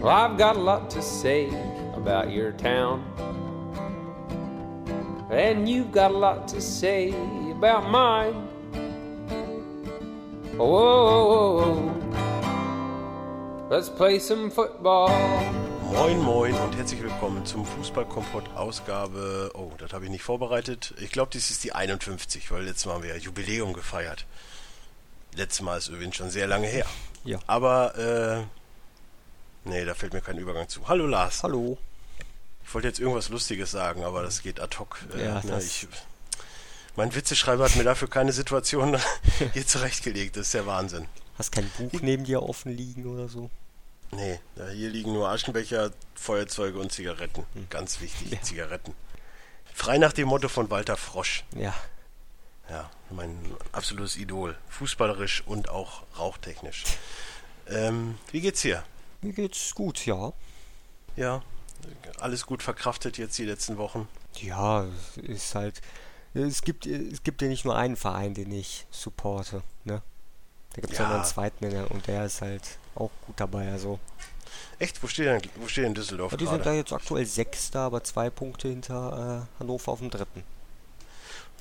Well, I've got a lot to say about your town. And you've got a lot to say about mine. Whoa, let's play some football. Moin Moin und herzlich willkommen zum Fußballkompott Ausgabe. Oh, das habe ich nicht vorbereitet. Ich glaube, dies ist die 51, weil letztes Mal haben wir ja Jubiläum gefeiert. Letztes Mal ist übrigens schon sehr lange her. Ja. Aber, äh, nee, da fällt mir kein Übergang zu. Hallo Lars. Hallo. Ich wollte jetzt irgendwas Lustiges sagen, aber das geht ad hoc. Äh, Ja, ne, das- ich, mein Witzeschreiber hat mir dafür keine Situation hier zurechtgelegt. Das ist der Wahnsinn. Hast kein Buch neben dir offen liegen oder so? Nee, da hier liegen nur Aschenbecher, Feuerzeuge und Zigaretten. Ganz wichtig, Hm. Ja. Zigaretten. Frei nach dem Motto von Walter Frosch. Ja. Ja, mein absolutes Idol. Fußballerisch und auch rauchtechnisch. Ähm, wie geht's hier? Mir geht's gut, ja. Ja, alles gut verkraftet jetzt die letzten Wochen. Ja, es ist halt. Es gibt, es gibt ja nicht nur einen Verein, den ich supporte, ne? Da gibt es ja. noch Ja. einen zweiten und der ist halt auch gut dabei, also. Echt, wo steht denn, wo steht denn Düsseldorf Aber die sind da jetzt aktuell Sechster, aber zwei Punkte hinter äh, Hannover auf dem dritten.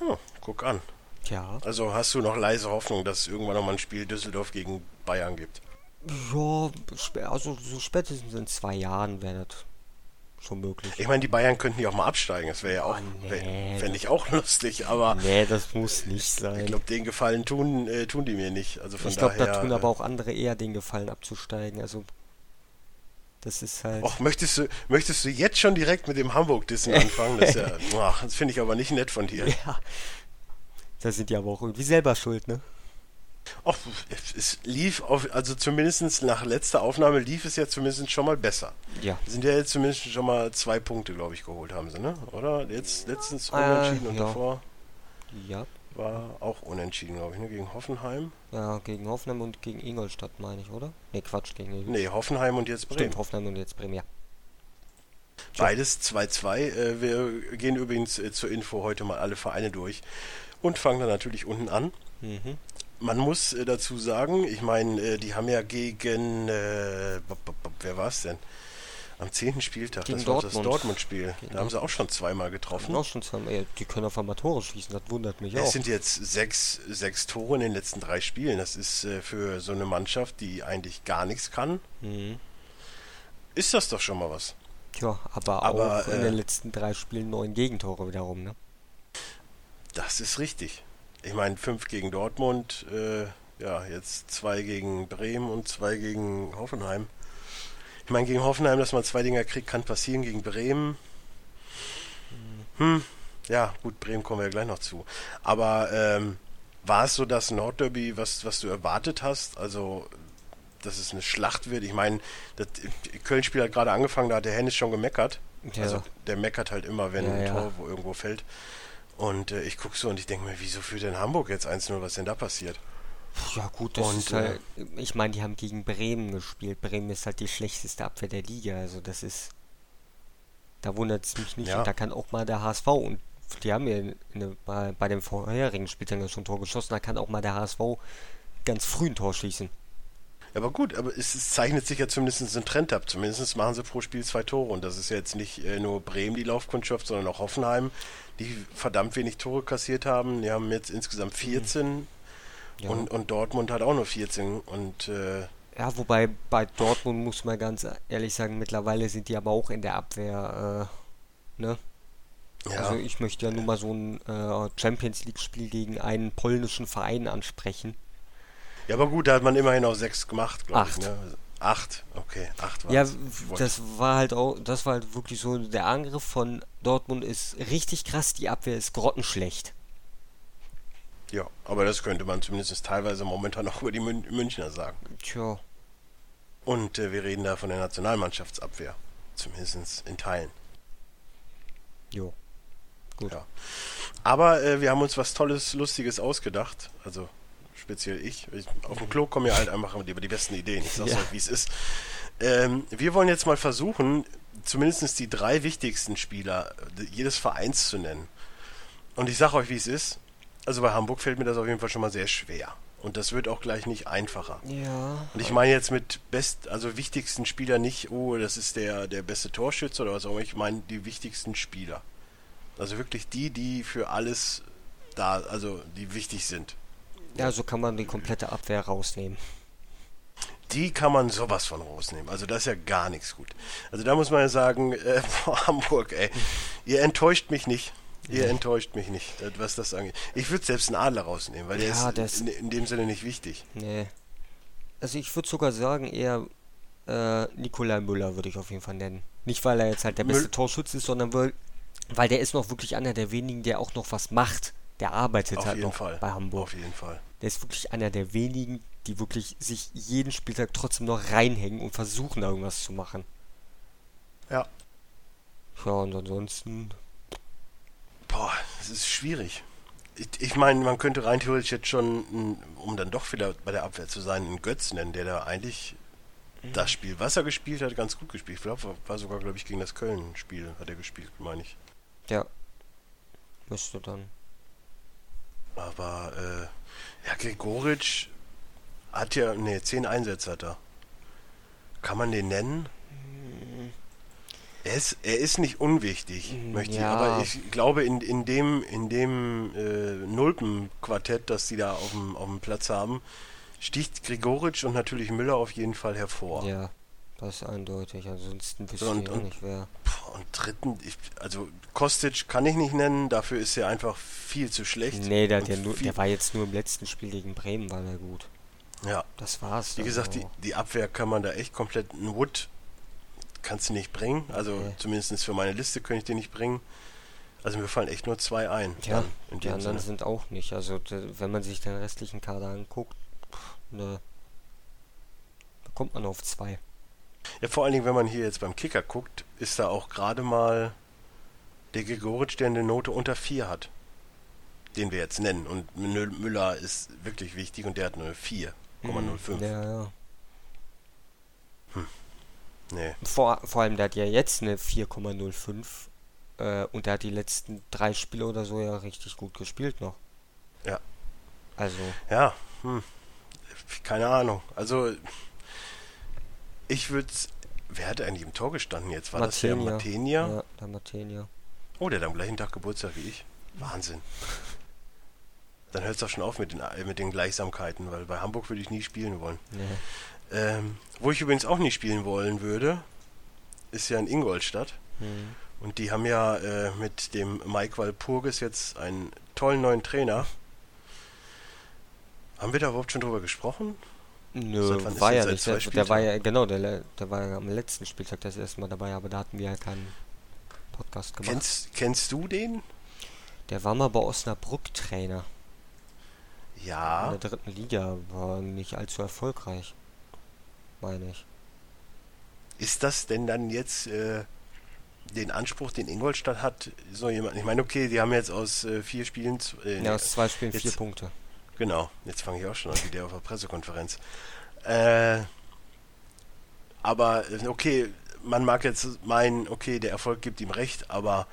Oh, guck an. Tja. Also hast du noch leise Hoffnung, dass es irgendwann noch mal ein Spiel Düsseldorf gegen Bayern gibt? Ja, also so spätestens in zwei Jahren wäre das schon möglich. Ich meine, die Bayern könnten ja auch mal absteigen. Das wäre ja auch, Oh, nee. wär, fände ich auch lustig, aber Nee, das muss nicht ich sein. glaube, den Gefallen tun, äh, tun die mir nicht. Also von Ich glaube, da tun äh, aber auch andere eher den Gefallen abzusteigen. Also, das ist halt. Och, möchtest du, möchtest du jetzt schon direkt mit dem Hamburg-Dissen anfangen? Das, ja, das finde ich aber nicht nett von dir. Ja. Da sind die aber auch irgendwie selber schuld, ne? Och, es lief, auf, also zumindest nach letzter Aufnahme lief es ja zumindest schon mal besser. Ja. Sind ja jetzt zumindest schon mal zwei Punkte, glaube ich, geholt haben sie, ne? Oder? Jetzt letztens Äh, unentschieden und ja. davor Ja. war auch unentschieden, glaube ich, ne? Gegen Hoffenheim. Ja, gegen Hoffenheim und gegen Ingolstadt, meine ich, oder? Ne, Quatsch, gegen Ingolstadt. Nee, Hoffenheim und jetzt Bremen. Stimmt, Hoffenheim und jetzt Bremen, ja. Beides 2-2. Äh, wir gehen übrigens äh, zur Info heute mal alle Vereine durch und fangen dann natürlich unten an. Mhm. Man muss äh, dazu sagen, ich meine, äh, die haben ja gegen, äh, wer war es denn? Am 10. Spieltag, Gegen das war das Dortmund. Dortmund-Spiel. Da haben sie auch schon zweimal getroffen. Auch schon zwei, ey, die können auf einmal Tore schießen, das wundert mich auch. Es sind jetzt sechs, sechs Tore in den letzten drei Spielen. Das ist äh, für so eine Mannschaft, die eigentlich gar nichts kann, Mhm. ist das doch schon mal was. Tja, aber, Aber, auch in äh, den letzten drei Spielen neun Gegentore wiederum, ne? Das ist richtig. Ich meine, fünf gegen Dortmund, äh, ja, jetzt zwei gegen Bremen und zwei gegen Hoffenheim. Ich meine, gegen Hoffenheim, dass man zwei Dinger kriegt, kann passieren. Gegen Bremen, hm, ja, gut, Bremen kommen wir ja gleich noch zu. Aber ähm, war es so das Nordderby, was, was du erwartet hast? Also, dass es eine Schlacht wird? Ich meine, das Köln-Spiel hat gerade angefangen, da hat der Hennis schon gemeckert. Ja. Also, der meckert halt immer, wenn Ja, ein ja. Tor wo irgendwo fällt. Und äh, ich gucke so und ich denke mir, wieso führt denn Hamburg jetzt 1-0? Was denn da passiert? Ja gut, das Und, ist halt, ich meine, die haben gegen Bremen gespielt. Bremen ist halt die schlechteste Abwehr der Liga, also das ist, da wundert es mich nicht. Ja. Und da kann auch mal der HSV und die haben ja in, in, bei, bei dem vorherigen Spieltag ja schon ein Tor geschossen, da kann auch mal der HSV ganz früh ein Tor schießen. Aber gut, aber es, es zeichnet sich ja zumindest ein Trend ab. Zumindest machen sie pro Spiel zwei Tore. Und das ist ja jetzt nicht äh, nur Bremen die Laufkundschaft, sondern auch Hoffenheim, die verdammt wenig Tore kassiert haben. Die haben jetzt insgesamt 14 Ja. und, und Dortmund hat auch nur 14. Und äh, Ja, wobei bei Dortmund muss man ganz ehrlich sagen, mittlerweile sind die aber auch in der Abwehr, äh, ne? ja, Also ich möchte ja nur mal so ein äh, Champions League Spiel gegen einen polnischen Verein ansprechen. Ja, aber gut, da hat man immerhin auch sechs gemacht, glaube ich. Acht. Ne? Acht, okay, acht war Ja, es. w- das war halt auch, das war halt wirklich so, der Angriff von Dortmund ist richtig krass, die Abwehr ist grottenschlecht. Ja, aber das könnte man zumindest teilweise momentan noch über die Mün Münchner sagen. Tja, Und äh, wir reden da von der Nationalmannschaftsabwehr. Zumindest in Teilen. jo. Gut. Ja. Aber äh, wir haben uns was Tolles, Lustiges ausgedacht. Also speziell ich. ich auf dem Klo kommen ja halt einfach die, die besten Ideen. Ich sag's Ja. euch, wie es ist. Ähm, wir wollen jetzt mal versuchen, zumindest die drei wichtigsten Spieler äh, jedes Vereins zu nennen. Und ich sag euch, wie es ist. Also bei Hamburg fällt mir das auf jeden Fall schon mal sehr schwer. Und das wird auch gleich nicht einfacher. Ja. Und ich meine jetzt mit best, also wichtigsten Spieler nicht, oh, das ist der, der beste Torschütze oder was auch immer. Ich meine die wichtigsten Spieler. Also wirklich die, die für alles da, also die wichtig sind. Ja, so kann man die komplette Abwehr rausnehmen. Die kann man sowas von rausnehmen. Also das ist ja gar nichts gut. Also da muss man ja sagen, äh, Hamburg, ey, ihr enttäuscht mich nicht. Ihr enttäuscht mich nicht, äh, was das angeht. Ich würde selbst einen Adler rausnehmen, weil der Ja, ist das- in, in dem Sinne nicht wichtig. Nee. Also ich würde sogar sagen, eher äh, Nikolai Müller würde ich auf jeden Fall nennen. Nicht, weil er jetzt halt der beste Müll- Torschütze ist, sondern weil, weil der ist noch wirklich einer der wenigen, der auch noch was macht. Der arbeitet Auf halt noch Fall. bei Hamburg. Auf jeden Fall. Der ist wirklich einer der wenigen, die wirklich sich jeden Spieltag trotzdem noch reinhängen und versuchen, da irgendwas zu machen. Ja. Ja, und ansonsten. Boah, das ist schwierig. Ich, ich meine, man könnte rein theoretisch jetzt schon, um dann doch wieder bei der Abwehr zu sein, einen Götz nennen, der da eigentlich das Spiel, was er gespielt hat, ganz gut gespielt. Ich glaube, war sogar, glaube ich, gegen das Köln-Spiel hat er gespielt, meine ich. Ja. Müsste dann. Aber, äh, ja, Gregoritsch hat ja, ne, zehn Einsätze hat er. Kann man den nennen? Er ist, er ist nicht unwichtig, Mm, möchte ich, ja. aber ich glaube, in, in dem, in dem äh, Nulpen-Quartett, das sie da auf dem, auf dem Platz haben, sticht Gregoritsch und natürlich Müller auf jeden Fall hervor. Ja, das ist eindeutig. Ansonsten wüsste Und- ich und- nicht, wer. Und dritten, ich, also Kostic kann ich nicht nennen, dafür ist er einfach viel zu schlecht. Nee, der, der, nur, der war jetzt nur im letzten Spiel gegen Bremen, war der gut. Ja, Das war's. Wie gesagt, die, die Abwehr kann man da echt komplett. Ein Wood kannst du nicht bringen. Also Nee. zumindest für meine Liste könnte ich den nicht bringen. Also mir fallen echt nur zwei ein. Tja, dann die anderen Sinne. sind auch nicht. Also, wenn man sich den restlichen Kader anguckt, ne. Da kommt man auf zwei. Ja, vor allen Dingen, wenn man hier jetzt beim Kicker guckt, ist da auch gerade mal der Gregoritsch, der eine Note unter 4 hat. Den wir jetzt nennen. Und Mü- Müller ist wirklich wichtig und der hat eine 4,05. Ja, ja. Nee. Vor, vor allem, der hat ja jetzt eine 4,05. Äh, und der hat die letzten drei Spiele oder so ja richtig gut gespielt noch. Ja. Also, Ja, hm. keine Ahnung. Also, ich würde Wer hat eigentlich im Tor gestanden jetzt? War das der Matenia. Matenia? Ja, der Matenia. Oh, der hat am gleichen Tag Geburtstag wie ich. Wahnsinn. Dann hört es doch schon auf mit den, äh, mit den Gleichsamkeiten, weil bei Hamburg würde ich nie spielen wollen. Nee. Ähm, wo ich übrigens auch nie spielen wollen würde, ist ja in Ingolstadt. Hm. Und die haben ja äh, mit dem Mike Walpurgis jetzt einen tollen neuen Trainer. Haben wir da überhaupt schon drüber gesprochen? Nö, war der? ja nicht. Der, der war ja, genau, der, der war ja am letzten Spieltag das erste Mal dabei, aber da hatten wir ja keinen Podcast gemacht. Kennst, kennst du den? Der war mal bei Osnabrück Trainer in Ja. der dritten Liga, war nicht allzu erfolgreich. Meine ich. Ist das denn dann jetzt äh, den Anspruch, den Ingolstadt hat, so jemand? Ich meine, okay, die haben jetzt aus äh, vier Spielen. Äh, Ja, aus zwei Spielen jetzt- vier Punkte. Genau, jetzt fange ich auch schon an, wie der auf der Pressekonferenz. Äh, aber äh, okay, man mag jetzt meinen, okay, der Erfolg gibt ihm recht, aber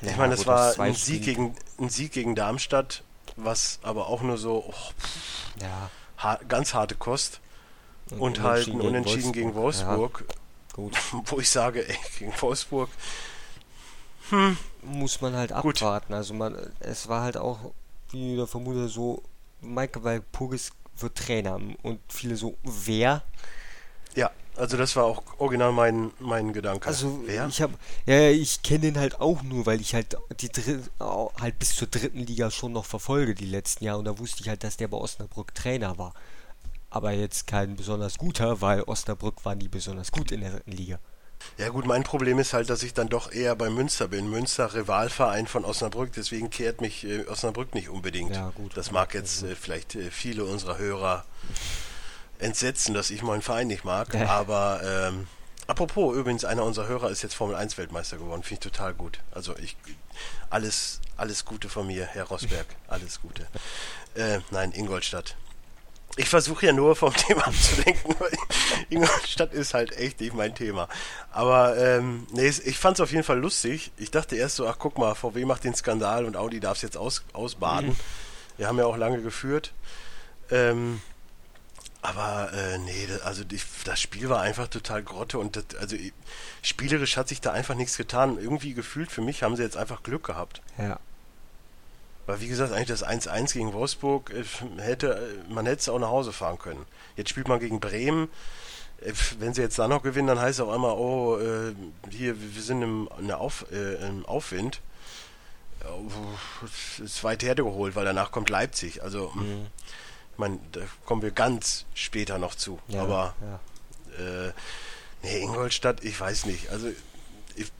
ich Ja, meine, das gut, war ein Sieg, gegen, ein Sieg gegen Darmstadt, was aber auch nur so oh, Ja. ha ganz harte Kost und, halt ein Unentschieden gegen Wolfsburg, Ja, gut. wo ich sage, ey, gegen Wolfsburg, Muss man halt Gut. abwarten. Also man, es war halt auch, wie der Vermuter, so, Michael Walpurgis wird Trainer und viele so, wer? ja, also das war auch original mein, mein Gedanke. Also Wer? ich habe, ja, ich kenne den halt auch nur, weil ich halt die Dr au- halt bis zur dritten Liga schon noch verfolge die letzten Jahre und da wusste ich halt, dass der bei Osnabrück Trainer war. Aber jetzt kein besonders guter, weil Osnabrück war nie besonders gut in der dritten Liga. Ja gut, mein Problem ist halt, dass ich dann doch eher bei Münster bin. Münster Rivalverein von Osnabrück, deswegen kehrt mich äh, Osnabrück nicht unbedingt. Ja, gut. Das mag jetzt äh, vielleicht äh, viele unserer Hörer entsetzen, dass ich meinen Verein nicht mag. Aber ähm, apropos, übrigens, einer unserer Hörer ist jetzt Formel 1 Weltmeister geworden. Finde ich total gut. Also ich alles, alles Gute von mir, Herr Rosberg. Alles Gute. Äh, nein, Ingolstadt. Ich versuche ja nur vom Thema abzulenken, weil Ingolstadt ist halt echt nicht mein Thema. Aber ähm, nee, ich fand es auf jeden Fall lustig. Ich dachte erst so, ach guck mal, VW macht den Skandal und Audi darf es jetzt aus, ausbaden. Wir haben ja auch lange geführt. Ähm, aber äh, nee, das, also die, das Spiel war einfach total grotte und das, also ich- spielerisch hat sich da einfach nichts getan. Irgendwie gefühlt für mich haben sie jetzt einfach Glück gehabt. Ja. Weil wie gesagt, eigentlich das 1-1 gegen Wolfsburg äh, hätte, äh, man hätte es auch nach Hause fahren können. Jetzt spielt man gegen Bremen. Äh, Wenn sie jetzt da noch gewinnen, dann heißt es auf einmal, oh, hier, wir sind im, Auf, äh, im Aufwind. Ist weit hergeholt, weil danach kommt Leipzig. Also, Mhm. ich meine, da kommen wir ganz später noch zu. ja Aber ja. äh, nee, Ingolstadt, ich weiß nicht. Also ich,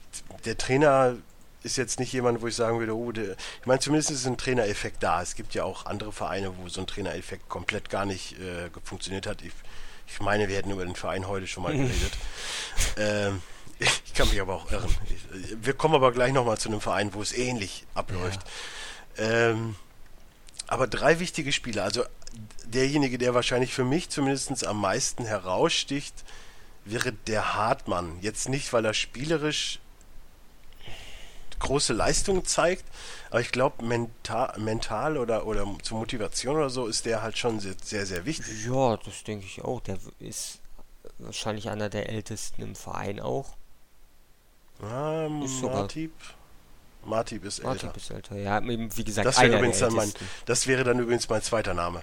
der Trainer ist jetzt nicht jemand, wo ich sagen würde, oh, der, ich meine, zumindest ist ein Trainereffekt da. Es gibt ja auch andere Vereine, wo so ein Trainereffekt komplett gar nicht äh, funktioniert hat. Ich, ich meine, wir hätten über den Verein heute schon mal geredet. ähm, ich kann mich aber auch irren. Ich, wir kommen aber gleich nochmal zu einem Verein, wo es ähnlich abläuft. Ähm, aber drei wichtige Spieler. Also derjenige, der wahrscheinlich für mich zumindest am meisten heraussticht, wäre der Hartmann. Jetzt nicht, weil er spielerisch große Leistung zeigt, aber ich glaube, mental, mental oder, oder zur Motivation oder so ist der halt schon sehr, sehr, sehr wichtig. Ja, das denke ich auch. Der ist wahrscheinlich einer der ältesten im Verein auch. Ah, Ist sogar- Martip. Martip ist älter. ist älter. Ja, wie gesagt, Das wäre übrigens dann mein, das wäre dann übrigens mein zweiter Name.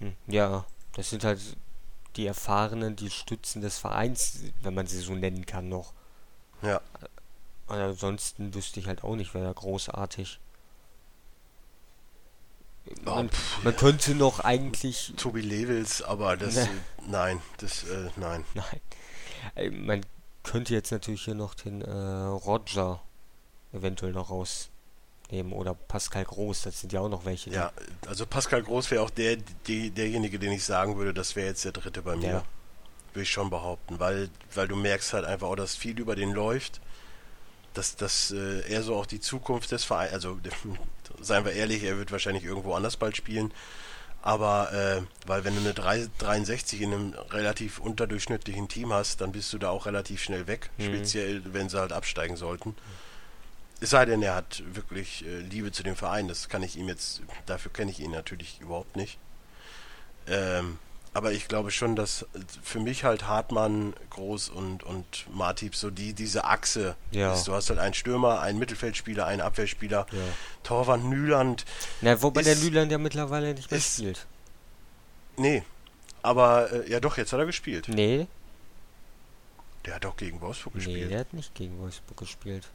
Hm, Ja, das sind halt die Erfahrenen, die Stützen des Vereins, wenn man sie so nennen kann noch. Ja. Und ansonsten wüsste ich halt auch nicht, wer da großartig. Man, man könnte noch eigentlich, Tobi Levels, aber das, Ne. nein, das, äh, nein. nein, Äh, man könnte jetzt natürlich hier noch den äh, Roger eventuell noch rausnehmen oder Pascal Groß, das sind ja auch noch welche. die- Ja, also Pascal Groß wäre auch der, die, derjenige, den ich sagen würde, das wäre jetzt der dritte bei mir. Ja. Würde ich schon behaupten, weil, weil du merkst halt einfach auch, dass viel über den läuft, dass, dass äh, er so auch die Zukunft des Vereins, also seien wir ehrlich, er wird wahrscheinlich irgendwo anders bald spielen, aber äh, weil wenn du eine 3, 63 in einem relativ unterdurchschnittlichen Team hast, dann bist du da auch relativ schnell weg, Mhm. speziell wenn sie halt absteigen sollten. Es sei denn, er hat wirklich äh, Liebe zu dem Verein. Das kann ich ihm jetzt, dafür kenne ich ihn natürlich überhaupt nicht. Ähm, aber ich glaube schon, dass äh, für mich halt Hartmann, Groß und, und Martip so die, diese Achse Ja. ist. Du hast halt einen Stürmer, einen Mittelfeldspieler, einen Abwehrspieler, Ja. Torwart Nyland. Na, wobei der Ist- Lüland ja mittlerweile nicht mehr ist- spielt. Nee, aber äh, ja doch, jetzt hat er gespielt. Nee, Der hat doch gegen Wolfsburg nee, gespielt. der hat nicht gegen Wolfsburg gespielt.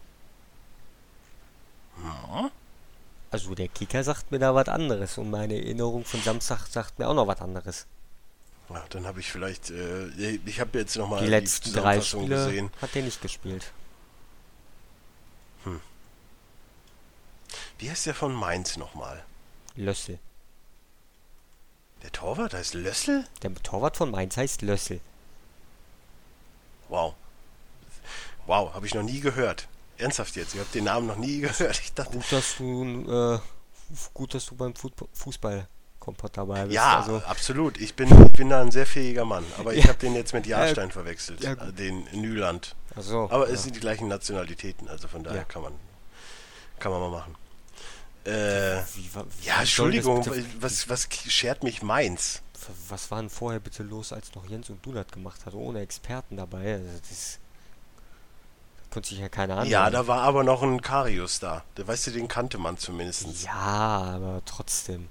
Hm? Also der Kicker sagt mir da was anderes und meine Erinnerung von Samstag sagt mir auch noch was anderes. Ja, dann habe ich vielleicht, äh, ich habe jetzt nochmal Die letzten drei Zusammenfassung Spiele gesehen. hat der nicht gespielt. Wie heißt der von Mainz nochmal? Lössel. Der Torwart heißt Lössel? Der Torwart von Mainz heißt Lössel. Wow. Wow, habe ich noch nie gehört. Ernsthaft jetzt, ich habe den Namen noch nie gehört. Ich dachte, Gut, dass du äh, gut, dass du beim Fut- Bist. ja, also, absolut. Ich bin, ich bin da ein sehr fähiger Mann. Aber ich Ja. habe den jetzt mit Jahrstein verwechselt, ja, äh, gut. den Nyland. also, Aber ja. es sind die gleichen Nationalitäten, also von daher Ja. kann man kann man mal machen. Äh, Wie wa- wie ja, Entschuldigung, was, was schert mich Mainz? Was war denn vorher bitte los, als noch Jens und Dunat gemacht hat, ohne Experten dabei? Also das konnte sich ja keiner anhören. Ja, da war aber noch ein Karius da. Der weißt du, den kannte man zumindest. Ja, aber trotzdem.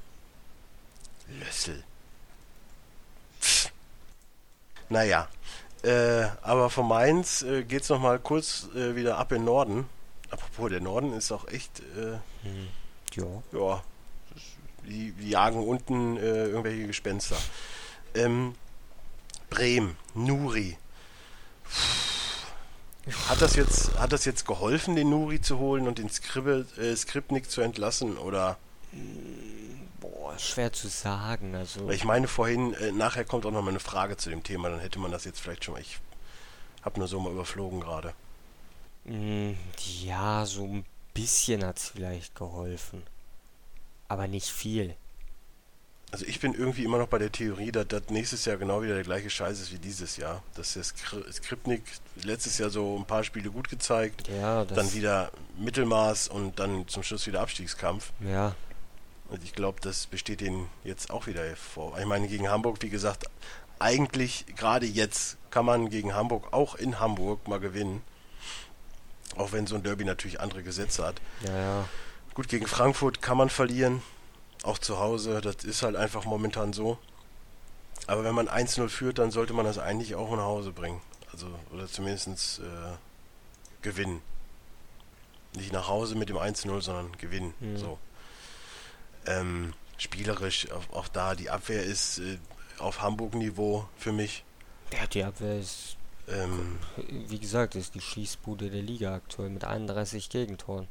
Lössel. Pff. Naja, äh, aber von Mainz äh, geht's noch mal kurz äh, wieder ab in den Norden. Apropos, der Norden ist auch echt, äh, Ja. ja, die, die jagen unten äh, irgendwelche Gespenster. Ähm, Bremen, Nuri. Hat das jetzt, hat das jetzt geholfen, den Nuri zu holen und den Skribbe, äh, Skripnik zu entlassen? Oder Boah, schwer zu sagen. Also, ich meine vorhin, äh, nachher kommt auch noch mal eine Frage zu dem Thema, dann hätte man das jetzt vielleicht schon mal. Ich habe nur so mal überflogen gerade. mh, ja, so ein bisschen hat es vielleicht geholfen. Aber nicht viel. Also ich bin irgendwie immer noch bei der Theorie, dass das nächstes Jahr genau wieder der gleiche Scheiß ist wie dieses Jahr. Dass der Skri Skripnik letztes Jahr so ein paar Spiele gut gezeigt, Ja, dann wieder Mittelmaß und dann zum Schluss wieder Abstiegskampf. Ja, Und ich glaube, das besteht ihnen jetzt auch wieder vor. Ich meine, gegen Hamburg, wie gesagt, eigentlich gerade jetzt kann man gegen Hamburg auch in Hamburg mal gewinnen. Auch wenn so ein Derby natürlich andere Gesetze hat. Ja, ja. Gut, gegen Frankfurt kann man verlieren. Auch zu Hause. Das ist halt einfach momentan so. Aber wenn man 1-0 führt, dann sollte man das eigentlich auch nach Hause bringen. Also, oder zumindest äh, gewinnen. Nicht nach Hause mit dem 1-0, sondern gewinnen. Mhm. So. Ähm, spielerisch, auch, auch, da, die Abwehr ist äh, auf Hamburg-Niveau für mich. Ja, die Abwehr ist, Ähm, wie gesagt, ist die Schießbude der Liga aktuell mit 31 Gegentoren.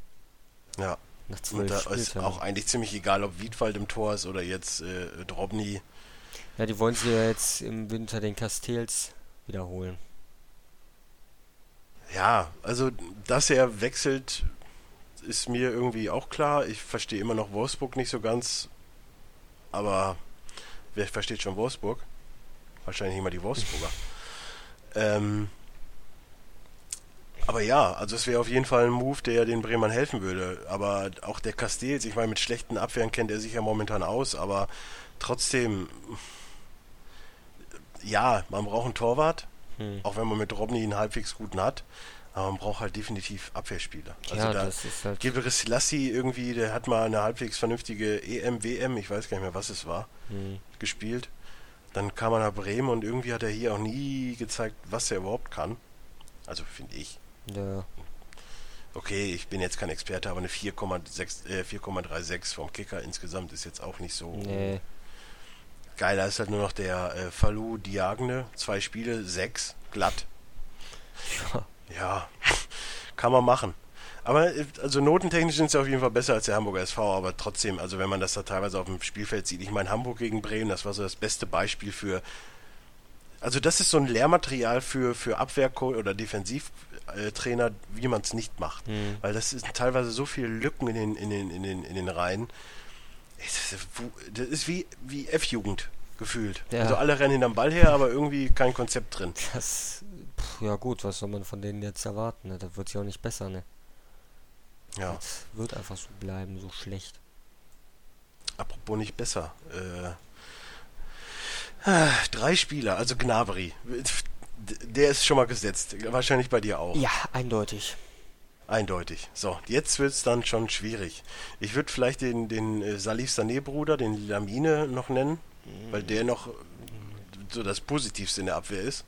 ja, Nach und zwölf da ist Spieltagen. auch eigentlich ziemlich egal, ob Wiedwald im Tor ist oder jetzt äh, Drobny. Ja, die wollen sie ja jetzt im Winter den Castells wiederholen. Ja, also, dass er wechselt, ist mir irgendwie auch klar. Ich verstehe immer noch Wolfsburg nicht so ganz. Aber wer versteht schon Wolfsburg? Wahrscheinlich immer die Wolfsburger. ähm, aber ja, also es wäre auf jeden Fall ein Move, der den Bremern helfen würde. Aber auch der Castells, ich meine, mit schlechten Abwehren kennt er sich ja momentan aus, aber trotzdem, ja, man braucht einen Torwart, Hm. auch wenn man mit Robny einen halbwegs guten hat. Aber man braucht halt definitiv Abwehrspieler. Also ja, da das ist halt. Gabriel Selassie irgendwie, der hat mal eine halbwegs vernünftige EM, WM, ich weiß gar nicht mehr, was es war, Hm. gespielt. Dann kam er nach Bremen und irgendwie hat er hier auch nie gezeigt, was er überhaupt kann. Also finde ich. Ja, Okay, ich bin jetzt kein Experte, aber eine 4,6, äh, 4,36 vom Kicker insgesamt ist jetzt auch nicht so nee. Geiler ist halt nur noch der äh, Falou Diagne. Zwei Spiele, sechs, glatt. Ja. Ja, kann man machen. Aber also notentechnisch sind sie auf jeden Fall besser als der Hamburger SV, aber trotzdem, also wenn man das da teilweise auf dem Spielfeld sieht, ich meine Hamburg gegen Bremen, das war so das beste Beispiel für. Also das ist so ein Lehrmaterial für, für Abwehrcoach oder Defensivtrainer, wie man es nicht macht. Hm. Weil das sind teilweise so viele Lücken in den, in den, in den, in den Reihen. Das ist wie, wie F-Jugend gefühlt. Ja. Also alle rennen hinterm Ball her, aber irgendwie kein Konzept drin. Das. Pff, ja, gut, was soll man von denen jetzt erwarten? Ne? Das wird ja auch nicht besser, ne? Ja. Das wird einfach so bleiben, so schlecht. Apropos nicht besser. Äh, ah, drei Spieler, also Gnabry. Der ist schon mal gesetzt. Wahrscheinlich bei dir auch. Ja, eindeutig. Eindeutig. So, jetzt wird es dann schon schwierig. Ich würde vielleicht den, den äh, Salif Sané-Bruder, den Lamine, noch nennen, weil der noch äh, so das Positivste in der Abwehr ist.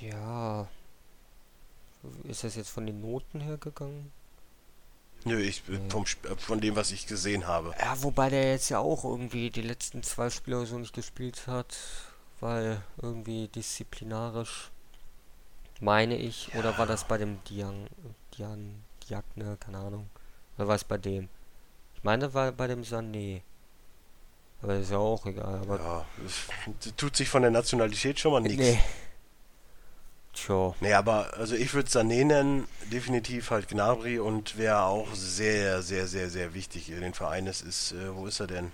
Tja. Ist das jetzt von den Noten her gegangen? Nö, ich, äh, vom, äh, von dem, was ich gesehen habe. Ja, wobei der jetzt ja auch irgendwie die letzten zwei Spiele so nicht gespielt hat, weil irgendwie disziplinarisch, meine ich, oder war das bei dem Dian, Dian, Diagne, keine Ahnung, oder war es bei dem? Ich meine, war bei dem Sané. Aber ist ja auch egal, aber Ja, es tut sich von der Nationalität schon mal nichts. nee. Tja, Nee, aber also ich würde Sané nennen, definitiv halt Gnabry und wer auch sehr, sehr, sehr, sehr wichtig in den Verein ist, ist, äh, wo ist er denn?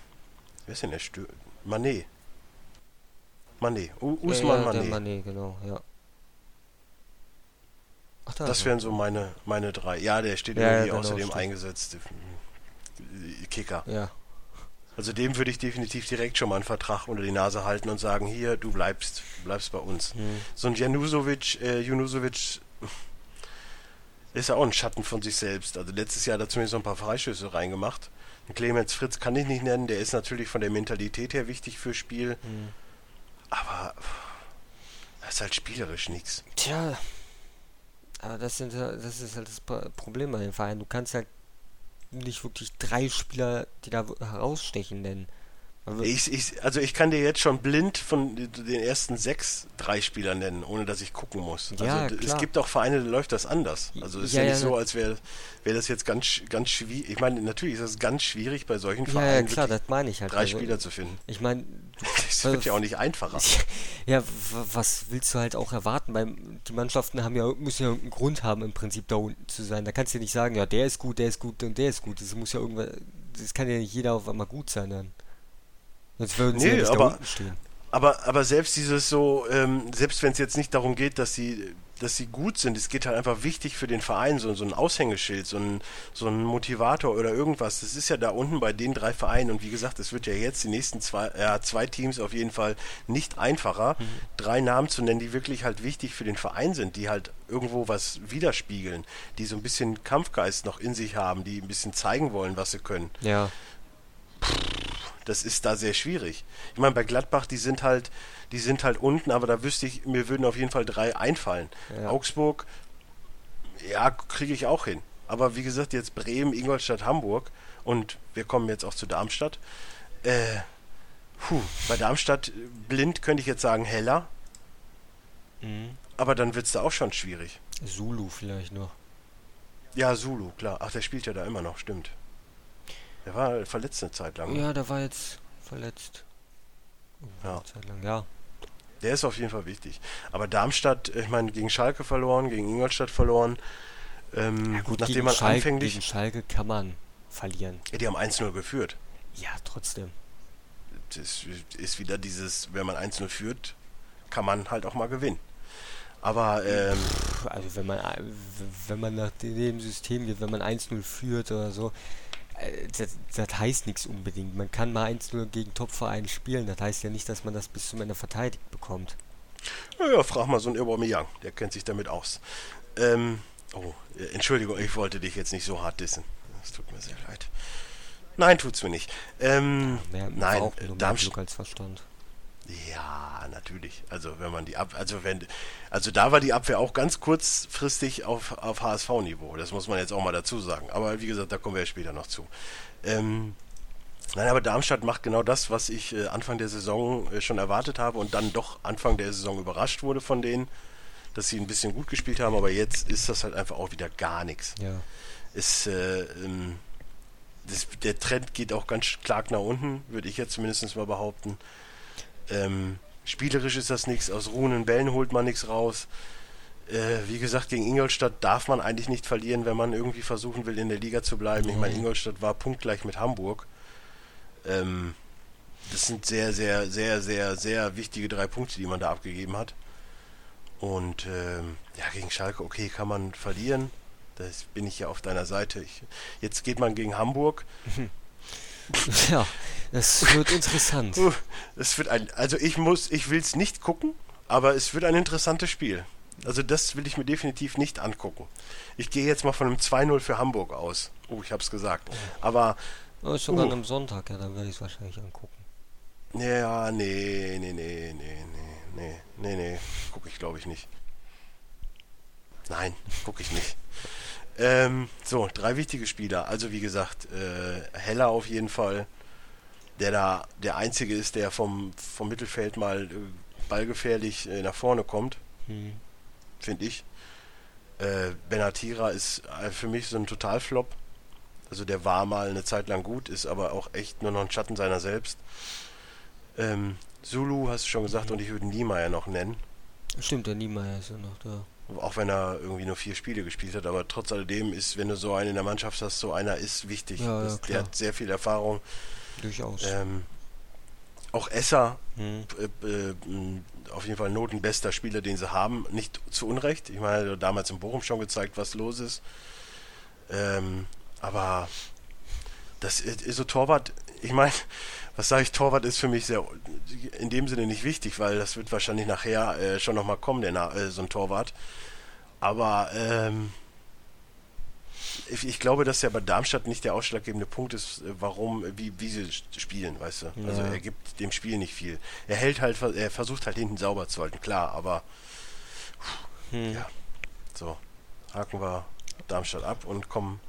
Wer ist denn der Stö Mané. Mané. U Usman ja, ja, Mané. Mané, genau, ja. Ach, da Das wären so meine, meine drei. Ja, der steht Ja, ja, irgendwie genau, außerdem stimmt. eingesetzt. Kicker. Ja, Also dem würde ich definitiv direkt schon mal einen Vertrag unter die Nase halten und sagen, hier, du bleibst, du bleibst bei uns. hm. So ein Janusovic, äh, Junusovic ist ja auch ein Schatten von sich selbst. Also letztes Jahr hat er zumindest noch ein paar Freistöße reingemacht. Und Clemens Fritz kann ich nicht nennen, der ist natürlich von der Mentalität her wichtig fürs Spiel, Hm. aber das ist halt spielerisch nichts. Tja, aber das, sind, das ist halt das Pro- Problem bei den Vereinen. Du kannst halt nicht wirklich drei Spieler, die da herausstechen, nennen. Wird- Ich, ich, also ich kann dir jetzt schon blind von den ersten sechs drei Spieler nennen, ohne dass ich gucken muss. Also Ja, d- es klar. gibt auch Vereine, da läuft das anders. Also es ist Ja, ja, ja, nicht so, ne- als wäre wär das jetzt ganz, ganz schwierig. Ich meine, natürlich ist es ganz schwierig bei solchen ja, Vereinen ja, klar, das meine ich halt. drei Also, Spieler zu finden. Ich meine, Das wird ja auch nicht einfacher. ja, was willst du halt auch erwarten? Weil die Mannschaften haben ja, müssen ja irgendeinen Grund haben, im Prinzip da unten zu sein. Da kannst du ja nicht sagen, ja, der ist gut, der ist gut und der ist gut. Das muss ja irgendwann, das kann ja nicht jeder auf einmal gut sein dann. Sonst würden sie Nee, ja nicht aber- da unten stehen. Aber, aber selbst dieses so, ähm, selbst wenn es jetzt nicht darum geht, dass sie, dass sie gut sind, es geht halt einfach wichtig für den Verein, so, so ein Aushängeschild, so ein, so ein Motivator oder irgendwas. Das ist ja da unten bei den drei Vereinen und wie gesagt, es wird ja jetzt die nächsten zwei, ja, zwei Teams auf jeden Fall nicht einfacher, mhm. drei Namen zu nennen, die wirklich halt wichtig für den Verein sind, die halt irgendwo was widerspiegeln, die so ein bisschen Kampfgeist noch in sich haben, die ein bisschen zeigen wollen, was sie können. Ja. Das ist da sehr schwierig. Ich meine, bei Gladbach, die sind halt, die sind halt unten, aber da wüsste ich, mir würden auf jeden Fall drei einfallen. Ja. Augsburg, ja, kriege ich auch hin. Aber wie gesagt, jetzt Bremen, Ingolstadt, Hamburg und wir kommen jetzt auch zu Darmstadt. Äh, puh, bei Darmstadt blind könnte ich jetzt sagen heller. Mhm. Aber dann wird es da auch schon schwierig. Zulu vielleicht noch. Ja, Zulu, klar. Ach, der spielt ja da immer noch, stimmt. Der war verletzt eine Zeit lang. Ja, der war jetzt verletzt. Ja. Eine Zeit lang, ja. Der ist auf jeden Fall wichtig. Aber Darmstadt, ich meine, gegen Schalke verloren, gegen Ingolstadt verloren. Ähm, ja gut, nachdem man Schalke, anfänglich. Gegen Schalke kann man verlieren. Ja, die haben 1-0 geführt. Ja, trotzdem. Das ist wieder dieses, wenn man 1-0 führt, kann man halt auch mal gewinnen. Aber ähm, also wenn man wenn man nach dem System geht, wenn man 1-0 führt oder so, äh, das, das, heißt nichts unbedingt. Man kann mal 1-0 gegen Topvereine spielen. Das heißt ja nicht, dass man das bis zum Ende verteidigt bekommt. Naja, frag mal so einen Aubameyang. Der kennt sich damit aus. Ähm, oh, äh, Entschuldigung, ich wollte dich jetzt nicht so hart dissen. Das tut mir sehr leid. Nein, tut's mir nicht. Ähm, ja, nein, auch Darmstadt als Verstand. Ja, natürlich. Also wenn man die Ab also wenn also da war die Abwehr auch ganz kurzfristig auf, auf HSV-Niveau. Das muss man jetzt auch mal dazu sagen. Aber wie gesagt, da kommen wir ja später noch zu. Ähm, nein, aber Darmstadt macht genau das, was ich äh, Anfang der Saison äh, schon erwartet habe und dann doch Anfang der Saison überrascht wurde von denen, dass sie ein bisschen gut gespielt haben. Aber jetzt ist das halt einfach auch wieder gar nichts. Ja. Ist äh, ähm, das, der Trend geht auch ganz stark nach unten, würde ich jetzt zumindest mal behaupten. Ähm, spielerisch ist das nichts, aus ruhenden Bällen holt man nichts raus. Äh, wie gesagt, gegen Ingolstadt darf man eigentlich nicht verlieren, wenn man irgendwie versuchen will, in der Liga zu bleiben. Ich meine, mhm. Ingolstadt war punktgleich mit Hamburg. Ähm, das sind sehr, sehr, sehr, sehr, sehr wichtige drei Punkte, die man da abgegeben hat. Und ähm, ja, gegen Schalke, okay, kann man verlieren. Das bin ich ja auf deiner Seite. Ich, jetzt geht man gegen Hamburg. Ja, das wird interessant. Es wird ein, also ich muss, ich will es nicht gucken, aber es wird ein interessantes Spiel. Also das will ich mir definitiv nicht angucken. Ich gehe jetzt mal von einem 2-0 für Hamburg aus. Oh, ich habe es gesagt. Aber oh, ist sogar uh, am Sonntag, ja, dann werde ich es wahrscheinlich angucken. Ja, nee, nee, nee, nee, nee, nee, nee, nee, gucke ich glaube ich nicht. Nein, gucke ich nicht. Ähm, so, drei wichtige Spieler. Also wie gesagt, äh, Heller auf jeden Fall, der da der Einzige ist, der vom, vom Mittelfeld mal äh, ballgefährlich äh, nach vorne kommt. Hm. Finde ich. Äh, Benatira ist äh, für mich so ein Totalflop. Also der war mal eine Zeit lang gut, ist aber auch echt nur noch ein Schatten seiner selbst. Ähm, Zulu hast du schon gesagt mhm. und ich würde Niemeyer noch nennen. Stimmt, der Niemeyer ist ja noch da. Auch wenn er irgendwie nur vier Spiele gespielt hat, aber trotz alledem ist, wenn du so einen in der Mannschaft hast, so einer ist wichtig. Ja, das, ja, der hat sehr viel Erfahrung. Durchaus. Ähm, auch Esser, hm. äh, äh, auf jeden Fall notenbester Spieler, den sie haben. Nicht zu Unrecht. Ich meine, damals in Bochum schon gezeigt, was los ist. Ähm, aber das ist so Torwart, ich meine, was sage ich, Torwart ist für mich sehr in dem Sinne nicht wichtig, weil das wird wahrscheinlich nachher äh, schon nochmal kommen, der, äh, so ein Torwart. Aber ähm, ich, ich, glaube, dass ja bei Darmstadt nicht der ausschlaggebende Punkt ist, äh, warum, wie, wie sie spielen, weißt du. Ja. Also er gibt dem Spiel nicht viel. Er hält halt, er versucht halt hinten sauber zu halten, klar, aber hm. ja. So, haken wir Darmstadt ab und kommen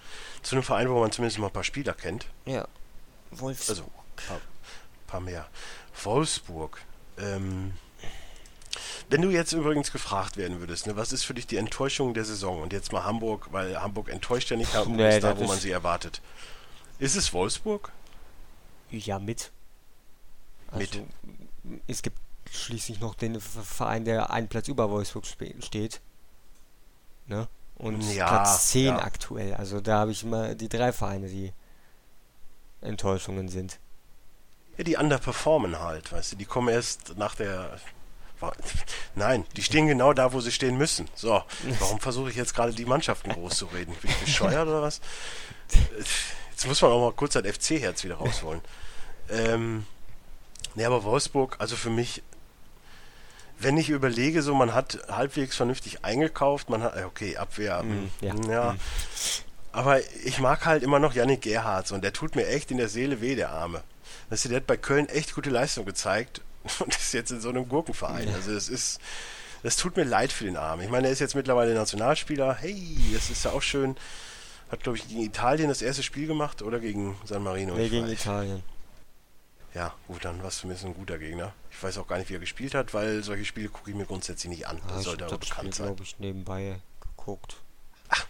zu einem Verein, wo man zumindest mal ein paar Spieler kennt. Ja. Wolfsburg. Also, paar mehr. Wolfsburg. Ähm, wenn du jetzt übrigens gefragt werden würdest, ne, was ist für dich die Enttäuschung der Saison? Und jetzt mal Hamburg, weil Hamburg enttäuscht ja nicht, Hamburg nee, ist da, wo man sie erwartet. Ist es Wolfsburg? Ja, mit. Also, mit. Es gibt schließlich noch den Verein, der einen Platz über Wolfsburg steht. Ne? Und ja, Platz 10 ja. aktuell. Also da habe ich immer die drei Vereine, die Enttäuschungen sind. Ja, die underperformen halt, weißt du, die kommen erst nach der. Nein, die stehen genau da, wo sie stehen müssen. So, warum versuche ich jetzt gerade die Mannschaften groß zu reden? Bin ich bescheuert oder was? Jetzt muss man auch mal kurz ein FC-Herz wieder rausholen. Ähm, ne, aber Wolfsburg, also für mich, wenn ich überlege, so man hat halbwegs vernünftig eingekauft, man hat, okay, Abwehr, mm, ja. ja. Mm. Aber ich mag halt immer noch Yannick Gerhardt und der tut mir echt in der Seele weh, der Arme. Weißt du, der hat bei Köln echt gute Leistung gezeigt und ist jetzt in so einem Gurkenverein. Ja. Also es ist, das tut mir leid für den Arm. Ich meine, er ist jetzt mittlerweile Nationalspieler. Hey, das ist ja auch schön. Hat, glaube ich, gegen Italien das erste Spiel gemacht oder gegen San Marino? Nee, gegen weiß. Italien. Ja, gut, dann war es zumindest ein guter Gegner. Ich weiß auch gar nicht, wie er gespielt hat, weil solche Spiele gucke ich mir grundsätzlich nicht an. Ja, das sollte aber bekannt Spiel, sein. glaube ich, nebenbei geguckt. Ach,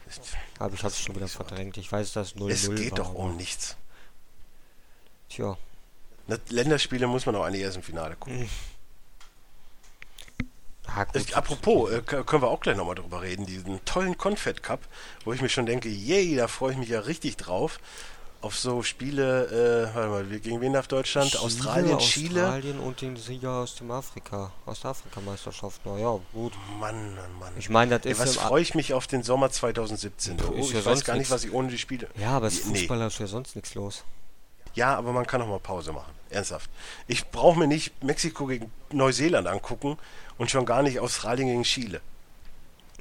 aber ich habe es schon wieder verdrängt. Ich weiß, dass 0-0 Es geht war, doch um nichts. Tja. Länderspiele muss man auch eigentlich erst im Finale gucken. Mhm. Ah, gut, apropos, äh, können wir auch gleich nochmal drüber reden, diesen tollen Confed Cup, wo ich mir schon denke, yay, da freue ich mich ja richtig drauf. Auf so Spiele, äh, warte mal, gegen wen darf Deutschland? Chile, Australien, Chile? Australien und den Sieger aus dem Afrika, Ostafrika-Meisterschaft. Na ja, gut. Mann, Mann, Mann. Ich meine, das ist. Ja, was freue ich mich auf den Sommer 2017? Oh, ich ja weiß gar nicht, was ich ohne die Spiele. Ja, aber als Fußballer nee. ist ja sonst nichts los. Ja, aber man kann auch mal Pause machen. Ernsthaft. Ich brauche mir nicht Mexiko gegen Neuseeland angucken und schon gar nicht Australien gegen Chile.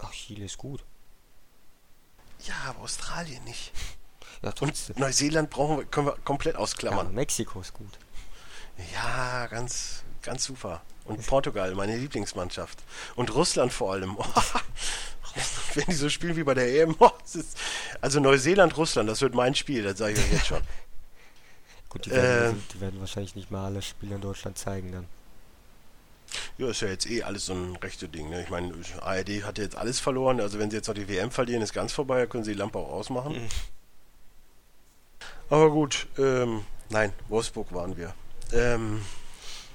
Ach, Chile ist gut. Ja, aber Australien nicht. Ja, und Neuseeland brauchen wir, können wir komplett ausklammern. Ja, Mexiko ist gut. Ja, ganz, ganz super. Und Portugal, meine Lieblingsmannschaft. Und Russland vor allem. wenn die so spielen wie bei der EM. Ist, also Neuseeland, Russland, das wird mein Spiel, das sage ich euch jetzt schon. Gut, die werden, äh, die werden wahrscheinlich nicht mal alle Spiele in Deutschland zeigen dann. Ja, ist ja jetzt eh alles so ein rechte Ding. Ne? Ich meine, ARD hat jetzt alles verloren. Also wenn sie jetzt noch die WM verlieren, ist ganz vorbei. Da können sie die Lampe auch ausmachen. Mhm. Aber gut, ähm, nein, Wolfsburg waren wir. Ähm,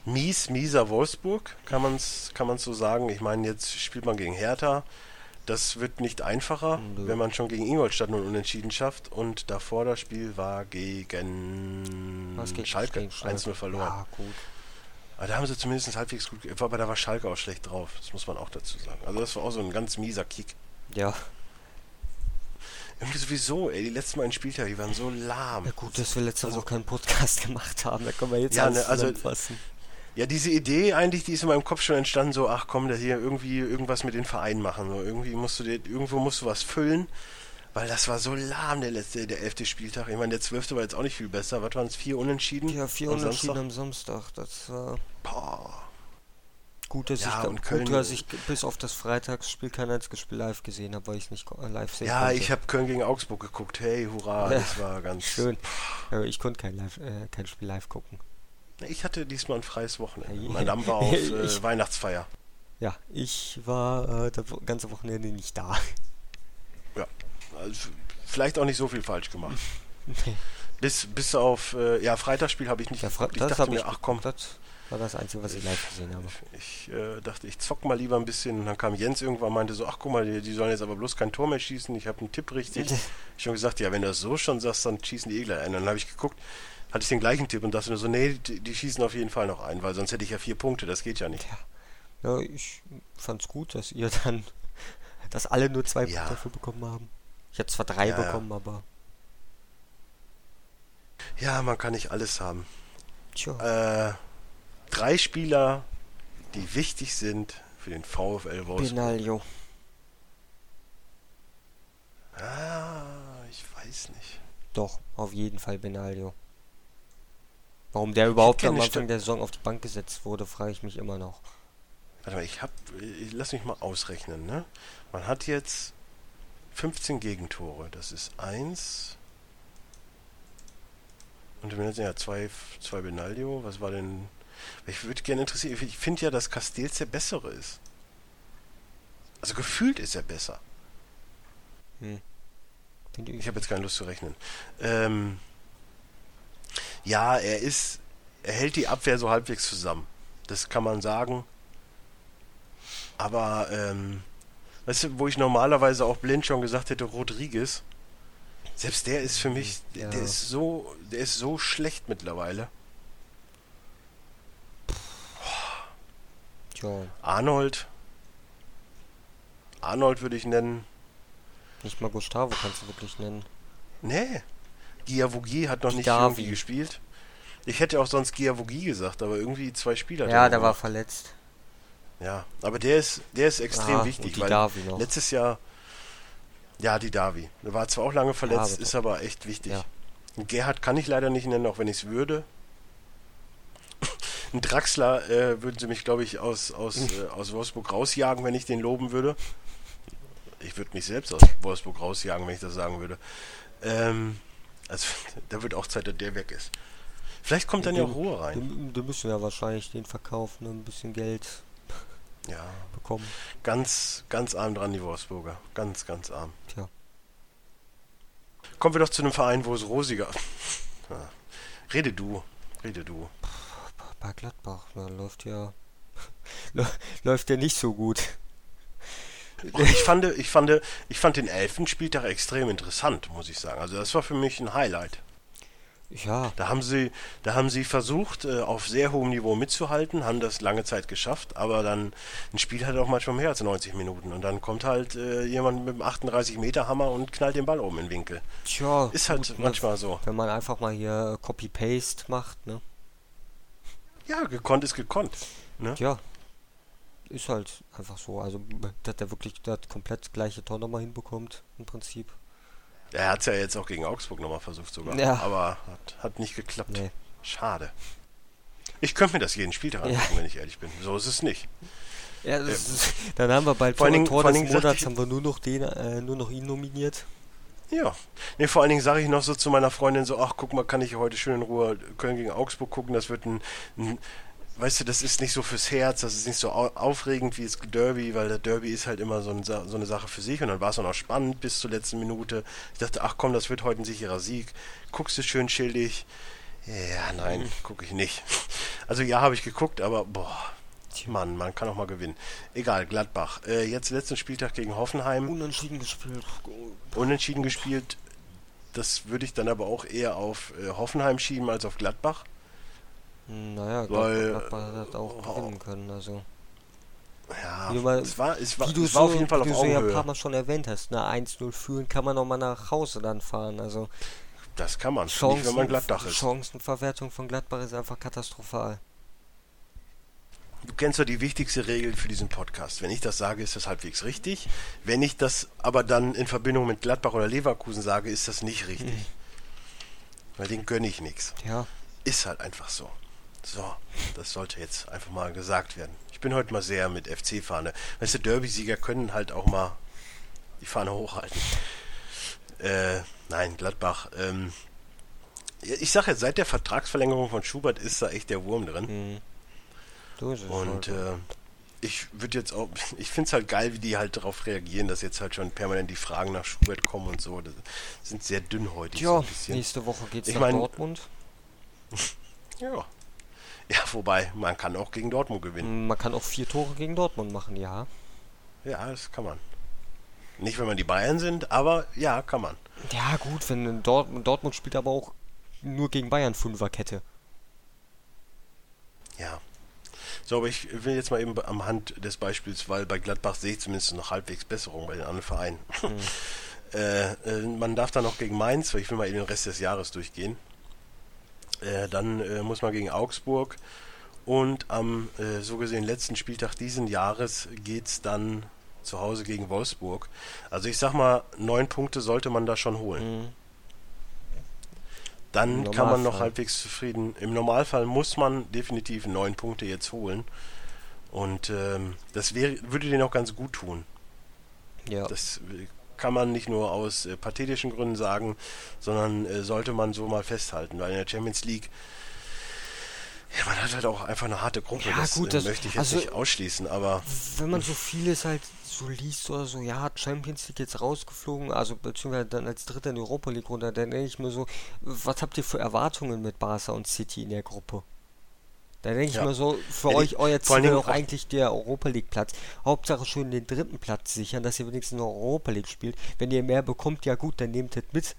mies, mieser Wolfsburg, kann man es kann man's so sagen. Ich meine, jetzt spielt man gegen Hertha. Das wird nicht einfacher, Nö. wenn man schon gegen Ingolstadt nun unentschieden schafft. Und davor das Spiel war gegen, gegen Schalke, 1-0 verloren. Ja, gut. Aber da haben sie zumindest halbwegs gut. Aber da war Schalke auch schlecht drauf. Das muss man auch dazu sagen. Also das war auch so ein ganz mieser Kick. Ja. Irgendwie sowieso, ey, die letzten beiden Spieltage, die waren so lahm. Ja gut, dass wir letzte also, Woche keinen Podcast gemacht haben, da können wir jetzt ja, ne, also, Ja, diese Idee eigentlich, die ist in meinem Kopf schon entstanden, so, ach komm, da hier irgendwie irgendwas mit den Vereinen machen. So, irgendwie musst du dir, irgendwo musst du was füllen, weil das war so lahm, der letzte, der elfte Spieltag. Ich meine, der zwölfte war jetzt auch nicht viel besser. Was waren es? Vier Unentschieden? Ja, vier Unentschieden am Samstag. Das war. Boah. Gut, dass, ja, ich, und Köln, gut, dass ich bis auf das Freitagsspiel kein einziges Spiel live gesehen habe, weil ich nicht live sehen Ja, konnte. ich habe Köln gegen Augsburg geguckt. Hey, hurra, das war ganz schön. Aber ich konnte kein, live, äh, kein Spiel live gucken. Ich hatte diesmal ein freies Wochenende. Mein Damm war auf äh, ich, Weihnachtsfeier. Ja, ich war äh, das ganze Wochenende nicht da. Ja, also vielleicht auch nicht so viel falsch gemacht. nee. Bis, bis auf, äh, ja, Freitagsspiel habe ich nicht ja, geguckt. Ich dachte mir, ach komm. Das war das Einzige, was ich live gesehen habe. Ich äh, dachte, ich zock mal lieber ein bisschen. Und dann kam Jens irgendwann und meinte so, ach guck mal, die, die sollen jetzt aber bloß kein Tor mehr schießen. Ich habe einen Tipp richtig. ich habe gesagt, ja, wenn du das so schon sagst, dann schießen die eh gleich ein. Und dann habe ich geguckt, hatte ich den gleichen Tipp und dachte nur so, nee, die, die, schießen auf jeden Fall noch ein, weil sonst hätte ich ja vier Punkte, das geht ja nicht. Ja, ja ich fand's gut, dass ihr dann, dass alle nur zwei ja. Punkte dafür bekommen haben. Ich habe zwar drei ja, bekommen, aber... Ja, man kann nicht alles haben. Tja. Äh, drei Spieler, die wichtig sind für den VfL Wolfsburg. Benaglio. Ah, ich weiß nicht. Doch, auf jeden Fall Benaglio. Warum der überhaupt am Anfang der Saison auf die Bank gesetzt wurde, frage ich mich immer noch. Warte mal, ich hab, ich, lass mich mal ausrechnen, ne? Man hat jetzt 15 Gegentore. Das ist 1. Und wir ja zwei, zwei Benaglio. Was war denn ich würde gerne interessieren, ich finde ja, dass Castells der bessere ist. Also gefühlt ist er besser. Hm. Ich habe jetzt keine Lust zu rechnen. Ähm, ja, er ist, er hält die Abwehr so halbwegs zusammen. Das kann man sagen. Aber, ähm, weißt du, wo ich normalerweise auch blind schon gesagt hätte, Rodriguez, selbst der ist für mich, ja. der ist so, der ist so schlecht mittlerweile. Ja. Arnold. Arnold würde ich nennen. Nicht mal Gustavo kannst du wirklich nennen. Nee, Giavogi hat noch nicht Didavi. irgendwie gespielt. Ich hätte auch sonst Giavogi gesagt, aber irgendwie zwei Spieler. Ja, der war verletzt. Ja, aber der ist, der ist extrem Ah, wichtig, und die weil Davi noch. letztes Jahr. Ja, die Davi. Der war zwar auch lange verletzt, aber ist aber echt wichtig. Ja. Gerhard kann ich leider nicht nennen, auch wenn ich es würde. Ein Draxler äh, würden sie mich, glaube ich, aus, aus, äh, aus Wolfsburg rausjagen, wenn ich den loben würde. Ich würde mich selbst aus Wolfsburg rausjagen, wenn ich das sagen würde. Ähm, also, da wird auch Zeit, dass der weg ist. Vielleicht kommt dann ja auch Ruhe rein. Die müssen ja wahrscheinlich den verkaufen und ein bisschen Geld Ja, bekommen. ganz, ganz arm dran, die Wolfsburger. Ganz, ganz arm. Tja. Kommen wir doch zu einem Verein, wo es rosiger. Ja. Rede du. Rede du. Bei Gladbach, da läuft ja. läuft ja nicht so gut. Ich fand, ich fand, ich fand den elften Spieltag extrem interessant, muss ich sagen. Also das war für mich ein Highlight. Ja, Da haben sie, da haben sie versucht, äh, auf sehr hohem Niveau mitzuhalten, haben das lange Zeit geschafft, aber dann ein Spiel hat auch manchmal mehr als 90 Minuten und dann kommt halt äh, jemand mit einem 38 Meter Hammer und knallt den Ball oben in den Winkel. tja. Ist halt gut, ne? manchmal so. Wenn man einfach mal hier Copy-Paste macht, ne? Ja, gekonnt ist gekonnt. Ne? Tja. Ist halt einfach so. Also, dass der wirklich das komplett gleiche Tor nochmal hinbekommt, im Prinzip. Er hat es ja jetzt auch gegen Augsburg nochmal versucht sogar, Ja. aber hat, hat nicht geklappt. Nee. Schade. Ich könnte mir das jeden Spieltag Ja. angucken, wenn ich ehrlich bin. So ist es nicht. Ja, das ist, dann haben wir bald Vor allen Dingen- Tor allen des Monats, haben wir nur noch den, äh, nur noch ihn nominiert. Ja. Nee, vor allen Dingen sage ich noch so zu meiner Freundin so, ach guck mal, kann ich heute schön in Ruhe Köln gegen Augsburg gucken, das wird ein, ein weißt du, das ist nicht so fürs Herz, das ist nicht so au aufregend wie das Derby, weil der Derby ist halt immer so, ein, so eine Sache für sich und dann war es auch noch spannend bis zur letzten Minute. Ich dachte, ach komm, das wird heute ein sicherer Sieg. Guckst du schön chillig. Ja, nein, gucke ich nicht. Also ja, habe ich geguckt, aber boah, Mann, man kann auch mal gewinnen. Egal, Gladbach. Äh, jetzt letzten Spieltag gegen Hoffenheim Unentschieden gespielt. unentschieden gespielt. Das würde ich dann aber auch eher auf äh, Hoffenheim schieben als auf Gladbach. Naja, Weil- Gladbach hat auch oh. gewinnen können. Also, Ja, Wie du mal- es war, es war, wie du es war so, auf jeden Fall wie auf du so ja ein paar. Mal schon erwähnt hast, ne, 1-0 führen kann man noch mal nach Hause dann fahren. Also, Das kann man. Nicht, Chancen, wenn man Gladbach ist. Chancenverwertung von Gladbach ist einfach katastrophal. Du kennst ja die wichtigste Regel für diesen Podcast. Wenn ich das sage, ist das halbwegs richtig. Wenn ich das aber dann in Verbindung mit Gladbach oder Leverkusen sage, ist das nicht richtig. Mhm. Weil den gönne ich nichts. Ja, Ist halt einfach so. So, das sollte jetzt einfach mal gesagt werden. Ich bin heute mal sehr mit FC-Fahne. Weißt du, Derby-Sieger können halt auch mal die Fahne hochhalten. Äh, nein, Gladbach. Ähm, ja, ich sage jetzt, seit der Vertragsverlängerung von Schubert ist da echt der Wurm drin. mhm. so ist es. Und halt. äh, ich würde jetzt auch, ich finde es halt geil, wie die halt darauf reagieren, dass jetzt halt schon permanent die Fragen nach Schubert kommen und so. Das sind sehr dünnhäutig so ein bisschen. nächste Woche geht's Ich nach mein- Dortmund. Ja. Ja, wobei, man kann auch gegen Dortmund gewinnen. Man kann auch vier Tore gegen Dortmund machen, ja. Ja, das kann man. Nicht, wenn man die Bayern sind, aber ja, kann man. Ja, gut, wenn Dort Dortmund spielt aber auch nur gegen Bayern Fünferkette. Ja. So, aber ich will jetzt mal eben am Hand des Beispiels, weil bei Gladbach sehe ich zumindest noch halbwegs Besserung bei den anderen Vereinen. äh, äh, man darf dann noch gegen Mainz, weil ich will mal eben den Rest des Jahres durchgehen. Äh, dann äh, muss man gegen Augsburg und am äh, so gesehen letzten Spieltag diesen Jahres geht es dann zu Hause gegen Wolfsburg. Also ich sag mal, neun Punkte sollte man da schon holen. Mhm. Dann kann man noch halbwegs zufrieden. Im Normalfall muss man definitiv neun Punkte jetzt holen. Und ähm, das wäre, würde denen auch ganz gut tun. Ja. Das äh, kann man nicht nur aus äh, pathetischen Gründen sagen, sondern äh, sollte man so mal festhalten. Weil in der Champions League, ja, man hat halt auch einfach eine harte Gruppe. Ja, das, gut, äh, das- möchte ich jetzt also- nicht ausschließen, aber Wenn man so vieles halt so liest oder so, ja, Champions League jetzt rausgeflogen, also beziehungsweise dann als Dritter in die Europa League runter, dann denke ich mir so, was habt ihr für Erwartungen mit Barca und City in der Gruppe? Da denke ich Ja. mir so, für Ja, euch, euer Ziel wäre auch- eigentlich der Europa League Platz. Hauptsache schön den dritten Platz sichern, dass ihr wenigstens noch Europa League spielt. Wenn ihr mehr bekommt, ja gut, dann nehmt es mit.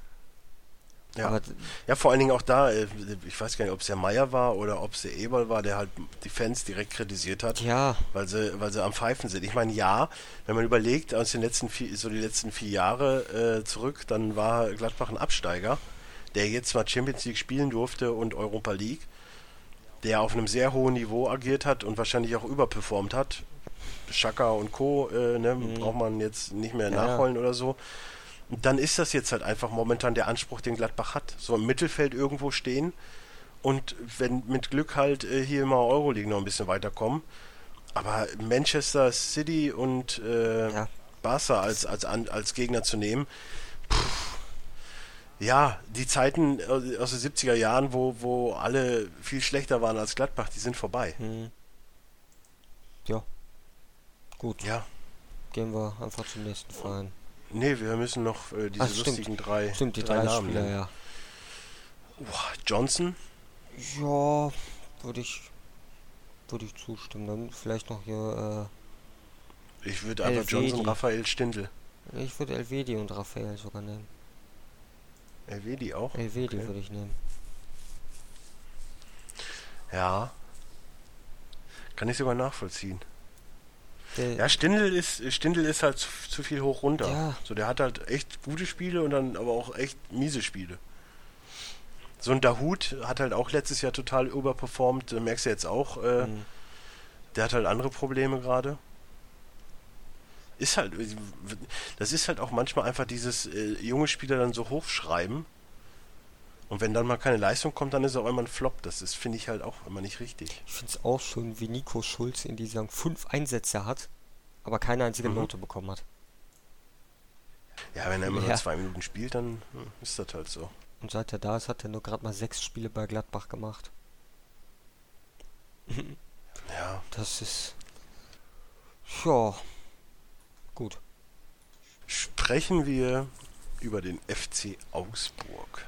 Ja. Aber Ja, vor allen Dingen auch da, äh, ich weiß gar nicht, ob es der Meier war oder ob es der Eberl war, der halt die Fans direkt kritisiert hat, ja, weil sie, weil sie am Pfeifen sind. Ich meine, ja, wenn man überlegt, aus den letzten vier, so die letzten vier Jahre äh, zurück, dann war Gladbach ein Absteiger, der jetzt mal Champions League spielen durfte und Europa League, der auf einem sehr hohen Niveau agiert hat und wahrscheinlich auch überperformt hat. Schaka und Co. Äh, ne, braucht man jetzt nicht mehr Mhm. Ja, nachholen oder so. Und dann ist das jetzt halt einfach momentan der Anspruch, den Gladbach hat. So im Mittelfeld irgendwo stehen und wenn mit Glück halt äh, hier mal Euroleague noch ein bisschen weiterkommen. Aber Manchester City und äh, Ja. Barca als, als, als Gegner zu nehmen, pff, ja, die Zeiten aus aus den 70er Jahren, wo, wo alle viel schlechter waren als Gladbach, die sind vorbei. hm. ja. Gut, Ja, gehen wir einfach zum nächsten Verein. nee, wir müssen noch äh, diese Ach, lustigen drei, Stimmt, die drei, Namen Spieler, ja. Johnson, Ja, würde ich, würde ich zustimmen. Dann vielleicht noch hier, ich würde einfach. Johnson, Raphael Stindl. äh, ich würde Elvedi und Raphael sogar nehmen. Elvedi auch? Elvedi Okay. würde ich nehmen. Ja. Kann ich sogar nachvollziehen. Der, Ja, Stindl ist, Stindl ist halt zu, zu viel hoch runter. Ja. So, der hat halt echt gute Spiele und dann aber auch echt miese Spiele. So ein Dahut hat halt auch letztes Jahr total überperformt, äh, merkst du jetzt auch. Äh, hm, Der hat halt andere Probleme gerade. Ist halt, das ist halt auch manchmal einfach dieses äh, junge Spieler dann so hochschreiben. Und wenn dann mal keine Leistung kommt, dann ist er auch immer ein Flop. Das ist, finde ich halt auch immer nicht richtig. ich finde es auch schön, wie Nico Schulz in dieser Saison fünf Einsätze hat, aber keine einzige Mhm. Note bekommen hat. Ja, wenn er immer Ja. nur zwei Minuten spielt, dann hm, ist das halt so. Und seit er da ist, hat er nur gerade mal sechs Spiele bei Gladbach gemacht. Ja. Das ist. Ja. Gut. Sprechen wir über den FC Augsburg.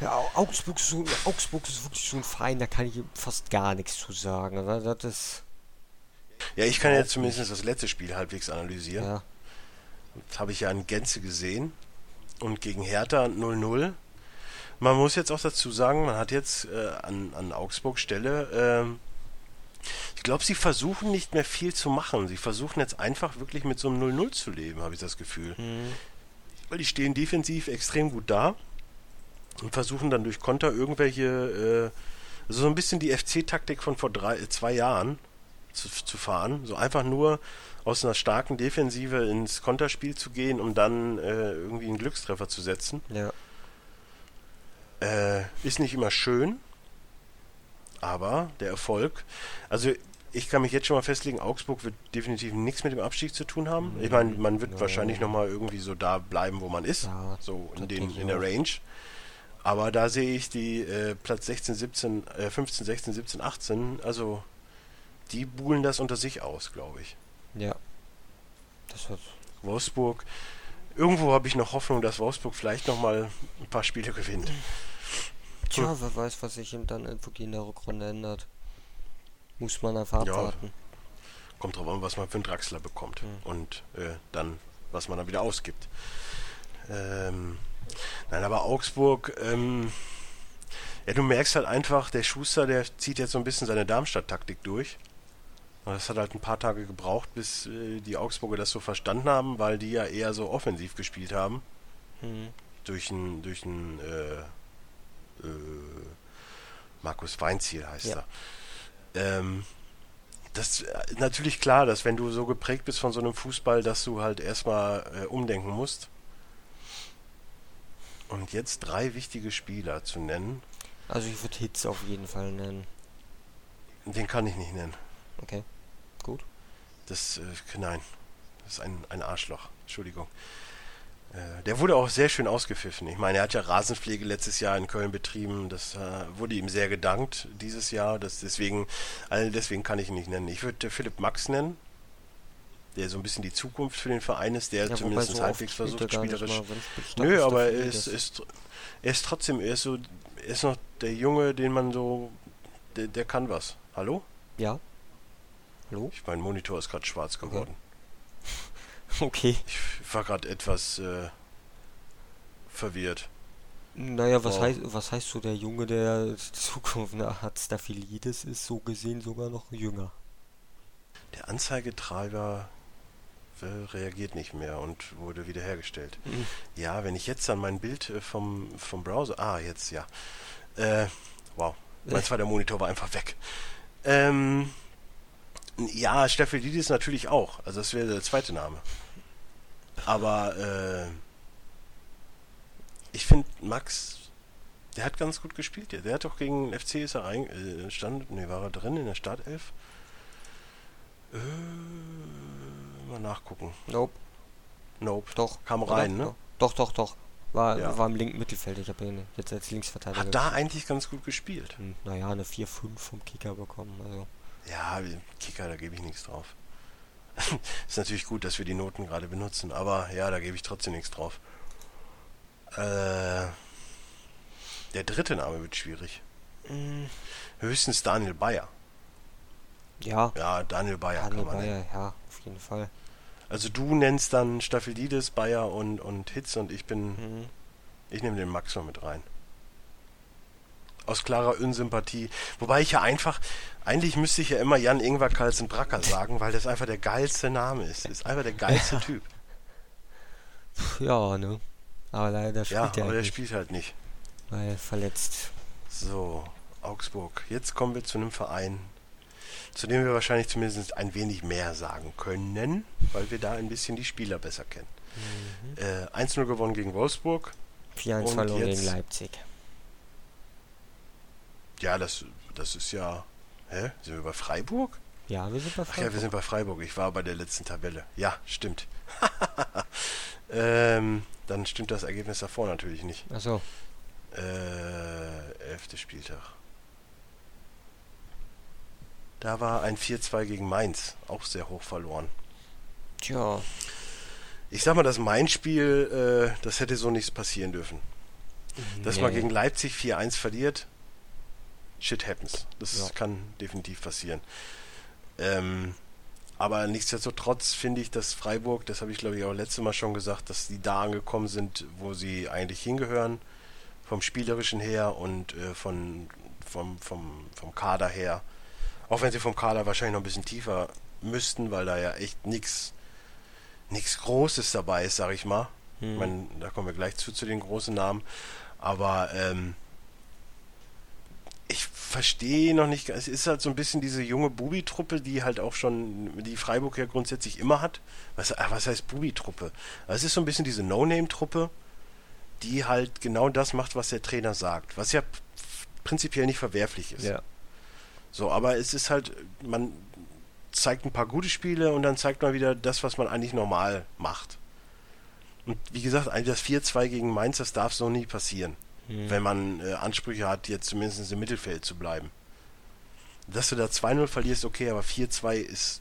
Ja, Au- Augsburg ist, so, Augsburg ist wirklich so ein Verein, da kann ich fast gar nichts zu sagen. Das ist. Ja, ich kann jetzt zumindest das letzte Spiel halbwegs analysieren. Ja. Das habe ich ja in Gänze gesehen. Und gegen Hertha 0-0. Man muss jetzt auch dazu sagen, man hat jetzt äh, an, an Augsburg Stelle, ähm, ich glaube, sie versuchen nicht mehr viel zu machen. Sie versuchen jetzt einfach wirklich mit so einem 0-0 zu leben, habe ich das Gefühl. Hm. Weil die stehen defensiv extrem gut da und versuchen dann durch Konter irgendwelche, äh, also so ein bisschen die FC-Taktik von vor drei, äh, zwei Jahren zu, zu fahren. So einfach nur aus einer starken Defensive ins Konterspiel zu gehen, um dann äh, irgendwie einen Glückstreffer zu setzen. Ja. Äh, ist nicht immer schön, aber der Erfolg, also ich kann mich jetzt schon mal festlegen, Augsburg wird definitiv nichts mit dem Abstieg zu tun haben. Ich meine, man wird Ja. wahrscheinlich nochmal irgendwie so da bleiben, wo man ist, Ja, so in, den, in der. Range. Aber da sehe ich die äh, Platz 16, 17, äh, 15, 16, 17, 18, also die buhlen das unter sich aus, glaube ich. Ja. Das wird. Wolfsburg, irgendwo habe ich noch Hoffnung, dass Wolfsburg vielleicht nochmal ein paar Spiele gewinnt. Tja, wer weiß, was sich ihm dann wirklich in der Rückrunde ändert. Muss man einfach Ja. abwarten. Kommt drauf an, was man für einen Draxler bekommt Mhm. und äh, dann, was man dann wieder ausgibt. Ähm, nein, aber Augsburg, ähm, ja, du merkst halt einfach, der Schuster, der zieht jetzt so ein bisschen seine Darmstadt-Taktik durch. Und das hat halt ein paar Tage gebraucht, bis äh, die Augsburger das so verstanden haben, weil die ja eher so offensiv gespielt haben. Hm. Durch einen, durch äh, äh, Markus Weinziel heißt Ja. er. Ähm, das ist natürlich klar, dass wenn du so geprägt bist von so einem Fußball, dass du halt erstmal äh, umdenken musst. Und jetzt drei wichtige Spieler zu nennen, Also ich würde Hits auf jeden Fall nennen. den kann ich nicht nennen. Okay. Gut. Das, äh, nein, das ist ein, ein Arschloch. Entschuldigung. Äh, der wurde auch sehr schön ausgepfiffen. Ich meine, er hat ja Rasenpflege letztes Jahr in Köln betrieben. Das äh, wurde ihm sehr gedankt dieses Jahr. Das, deswegen, also deswegen kann ich ihn nicht nennen. Ich würde äh, Philipp Max nennen, der so ein bisschen die Zukunft für den Verein ist, der Ja, zumindest so halbwegs er versucht, spielerisch. mal, Nö, aber er ist, ist, er ist trotzdem, er ist so, er ist noch der Junge, den man so, der, der kann was. Hallo? Ja. Hallo? Ich, mein Monitor ist gerade schwarz geworden. Okay. Ich war gerade etwas äh, verwirrt. Naja, was Oh. heißt, was heißt so, der Junge, der Zukunft nach hat, Staphylidis ist so gesehen sogar noch jünger. Der Anzeigetreiber äh, reagiert nicht mehr und wurde wiederhergestellt. Mhm. Ja, wenn ich jetzt an mein Bild äh, vom, vom Browser. Ah, jetzt ja. Äh, wow. Mein Äh. zweiter Monitor war einfach weg. Ähm, ja, Staphylides natürlich auch. Also das wäre der zweite Name. Aber äh, ich finde Max, der hat ganz gut gespielt. Der, der hat doch gegen FC ist er ein, äh, stand, nee, war er drin in der Startelf? Äh, mal nachgucken. Nope, Nope. doch. Kam oder? rein, ne? Doch, doch, doch. War, Ja. war im linken Mittelfeld. Ich habe ihn jetzt als Linksverteidiger. Hat da eigentlich ganz gut gespielt. Hm, Naja, eine 4-5 vom Kicker bekommen. Also. Ja, Kicker, da gebe ich nichts drauf. ist natürlich gut, dass wir die Noten gerade benutzen, aber ja, da gebe ich trotzdem nichts drauf. Äh, der dritte Name wird schwierig. Hm, Höchstens Daniel Bayer. Ja, Ja, Daniel Bayer Daniel kann man nennen. Bayer, ja, auf jeden Fall. Also du nennst dann Staphylides, Bayer und, und Hitz und ich bin, Hm. ich nehme den Max noch mit rein. Aus klarer Unsympathie. Wobei ich ja einfach, eigentlich müsste ich ja immer Jan Ingvar Carlsen Bracker sagen, weil das einfach der geilste Name ist. Ist einfach der geilste Typ. Pff, Ja, ne. Aber leider spielt Ja, er aber halt der nicht, spielt halt nicht. weil verletzt. So, Augsburg. Jetzt kommen wir zu einem Verein, zu dem wir wahrscheinlich zumindest ein wenig mehr sagen können, weil wir da ein bisschen die Spieler besser kennen. Mhm. Äh, 1-0 gewonnen gegen Wolfsburg. 4-1 Und verloren gegen Leipzig. Ja, das, das ist ja. Hä? Sind wir bei Freiburg? Ja, wir sind bei Ach ja, Freiburg. wir sind bei Freiburg. Ich war bei der letzten Tabelle. Ja, stimmt. ähm, dann stimmt das Ergebnis davor natürlich nicht. Achso, Äh, elfter Spieltag. Da war ein 4-2 gegen Mainz, auch sehr hoch verloren. tja. Ich sag mal, das Mainz-Spiel, äh, das hätte so nichts passieren dürfen. Dass man gegen Leipzig 4-1 verliert, shit happens. Das Ja. kann definitiv passieren. Ähm, aber nichtsdestotrotz finde ich, dass Freiburg, das habe ich glaube ich auch letztes Mal schon gesagt, dass die da angekommen sind, wo sie eigentlich hingehören, vom Spielerischen her und äh, von, vom, vom, vom Kader her. Auch wenn sie vom Kader wahrscheinlich noch ein bisschen tiefer müssten, weil da ja echt nichts nichts Großes dabei ist, sag ich mal. Hm. Ich meine, da kommen wir gleich zu, zu den großen Namen. Aber ähm, ich verstehe noch nicht, es ist halt so ein bisschen diese junge Bubi-Truppe, die halt auch schon, die Freiburg ja grundsätzlich immer hat. Was, ah, was heißt Bubi-Truppe? Es ist so ein bisschen diese No-Name-Truppe, die halt genau das macht, was der Trainer sagt. Was ja prinzipiell nicht verwerflich ist. Ja. So, aber es ist halt, man zeigt ein paar gute Spiele und dann zeigt man wieder das, was man eigentlich normal macht. Und wie gesagt, das 4-2 gegen Mainz, das darf so nie passieren, Hm. wenn man äh, Ansprüche hat, jetzt zumindest im Mittelfeld zu bleiben. Dass du da 2-0 verlierst, okay, aber 4-2 ist.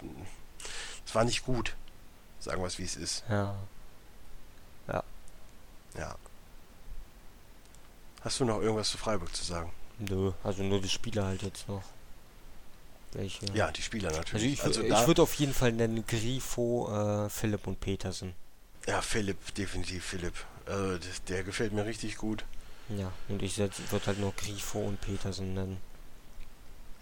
Es war nicht gut. Sagen wir es, wie es ist. Ja. Ja. Hast du noch irgendwas zu Freiburg zu sagen? Nö, also nur die Spieler halt jetzt noch. Welche? Ja, die Spieler Also natürlich. ich, Also, wür- da, ich würde auf jeden Fall nennen Grifo, äh, Philipp und Petersen. ja, Philipp, definitiv Philipp. Also, das, der gefällt mir richtig gut. Ja, und ich würde halt nur Grifo und Petersen nennen.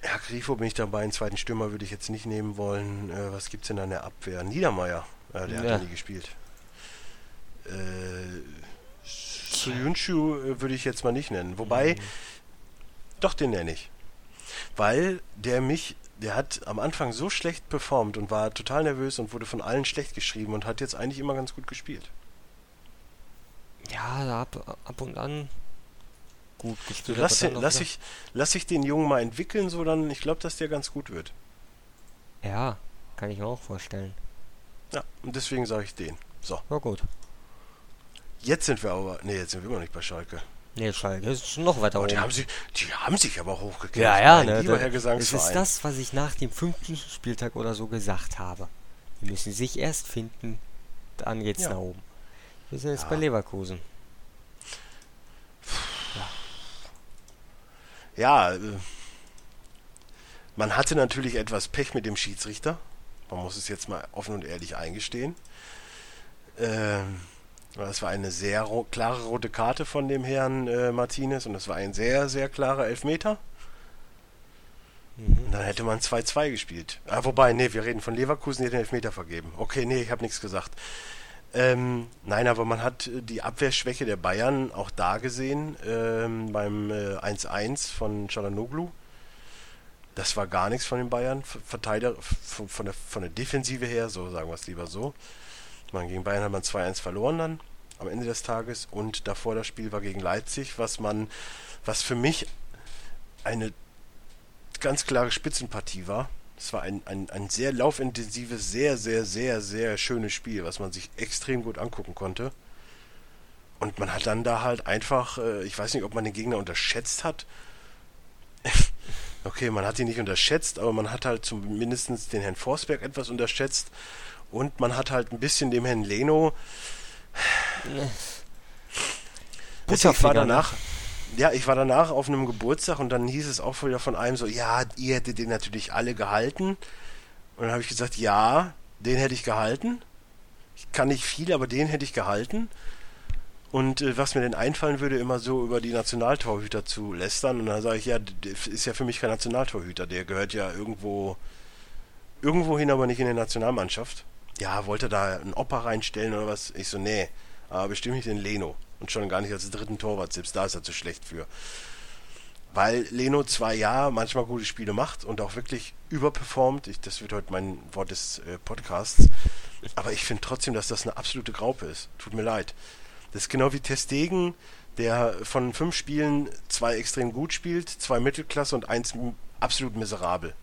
Ja, Grifo bin ich dabei. Einen zweiten Stürmer würde ich jetzt nicht nehmen wollen. Äh, was gibt's denn an der Abwehr? Niedermeier. Äh, der hat Ja. ja nie gespielt. Äh, Suyunshu äh, würde ich jetzt mal nicht nennen. Wobei, Mhm. doch, den nenne ich. Weil der mich, der hat am Anfang so schlecht performt und war total nervös und wurde von allen schlecht geschrieben und hat jetzt eigentlich immer ganz gut gespielt. Ja, da ab, ab und an gut gespielt. lass, dann lass, ich, lass ich den Jungen mal entwickeln, so dann, ich glaube, dass der ganz gut wird. Ja, kann ich mir auch vorstellen. Ja, und deswegen sage ich den. So, Na gut. jetzt sind wir aber, nee, jetzt sind wir immer noch nicht bei Schalke. Nee, Schalke ist noch weiter Oh, die, oben. haben sich, die haben sich aber hochgekämpft. Ja, ja, ne, lieber da- Herr Es Gesangsverein. ist das, was ich nach dem fünften Spieltag oder so gesagt habe. Die müssen sich erst finden, dann geht's Ja. nach oben. Wir sind jetzt Ja. bei Leverkusen. Ja, äh, man hatte natürlich etwas Pech mit dem Schiedsrichter. Man muss es jetzt mal offen und ehrlich eingestehen. Ähm, Das war eine sehr ro klare rote Karte von dem Herrn äh, Martinez und das war ein sehr, sehr klarer Elfmeter. Und dann hätte man 2-2 gespielt. Ah, wobei, nee, wir reden von Leverkusen, die hat den Elfmeter vergeben. Okay, nee, ich habe nichts gesagt. Ähm, nein, aber man hat äh, die Abwehrschwäche der Bayern auch da gesehen ähm, beim äh, 1-1 von Chalanoglu. Das war gar nichts von den Bayern. Verteidiger von, von, der, von der Defensive her, so sagen wir es lieber so. Man, gegen Bayern hat man 2-1 verloren dann am Ende des Tages und davor das Spiel war gegen Leipzig, was man, was für mich eine ganz klare Spitzenpartie war. Es war ein, ein, ein sehr laufintensives, sehr, sehr, sehr, sehr schönes Spiel, was man sich extrem gut angucken konnte. Und man hat dann da halt einfach, äh, ich weiß nicht, ob man den Gegner unterschätzt hat. okay, man hat ihn nicht unterschätzt, aber man hat halt zumindest den Herrn Forsberg etwas unterschätzt. Und man hat halt ein bisschen dem Herrn Leno. Ich war danach, ja, ich war danach auf einem Geburtstag und dann hieß es auch wieder von einem so, ja, ihr hättet den natürlich alle gehalten. Und dann habe ich gesagt, ja, den hätte ich gehalten. Ich kann nicht viel, aber den hätte ich gehalten. Und äh, was mir denn einfallen würde, immer so über die Nationaltorhüter zu lästern. Und dann sage ich, ja, ist ja für mich kein Nationaltorhüter. Der gehört ja irgendwo, irgendwo hin, aber nicht in die Nationalmannschaft. Ja, wollte da einen Opa reinstellen oder was? Ich so, nee, aber bestimmt nicht den Leno. Und schon gar nicht als dritten Torwart, selbst da ist er zu schlecht für. Weil Leno zwar ja manchmal gute Spiele macht und auch wirklich überperformt, ich, das wird heute mein Wort des äh, Podcasts, aber ich finde trotzdem, dass das eine absolute Graupe ist. Tut mir leid. Das ist genau wie Testegen, der von fünf Spielen zwei extrem gut spielt, zwei Mittelklasse und eins absolut miserabel.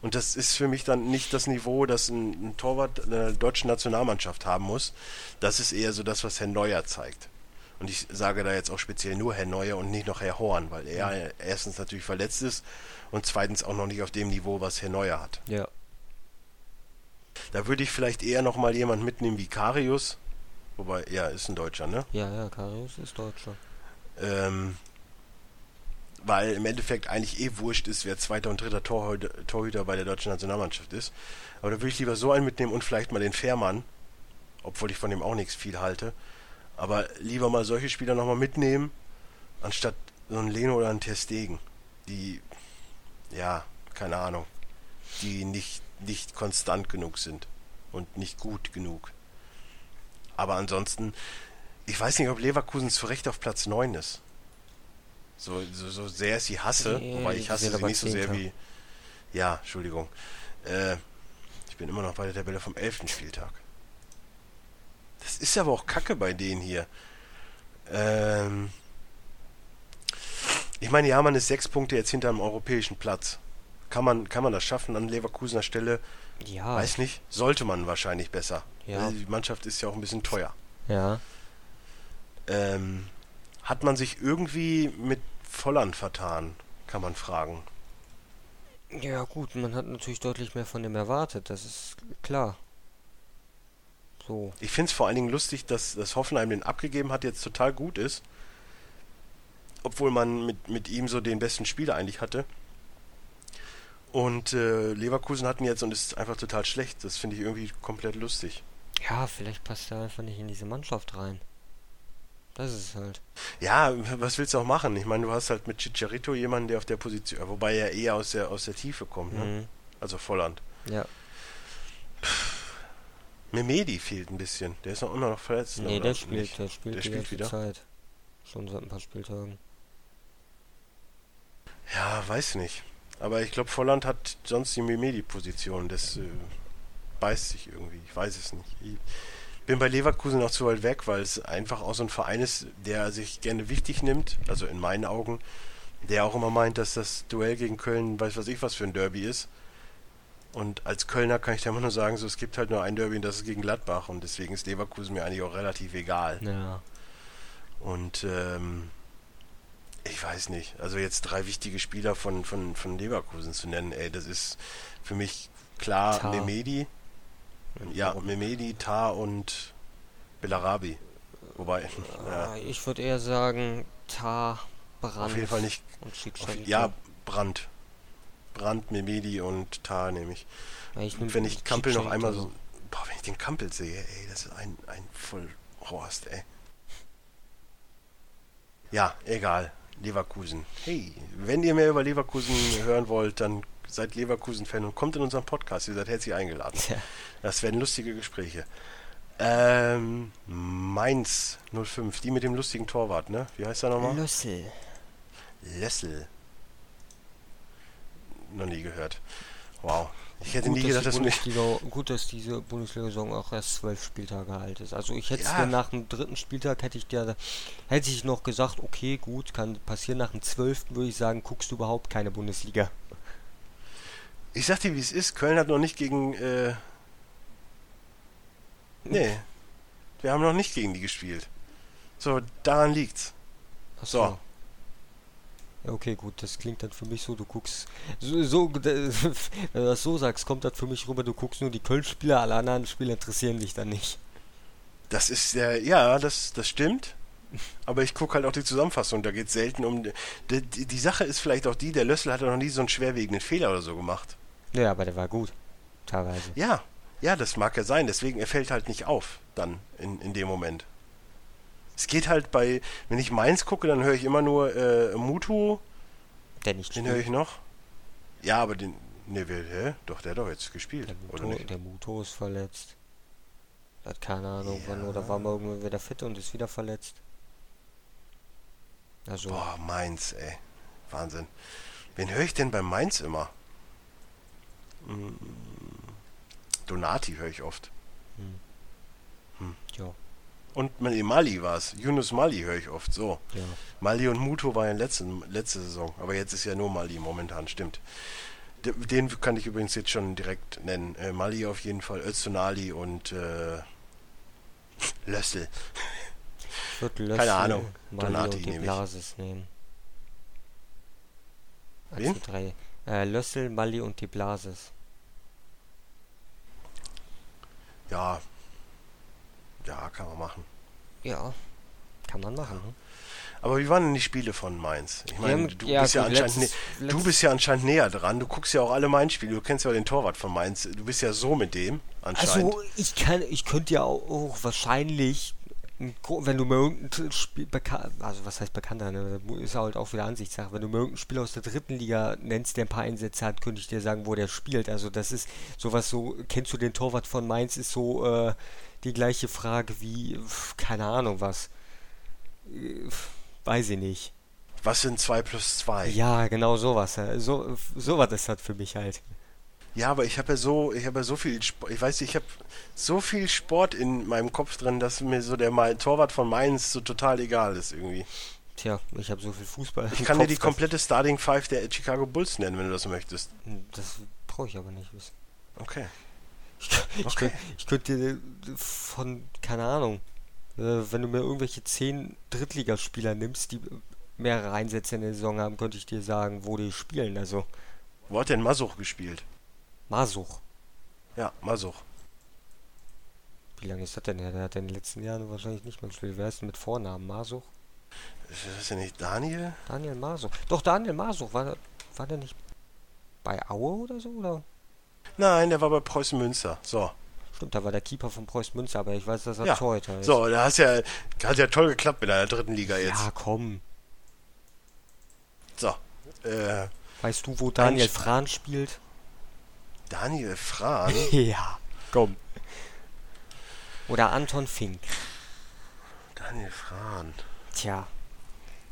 Und das ist für mich dann nicht das Niveau, das ein, ein Torwart einer deutschen Nationalmannschaft haben muss. Das ist eher so das, was Herr Neuer zeigt. Und ich sage da jetzt auch speziell nur Herr Neuer und nicht noch Herr Horn, weil er mhm. erstens natürlich verletzt ist und zweitens auch noch nicht auf dem Niveau, was Herr Neuer hat. Ja. Da würde ich vielleicht eher noch mal jemand mitnehmen wie Karius, wobei er ist ein Deutscher, ne? Ja, ja, Karius ist Deutscher. Ähm, weil im Endeffekt eigentlich eh wurscht ist, wer zweiter und dritter Torhüter, Torhüter bei der deutschen Nationalmannschaft ist. Aber da würde ich lieber so einen mitnehmen und vielleicht mal den Fährmann, obwohl ich von dem auch nichts viel halte. Aber lieber mal solche Spieler nochmal mitnehmen, anstatt so einen Leno oder einen Testegen, die, ja, keine Ahnung, die nicht, nicht konstant genug sind und nicht gut genug. Aber ansonsten, ich weiß nicht, ob Leverkusen zu Recht auf Platz 9 ist. So, so, so sehr ich sie hasse, nee, wobei ich hasse sie nicht so sehr wie. Ja, Entschuldigung. Äh, ich bin immer noch bei der Tabelle vom 11. Spieltag. Das ist aber auch Kacke bei denen hier. Ähm ich meine, ja, man ist sechs Punkte jetzt hinter dem europäischen Platz. Kann man, kann man das schaffen an Leverkusener Stelle? Ja. Weiß nicht. Sollte man wahrscheinlich besser. Ja. Die Mannschaft ist ja auch ein bisschen teuer. Ja. Ähm, hat man sich irgendwie mit Volland vertan, kann man fragen. Ja gut, man hat natürlich deutlich mehr von dem erwartet, das ist klar. So. Ich finde es vor allen Dingen lustig, dass, dass Hoffenheim den abgegeben hat, jetzt total gut ist. Obwohl man mit, mit ihm so den besten Spieler eigentlich hatte. Und äh, Leverkusen hatten jetzt und ist einfach total schlecht. Das finde ich irgendwie komplett lustig. Ja, vielleicht passt er einfach nicht in diese Mannschaft rein. Das ist es halt. Ja, was willst du auch machen? Ich meine, du hast halt mit Chicharito jemanden, der auf der Position, wobei er eher aus der aus der Tiefe kommt, ne? Mhm. Also Volland. Ja. Memedi fehlt ein bisschen. Der ist noch immer noch verletzt. Nee, der spielt, der spielt, der spielt wieder. Zeit. Schon seit ein paar Spieltagen. Ja, weiß nicht. Aber ich glaube, Volland hat sonst die Memedi-Position. Das äh, beißt sich irgendwie. Ich weiß es nicht. Ich bin bei Leverkusen noch zu weit weg, weil es einfach auch so ein Verein ist, der sich gerne wichtig nimmt. Also in meinen Augen. Der auch immer meint, dass das Duell gegen Köln, weiß was ich was für ein Derby ist. Und als Kölner kann ich da immer nur sagen, so es gibt halt nur ein Derby und das ist gegen Gladbach und deswegen ist Leverkusen mir eigentlich auch relativ egal. Ja. Und ähm, ich weiß nicht, also jetzt drei wichtige Spieler von, von, von Leverkusen zu nennen, ey, das ist für mich klar Tar. Memedi. Ja, Memedi, Tar und Bellarabi. Wobei, ja. Ich würde eher sagen Tar, Brand. Auf jeden Fall nicht. Auf, ja, Brand. Brand, Memedi und Tar nehme ich. Ja, ich nehm wenn ich Kampel noch einmal so. Boah, wenn ich den Kampel sehe, ey, das ist ein, ein voll Horst, ey. Ja, egal. Leverkusen. Hey, wenn ihr mehr über Leverkusen hören wollt, dann seid Leverkusen-Fan und kommt in unseren Podcast. Ihr seid herzlich eingeladen. Tja. Das werden lustige Gespräche. Ähm, Mainz 05, die mit dem lustigen Torwart, ne? Wie heißt er nochmal? Lössel. Lessel. Noch nie gehört. Wow. Ich hätte Gut, nie gedacht, dass dass mich. Gut, dass diese Bundesliga-Saison auch erst zwölf Spieltage alt ist. Also ich hätte Ja. nach dem dritten Spieltag hätte ich dir hätte ich noch gesagt, okay, gut, kann passieren. Nach dem zwölften würde ich sagen, guckst du überhaupt keine Bundesliga. Ich sag dir, wie es ist. Köln hat noch nicht gegen. Äh, nee. Wir haben noch nicht gegen die gespielt. So, daran liegt's. Ach So. Ja, okay, gut, das klingt dann für mich so, du guckst, so, so wenn du das so sagst, kommt das für mich rüber, du guckst nur die Köln-Spieler, alle anderen Spieler interessieren dich dann nicht. Das ist der. Ja, das, das stimmt. Aber ich gucke halt auch die Zusammenfassung. Da geht es selten um. Die, die, die Sache ist vielleicht auch die, der Lössel hat ja noch nie so einen schwerwiegenden Fehler oder so gemacht. Ja, aber der war gut, teilweise. Ja, ja, das mag ja sein. Deswegen, er fällt halt nicht auf dann in, in dem Moment. Es geht halt bei, wenn ich Mainz gucke, dann höre ich immer nur äh, Mutu. Der nicht Den höre ich noch. Ja, aber den. Ne, hä? Doch, der hat doch jetzt gespielt. Der Oder Muto, nicht? der Muto ist verletzt. Hat keine Ahnung wann, oder war mal irgendwann wieder fit und ist wieder verletzt. Also, Boah, Mainz, ey. Wahnsinn. Wen höre ich denn bei Mainz immer? Mm, Donati höre ich oft. ja, Und nee, Mali war es. Yunus Mali höre ich oft. So. ja. Mali und Muto war ja letzte, letzte Saison. Aber jetzt ist ja nur Mali momentan, stimmt. Den kann ich übrigens jetzt schon direkt nennen. Äh, Mali auf jeden Fall, Öztunali und äh, Lössel. Lössel, Keine Ahnung. Mali Donati und die nehme ich. Blasis nehmen. Wen? Also drei. Äh, Lössel, Mali und die Blasis. Ja. Ja, kann man machen. Ja, kann man machen. Ne? Aber wie waren denn die Spiele von Mainz? Ich meine, du, ja, bist ja letztes- du bist ja anscheinend näher dran. Du guckst ja auch alle Mainz-Spiele. Du kennst ja den Torwart von Mainz. Du bist ja so mit dem anscheinend. Also ich kann, ich könnte ja auch, auch wahrscheinlich, wenn du mir irgendein Spiel bekannt, also was heißt bekannter, ne? Ist halt auch wieder Ansichtssache. Wenn du mir irgendeinen Spieler aus der dritten Liga nennst, der ein paar Einsätze hat, könnte ich dir sagen, wo der spielt. Also das ist sowas so, kennst du den Torwart von Mainz, ist so äh, die gleiche Frage wie, keine Ahnung was. Äh, Weiß ich nicht. Was sind 2 plus 2? Ja, genau sowas. äh, So, sowas ist das für mich halt. Ja, aber ich habe ja so, ich habe ja so viel, Sp ich weiß nicht, ich habe so viel Sport in meinem Kopf drin, dass mir so der Ma- Torwart von Mainz so total egal ist irgendwie. Tja, ich habe so viel Fußball. Ich kann dir Kopf, die dass- komplette Starting Five der Chicago Bulls nennen, wenn du das möchtest. Das brauche ich aber nicht wissen. Okay. Ich, ich, Okay. könnte, ich könnte dir von, keine Ahnung, äh, wenn du mir irgendwelche zehn Drittligaspieler nimmst, die mehrere Einsätze in der Saison haben, könnte ich dir sagen, wo die spielen. Also Wo hat denn Masuch gespielt? Masuch. Ja, Masuch. Wie lange ist das denn her? Der hat in den letzten Jahren wahrscheinlich nicht mehr gespielt. Wer ist denn mit Vornamen? Masuch? Ist das ja nicht Daniel? Daniel Masuch. Doch, Daniel Masuch. War, war der nicht bei Aue oder so? Oder? Nein, der war bei Preußen Münster. So. Stimmt, da war der Keeper von Preußen Münster, aber ich weiß, dass er Ja. Torhüter ist. So, da hast ja, hat ja toll geklappt mit deiner dritten Liga jetzt. Ja, komm. So. Äh, Weißt du, wo Daniel Frahn spielt? Daniel Frahn. Ja, komm. Oder Anton Fink. Daniel Frahn. Tja.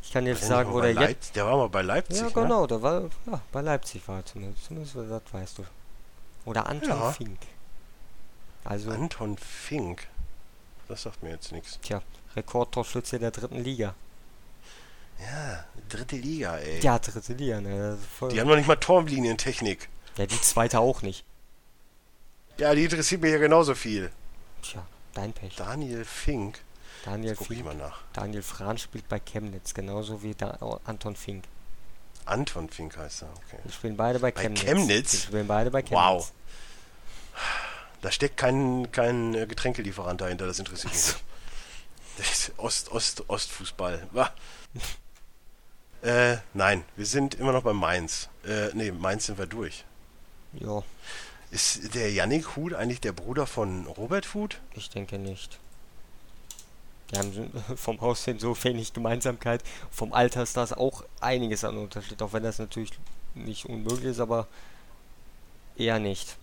Ich kann jetzt sagen, wo der jetzt. Der war mal bei Leipzig, Ja, ne? genau, der war ja, bei Leipzig war er zumindest. Zumindest das weißt du. Oder Anton Ja. Fink. Also, Anton Fink. Das sagt mir jetzt nichts. tja, Rekordtorschütze der dritten Liga. Ja, dritte Liga, ey. Ja, dritte Liga, ne? Die haben noch nicht mal Torlinientechnik. Ja, die zweite auch nicht. Ja, die interessiert mich ja genauso viel. Tja, dein Pech. Daniel Fink. Daniel Guck ich Fink. mal nach. Daniel Frahn spielt bei Chemnitz, genauso wie da, oh, Anton Fink. Anton Fink heißt er, okay. Die spielen beide bei Bei Chemnitz. Chemnitz? Die spielen beide bei Chemnitz. Wow. Da steckt kein, kein äh, Getränkelieferant dahinter, das interessiert mich nicht. Das Ost, Ost, Ostfußball. Äh, nein, wir sind immer noch bei Mainz. Äh, nee, Mainz sind wir durch. Ja, Ist der Yannick Huth eigentlich der Bruder von Robert Huth? ich denke nicht. Die haben vom Aussehen so wenig Gemeinsamkeit. Vom Alter ist das auch einiges an Unterschied, auch wenn das natürlich nicht unmöglich ist, aber eher nicht.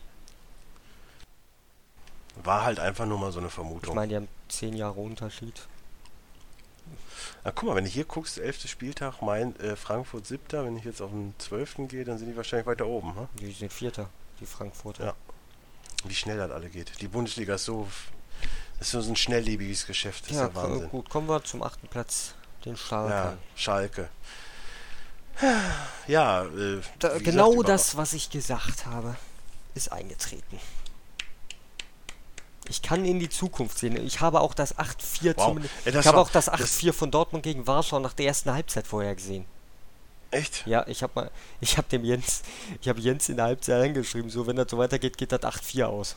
War halt einfach nur mal so eine Ich Vermutung. meine, die haben zehn Jahre Unterschied. Na guck mal, wenn du hier guckst, 11. Spieltag, mein, äh, Frankfurt 7. Wenn ich jetzt auf den 12. gehe, dann sind die wahrscheinlich weiter oben. Hm? Die sind Vierter, die Frankfurter. Ja. Wie schnell das alle geht. Die Bundesliga ist so. Das ist so ein schnelllebiges Geschäft. Das ist Ja, ja Wahnsinn. gut, kommen wir zum achten Platz, den Schalke. Ja, Schalke. Ja, äh, Da, genau gesagt, das, was ich gesagt habe, ist eingetreten. Ich kann in die Zukunft sehen. Ich habe auch das 8-4 Wow. zumindest. Ey, das ich habe auch das das- 8-4 von Dortmund gegen Warschau nach der ersten Halbzeit vorher gesehen. Echt? Ja, ich habe mal, ich habe dem Jens, ich habe Jens in der Halbzeit angeschrieben, so wenn das so weitergeht, geht das 8-4 aus.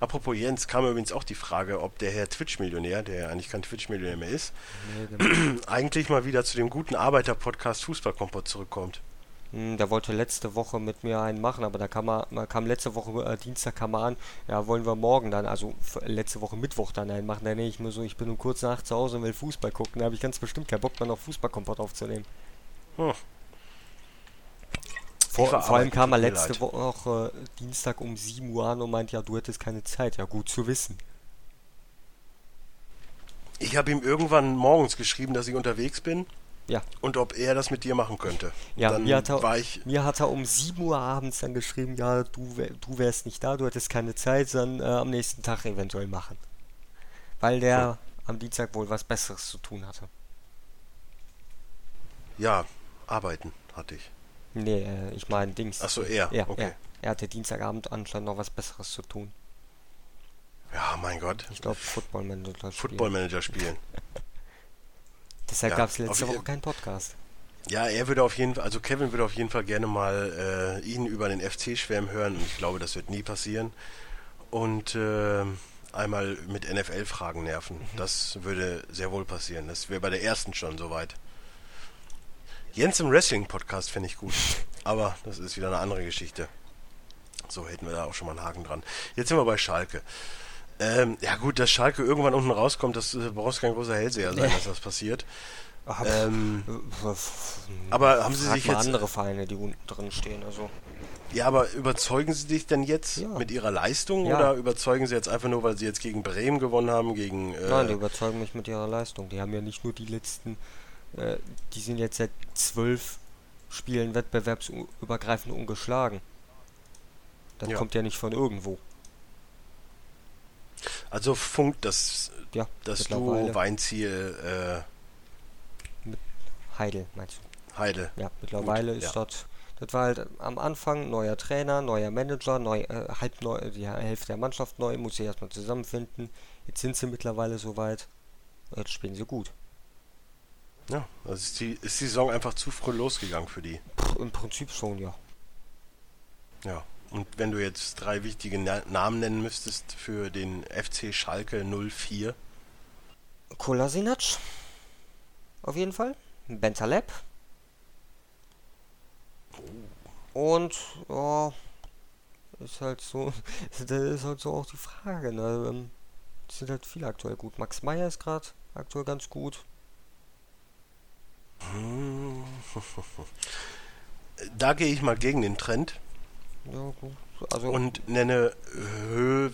Apropos Jens, kam übrigens auch die Frage, ob der Herr Twitch-Millionär, der ja eigentlich kein Twitch-Millionär mehr ist, Nee, eigentlich mal wieder zu dem guten Arbeiter-Podcast Fußballkompott zurückkommt. Hm, der wollte letzte Woche mit mir einen machen, aber da kam er, man kam letzte Woche äh, Dienstag kam er an, ja, wollen wir morgen dann, also letzte Woche Mittwoch dann einen machen. Dann denke ich mir so, ich bin um kurz nach zu Hause und will Fußball gucken, da habe ich ganz bestimmt keinen Bock mehr noch Fußballkompott aufzunehmen. Hm. Vor, vor allem kam er letzte. Woche äh, Dienstag um 7 Uhr an und meint, ja, du hättest keine Zeit. Ja, gut zu wissen. Ich habe ihm irgendwann morgens geschrieben, dass ich unterwegs bin Ja, und ob er das mit dir machen könnte. Ja, dann mir hat er- war ich. Mir hat er um 7 Uhr abends dann geschrieben, ja, du, du wärst nicht da, du hättest keine Zeit, dann äh, am nächsten Tag eventuell machen. Weil der am Dienstag wohl was Besseres zu tun hatte. Ja, arbeiten hatte ich. Nee, äh, ich meine Dings. Achso, er. Ja, okay. er, er hatte Dienstagabend anscheinend noch was Besseres zu tun. Ja, mein Gott. Ich glaube, Football Manager. spielen. Football Manager spielen. Deshalb Ja, gab es letzte Woche keinen Podcast. Ja, er würde auf jeden Fall, also Kevin würde auf jeden Fall gerne mal äh, ihn über den FC schwärmen hören und ich glaube, das wird nie passieren. Und äh, einmal mit NFL-Fragen nerven. Mhm. Das würde sehr wohl passieren. Das wäre bei der ersten schon soweit. Jens im Wrestling-Podcast fände ich gut. Aber das ist wieder eine andere Geschichte. So hätten wir da auch schon mal einen Haken dran. Jetzt sind wir bei Schalke. Ähm, ja gut, dass Schalke irgendwann unten rauskommt, das äh, brauchst kein großer Hellseher sein, dass das passiert. Aber, Ähm, äh, aber haben Sie sich jetzt andere Vereine, die unten drin stehen. Also Ja, aber überzeugen Sie dich denn jetzt Ja. mit Ihrer Leistung Ja. oder überzeugen Sie jetzt einfach nur, weil Sie jetzt gegen Bremen gewonnen haben, gegen äh, Nein, die überzeugen mich mit ihrer Leistung. Die haben ja nicht nur die letzten, äh, die sind jetzt seit zwölf Spielen wettbewerbsübergreifend ungeschlagen. Das Ja. kommt ja nicht von irgendwo. Also funkt das, Ja, das. Duo Weinziel Heidel, meinst du? äh, Heide. Ja, mittlerweile Gut, ist ja. das, das war halt am Anfang neuer Trainer, neuer Manager, neu, äh, halb neu, die Hälfte der Mannschaft neu, muss sie erstmal zusammenfinden. Jetzt sind sie mittlerweile soweit. Jetzt spielen sie gut. Ja, also ist die, ist die Saison einfach zu früh losgegangen für die. Puh, Im Prinzip schon, ja. Ja. Und wenn du jetzt drei wichtige Na Namen nennen müsstest für den FC Schalke 04, Kolasinac. Auf jeden Fall. Bentaleb. Und, ja, ist halt so, das ist halt so auch die Frage, ne? ähm, Es sind halt viele aktuell gut. Max Meyer ist gerade aktuell ganz gut. da gehe ich mal gegen den Trend Ja, gut. Also, und nenne Hö,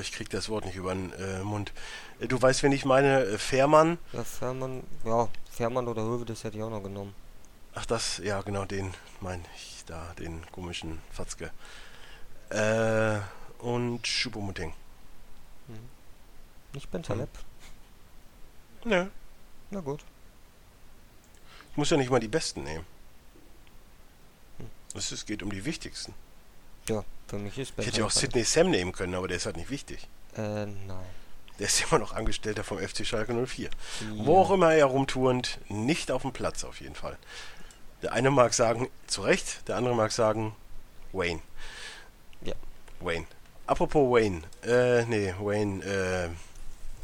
ich krieg das Wort nicht über den äh, Mund. Äh, Du weißt, wen ich meine, äh, Fährmann. ja, Fährmann, ja, Fährmann oder Höwe, das hätte ich auch noch genommen. Ach, das, ja, genau, den meine ich da, den komischen Fatzke. Äh, und Schupomutting. Nicht Bentaleb? Nö. Na gut. Ich muss ja nicht mal die Besten nehmen. Es ist- geht um die wichtigsten. Ja, für mich ist Ich hätte ja auch Sidney Sam nehmen können, aber der ist halt nicht wichtig. Äh, nein. Der ist immer noch Angestellter vom FC Schalke 04. Ja. Wo auch immer er rumturnt, nicht auf dem Platz auf jeden Fall. Der eine mag sagen, zu Recht, der andere mag sagen, Wayne. Ja. Wayne. Apropos Wayne. Äh, nee, Wayne, äh,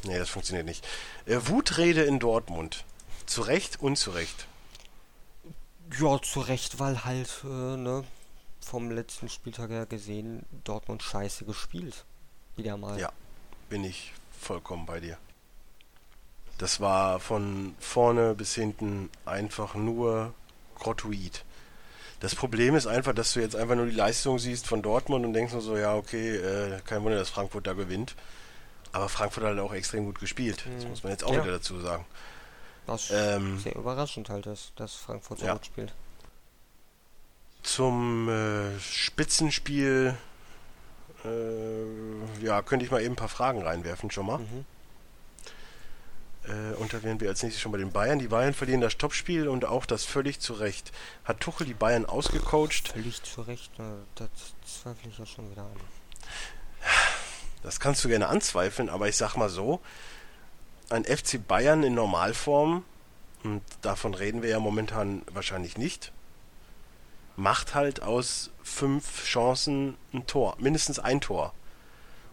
nee, das funktioniert nicht. Äh, Wutrede in Dortmund. Zu Recht, unzurecht. Ja, zu Recht, weil halt, äh, ne, vom letzten Spieltag her gesehen, Dortmund scheiße gespielt. Wieder mal. Ja, bin ich vollkommen bei dir. Das war von vorne bis hinten einfach nur grottoid. Das Problem ist einfach, dass du jetzt einfach nur die Leistung siehst von Dortmund und denkst nur so, ja, okay, äh, kein Wunder, dass Frankfurt da gewinnt. Aber Frankfurt hat halt auch extrem gut gespielt. Das muss man jetzt auch Ja. wieder dazu sagen. Ist Ähm, sehr überraschend halt, dass, dass Frankfurt so ja. gut spielt. Zum äh, Spitzenspiel äh, ja, könnte ich mal eben ein paar Fragen reinwerfen schon mal. Mhm. Äh, und da wären wir als nächstes schon bei den Bayern. Die Bayern verlieren das Topspiel und auch das völlig zu Recht. Hat Tuchel die Bayern ausgecoacht? Völlig zu Recht, äh, das zweifle ich ja schon wieder an. Das kannst du gerne anzweifeln, aber ich sag mal so, ein FC Bayern in Normalform, und davon reden wir ja momentan wahrscheinlich nicht, macht halt aus fünf Chancen ein Tor, mindestens ein Tor.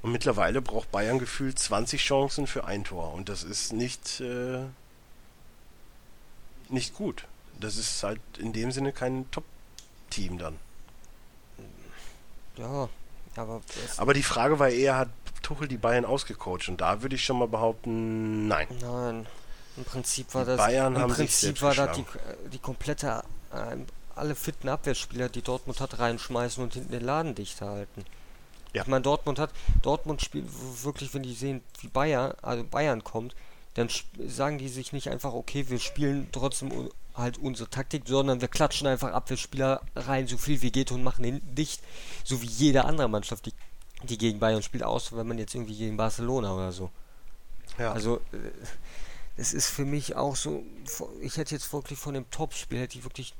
Und mittlerweile braucht Bayern gefühlt 20 Chancen für ein Tor. Und das ist nicht, äh, nicht gut. Das ist halt in dem Sinne kein Top-Team dann. Ja, aber Aber die Frage war eher, hat Tuchel die Bayern ausgecoacht? Und da würde ich schon mal behaupten, nein. nein. Im Prinzip war das. Bayern Im haben Prinzip war das die, äh, die komplette. Äh, alle fitten Abwehrspieler, die Dortmund hat, reinschmeißen und hinten den Laden dicht halten. Ja. Ich meine, Dortmund hat. Dortmund spielt wirklich, wenn die sehen, wie Bayern, also Bayern kommt, dann sagen die sich nicht einfach, okay, wir spielen trotzdem halt unsere Taktik, sondern wir klatschen einfach Abwehrspieler rein, so viel wie geht und machen hinten dicht. So wie jede andere Mannschaft, die, die gegen Bayern spielt, außer wenn man jetzt irgendwie gegen Barcelona oder so. Ja. Also, äh, es ist für mich auch so, ich hätte jetzt wirklich von dem Topspiel, hätte ich wirklich,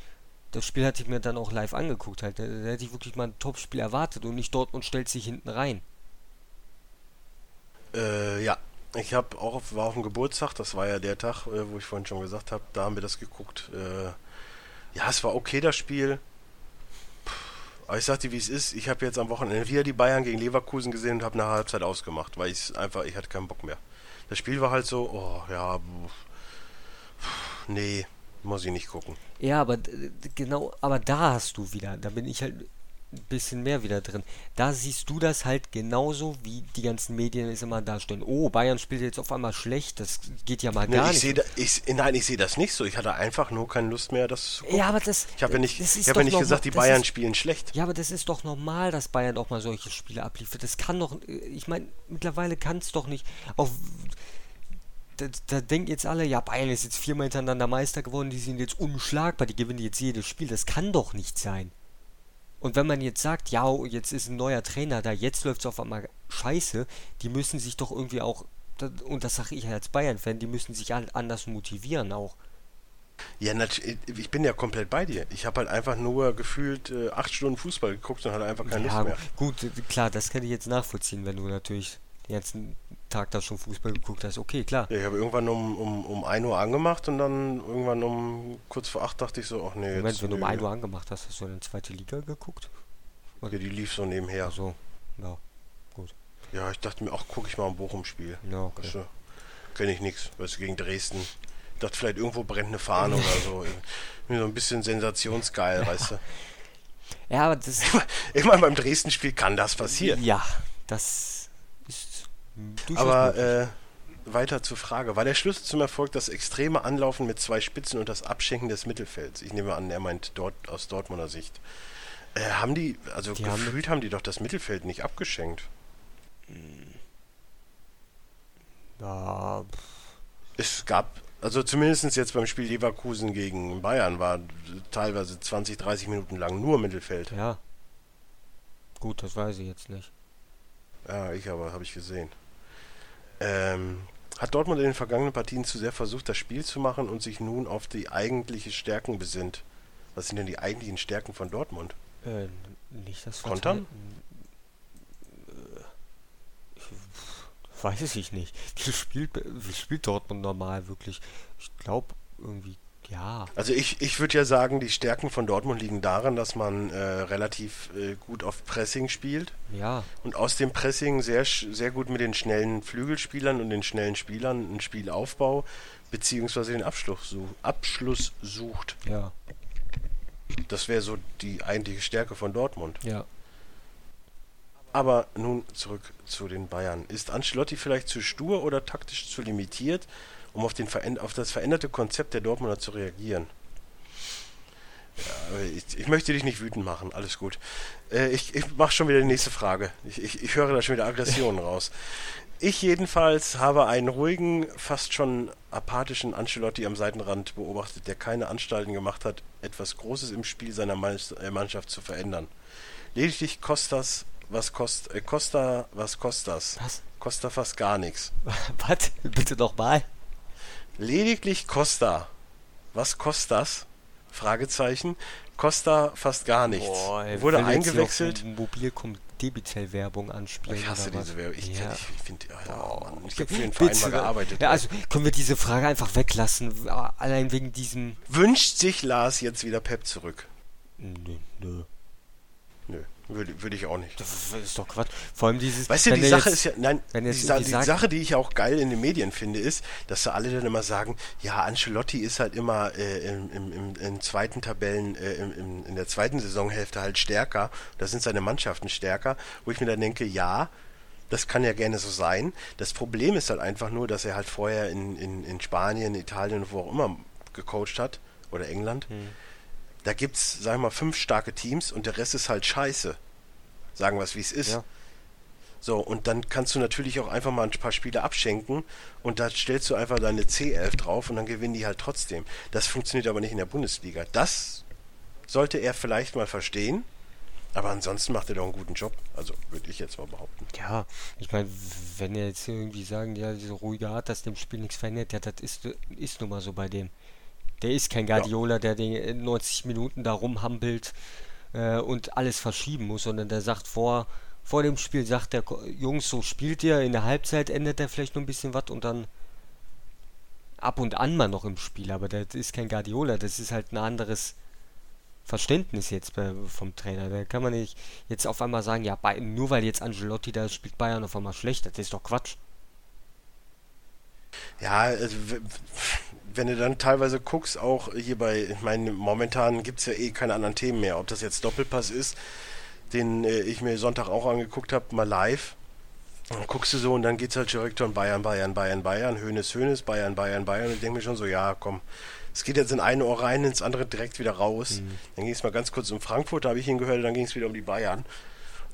das Spiel hatte ich mir dann auch live angeguckt, halt, da, da hätte ich wirklich mal ein Topspiel erwartet und nicht Dortmund stellt sich hinten rein. Äh, ja, ich habe auch auf, war auf dem Geburtstag, das war ja der Tag, äh, wo ich vorhin schon gesagt habe, da haben wir das geguckt. Äh, ja, es war okay das Spiel. Puh, Aber ich sag dir, wie es ist. Ich habe jetzt am Wochenende wieder die Bayern gegen Leverkusen gesehen und habe nach Halbzeit ausgemacht, weil ich einfach, ich hatte keinen Bock mehr. Das Spiel war halt so, oh ja, pff, nee, muss ich nicht gucken. Ja, aber genau, aber da hast du wieder, da bin ich halt ein bisschen mehr wieder drin. Da siehst du das halt genauso, wie die ganzen Medien es immer darstellen. Oh, Bayern spielt jetzt auf einmal schlecht, das geht ja mal Nee, gar ich nicht. da, ich, nein, ich sehe das nicht so. Ich hatte einfach nur keine Lust mehr, das zu gucken. Ja, aber das, ich habe ja nicht, ich habe ja nicht gesagt, die Bayern ist- spielen schlecht. Ja, aber das ist doch normal, dass Bayern auch mal solche Spiele abliefert. Das kann doch, ich meine, mittlerweile kann es doch nicht. Auch, da, da denken jetzt alle, ja, Bayern ist jetzt viermal hintereinander Meister geworden, die sind jetzt unschlagbar, die gewinnen jetzt jedes Spiel. Das kann doch nicht sein. Und wenn man jetzt sagt, ja, oh, jetzt ist ein neuer Trainer da, jetzt läuft es auf einmal scheiße, die müssen sich doch irgendwie auch, und das sage ich als Bayern-Fan, die müssen sich halt anders motivieren auch. Ja, ich bin ja komplett bei dir. Ich habe halt einfach nur gefühlt äh, acht Stunden Fußball geguckt und hatte einfach keine ja, Lust mehr. gut, klar, das kann ich jetzt nachvollziehen, wenn du natürlich den ganzen Tag da schon Fußball geguckt hast. Okay, klar. Ja, ich habe irgendwann um, um, um 1 Uhr angemacht und dann irgendwann um kurz vor 8 dachte ich so, ach nee, Moment, jetzt, wenn du um nö. 1 Uhr angemacht hast, hast du dann zweite Liga geguckt? Ja, die lief so nebenher. Also, ja, Ja, ich dachte mir, ach, gucke ich mal ein Bochum-Spiel. ja, okay. Weißt du, kenne ich nichts, weißt du, gegen Dresden. Ich dachte, vielleicht irgendwo brennt eine Fahne oder so. So ein bisschen sensationsgeil, weißt du. Ja, aber das, Ich meine, beim Dresden-Spiel kann das passieren. ja, das hm, Aber äh, weiter zur Frage. War der Schlüssel zum Erfolg das extreme Anlaufen mit zwei Spitzen und das Abschenken des Mittelfelds? Ich nehme an, er meint dort aus Dortmunder Sicht. Äh, haben die, also Die haben- gefühlt haben, die doch das Mittelfeld nicht abgeschenkt. ja, Es gab, also zumindest jetzt beim Spiel Leverkusen gegen Bayern war teilweise 20, 30 Minuten lang nur Mittelfeld. ja. Gut, das weiß ich jetzt nicht. Ja, ich aber, habe ich gesehen. Ähm, hat Dortmund in den vergangenen Partien zu sehr versucht, das Spiel zu machen und sich nun auf die eigentliche Stärken besinnt? Was sind denn die eigentlichen Stärken von Dortmund? Äh, nicht das Kontern? Äh, Weiß ich nicht. Wie spielt, wie spielt Dortmund normal wirklich? Ich glaube irgendwie, ja. Also ich, ich würde ja sagen, die Stärken von Dortmund liegen daran, dass man äh, relativ äh, gut auf Pressing spielt Ja, und aus dem Pressing sehr, sehr gut mit den schnellen Flügelspielern und den schnellen Spielern einen Spielaufbau beziehungsweise den Abschluss, such, Abschluss sucht. ja, Das wäre so die eigentliche Stärke von Dortmund. ja. Aber nun zurück zu den Bayern. Ist Ancelotti vielleicht zu stur oder taktisch zu limitiert, um auf, den auf das veränderte Konzept der Dortmunder zu reagieren? Ja, ich, ich, möchte dich nicht wütend machen, alles gut. Äh, ich ich mache schon wieder die nächste Frage. Ich, ich, ich höre da schon wieder Aggressionen raus. Ich jedenfalls habe einen ruhigen, fast schon apathischen Ancelotti am Seitenrand beobachtet, der keine Anstalten gemacht hat, etwas Großes im Spiel seiner äh, Mannschaft zu verändern. Lediglich Kostas, was kost, äh, Costa, was Kostas? Was? Costa fast gar nichts. Was? Bitte nochmal. Lediglich Costa. Was Kostas? Fragezeichen. Costa fast gar nichts. Boah, er Wurde eingewechselt. Mobilcom Debitel-Werbung anspielen. Ich hasse diese Werbung. Ich, Ja. ich, ich finde, Mann, ich habe Bitte, für den Verein mal ne? gearbeitet. Ja, also können wir diese Frage einfach weglassen. Allein wegen diesem. Wünscht sich Lars jetzt wieder Pep zurück? Nö, nö. Nö, würde würd ich auch nicht. Das ist doch Quatsch. Vor allem dieses. Weißt du, die Sache jetzt- ist ja, nein, wenn die, Sa die sagt- Sache, die ich auch geil in den Medien finde, ist, dass da alle dann immer sagen, ja, Ancelotti ist halt immer äh, im, im, im, im zweiten Tabellen, äh, im, im, in der zweiten Saisonhälfte halt stärker, da sind seine Mannschaften stärker, wo ich mir dann denke, ja, das kann ja gerne so sein. Das Problem ist halt einfach nur, dass er halt vorher in, in, in Spanien, Italien, wo auch immer gecoacht hat, oder England. Hm. Da gibt's, sagen wir mal, fünf starke Teams und der Rest ist halt scheiße. Sagen wir es, wie es ist. Ja. So, und dann kannst du natürlich auch einfach mal ein paar Spiele abschenken und da stellst du einfach deine C11 drauf und dann gewinnen die halt trotzdem. Das funktioniert aber nicht in der Bundesliga. Das sollte er vielleicht mal verstehen, aber ansonsten macht er doch einen guten Job. Also würde ich jetzt mal behaupten. Ja, ich meine, wenn er jetzt irgendwie sagen, ja, diese ruhige Art, dass dem Spiel nichts verändert, ja, das ist, ist nun mal so bei dem. Der ist kein Guardiola, der den in 90 Minuten da rumhampelt äh, und alles verschieben muss, sondern der sagt vor, vor dem Spiel, sagt der Jungs, so spielt ihr, in der Halbzeit ändert er vielleicht noch ein bisschen was und dann ab und an mal noch im Spiel, aber das ist kein Guardiola, das ist halt ein anderes Verständnis jetzt bei, vom Trainer. Da kann man nicht jetzt auf einmal sagen, ja, Bay- nur weil jetzt Angelotti da spielt Bayern auf einmal schlecht. Das ist doch Quatsch. Ja, also, wenn du dann teilweise guckst, auch hier bei, ich meine, momentan gibt es ja eh keine anderen Themen mehr. Ob das jetzt Doppelpass ist, den äh, ich mir Sonntag auch angeguckt habe, mal live. Dann guckst du so und dann geht's halt direkt um Bayern, Bayern, Bayern, Bayern, Hönes, Hönes, Bayern, Bayern, Bayern. Und ich denke mir schon so, ja, komm, es geht jetzt in eine Ohr rein, ins andere direkt wieder raus. Dann ging es mal ganz kurz um Frankfurt, da habe ich ihn gehört, dann ging es wieder um die Bayern.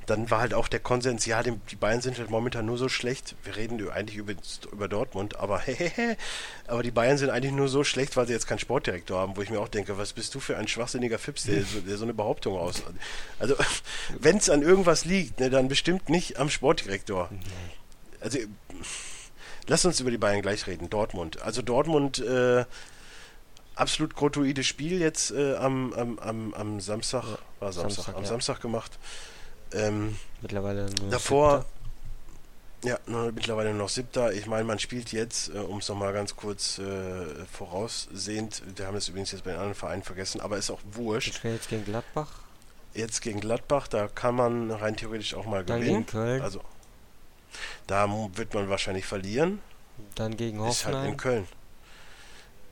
Dann war halt auch der Konsens, ja, die, Bayern sind halt momentan nur so schlecht. Wir reden eigentlich über, über Dortmund, aber hehehe. Aber die Bayern sind eigentlich nur so schlecht, weil sie jetzt keinen Sportdirektor haben, wo ich mir auch denke, was bist du für ein schwachsinniger Fips, der so, der so eine Behauptung aus. Also, wenn es an irgendwas liegt, ne, dann bestimmt nicht am Sportdirektor. Also, lass uns über die Bayern gleich reden. Dortmund. Also Dortmund, äh, absolut grottoides Spiel jetzt äh, am, am, am, am Samstag, war Samstag, Samstag, am ja. Samstag gemacht. Ähm, Mittlerweile nur davor, Siebter. ja, nur mittlerweile noch siebter. Ich meine, man spielt jetzt, äh, um es nochmal ganz kurz äh, voraussehend, wir haben es übrigens jetzt bei den anderen Vereinen vergessen, aber ist auch wurscht. spielen jetzt gegen Gladbach, Jetzt gegen Gladbach, da kann man rein theoretisch auch mal dann gewinnen. gegen Köln, Also, da wird man wahrscheinlich verlieren. dann gegen Ist halt in Hoffenheim. Köln.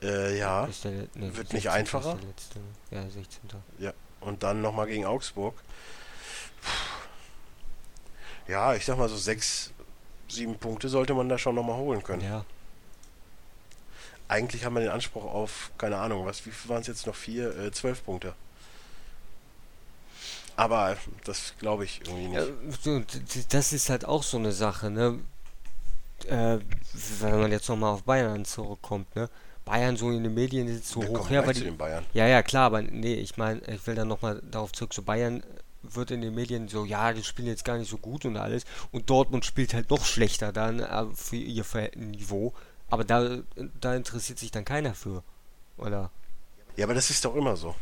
Äh, ja, der, nee, Wird 16. nicht einfacher? Letzte. Ja, 16. und dann nochmal gegen Augsburg. Ja, ich sag mal so sechs, sieben Punkte sollte man da schon nochmal holen können. Ja, Eigentlich haben wir den Anspruch auf, keine Ahnung, was, wie viel waren es jetzt noch? Vier, äh, zwölf Punkte. Aber das glaube ich irgendwie Ja, nicht. d- das ist halt auch so eine Sache, ne? Äh, wenn man jetzt nochmal auf Bayern zurückkommt, ne? Bayern so in den Medien ist so Wir hoch her, gleich weil zu die, den Bayern. Ja, ja, klar, aber nee, ich meine, ich will dann nochmal darauf zurück, so Bayern wird in den Medien so, ja, die spielen jetzt gar nicht so gut und alles und Dortmund spielt halt noch schlechter dann äh, für ihr Niveau, aber da, da interessiert sich dann keiner für, oder? Ja, aber das ist doch immer so.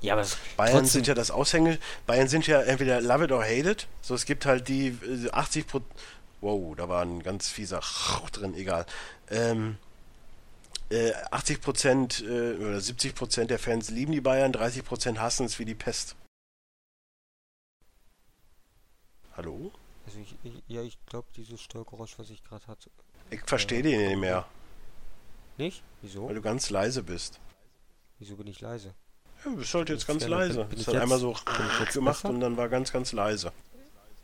Ja, aber Bayern trotzdem, sind ja das Aushänge. Bayern sind ja entweder love it or hate it. So, es gibt halt die äh, 80 Pro Wow, da war ein ganz fieser drin, egal. Ähm, äh, 80 Prozent äh, oder 70 Prozent der Fans lieben die Bayern, 30 Prozent hassen es wie die Pest. Hallo? also ich, ich, ja, ich glaube, dieses Störgeräusch, was ich gerade hatte, Ich verstehe dich nicht mehr, nicht? Wieso? weil du ganz leise bist. Wieso bin ich leise? Ja, du bist halt jetzt Bin ganz bin- leise. bin Es ich hat jetzt- einmal so bin gemacht besser? und dann war ganz, ganz leise.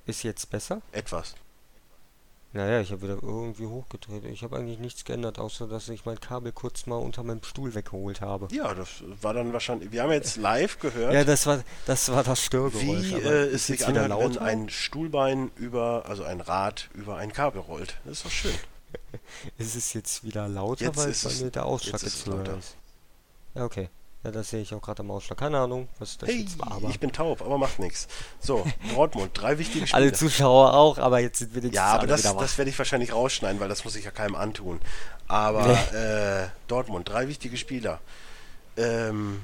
Ist jetzt besser? Etwas. Naja, ich habe wieder irgendwie hochgedreht. Ich habe eigentlich nichts geändert, außer dass ich mein Kabel kurz mal unter meinem Stuhl weggeholt habe. Ja, das war dann wahrscheinlich. Wir haben jetzt live gehört, Ja, das war das war das Störgeräusch. wie äh, ist es sich jetzt wieder anhört, wenn ein Stuhlbein über, also ein Rad über ein Kabel rollt. Das ist doch schön. Ist es jetzt wieder lauter, Jetzt weil ist bei es- mir der Ausschlag jetzt ist es lauter. ist? Ja, okay. Ja, das sehe ich auch gerade am Ausschlag. Keine Ahnung, was das Hey, jetzt war, aber ich bin taub, aber macht nichts. So, Dortmund, drei wichtige Spiele. alle Zuschauer auch, aber jetzt sind wir wenigstens Ja, aber das, das werde ich wahrscheinlich rausschneiden, weil das muss ich ja keinem antun. Aber äh, Dortmund, drei wichtige Spieler. Ähm,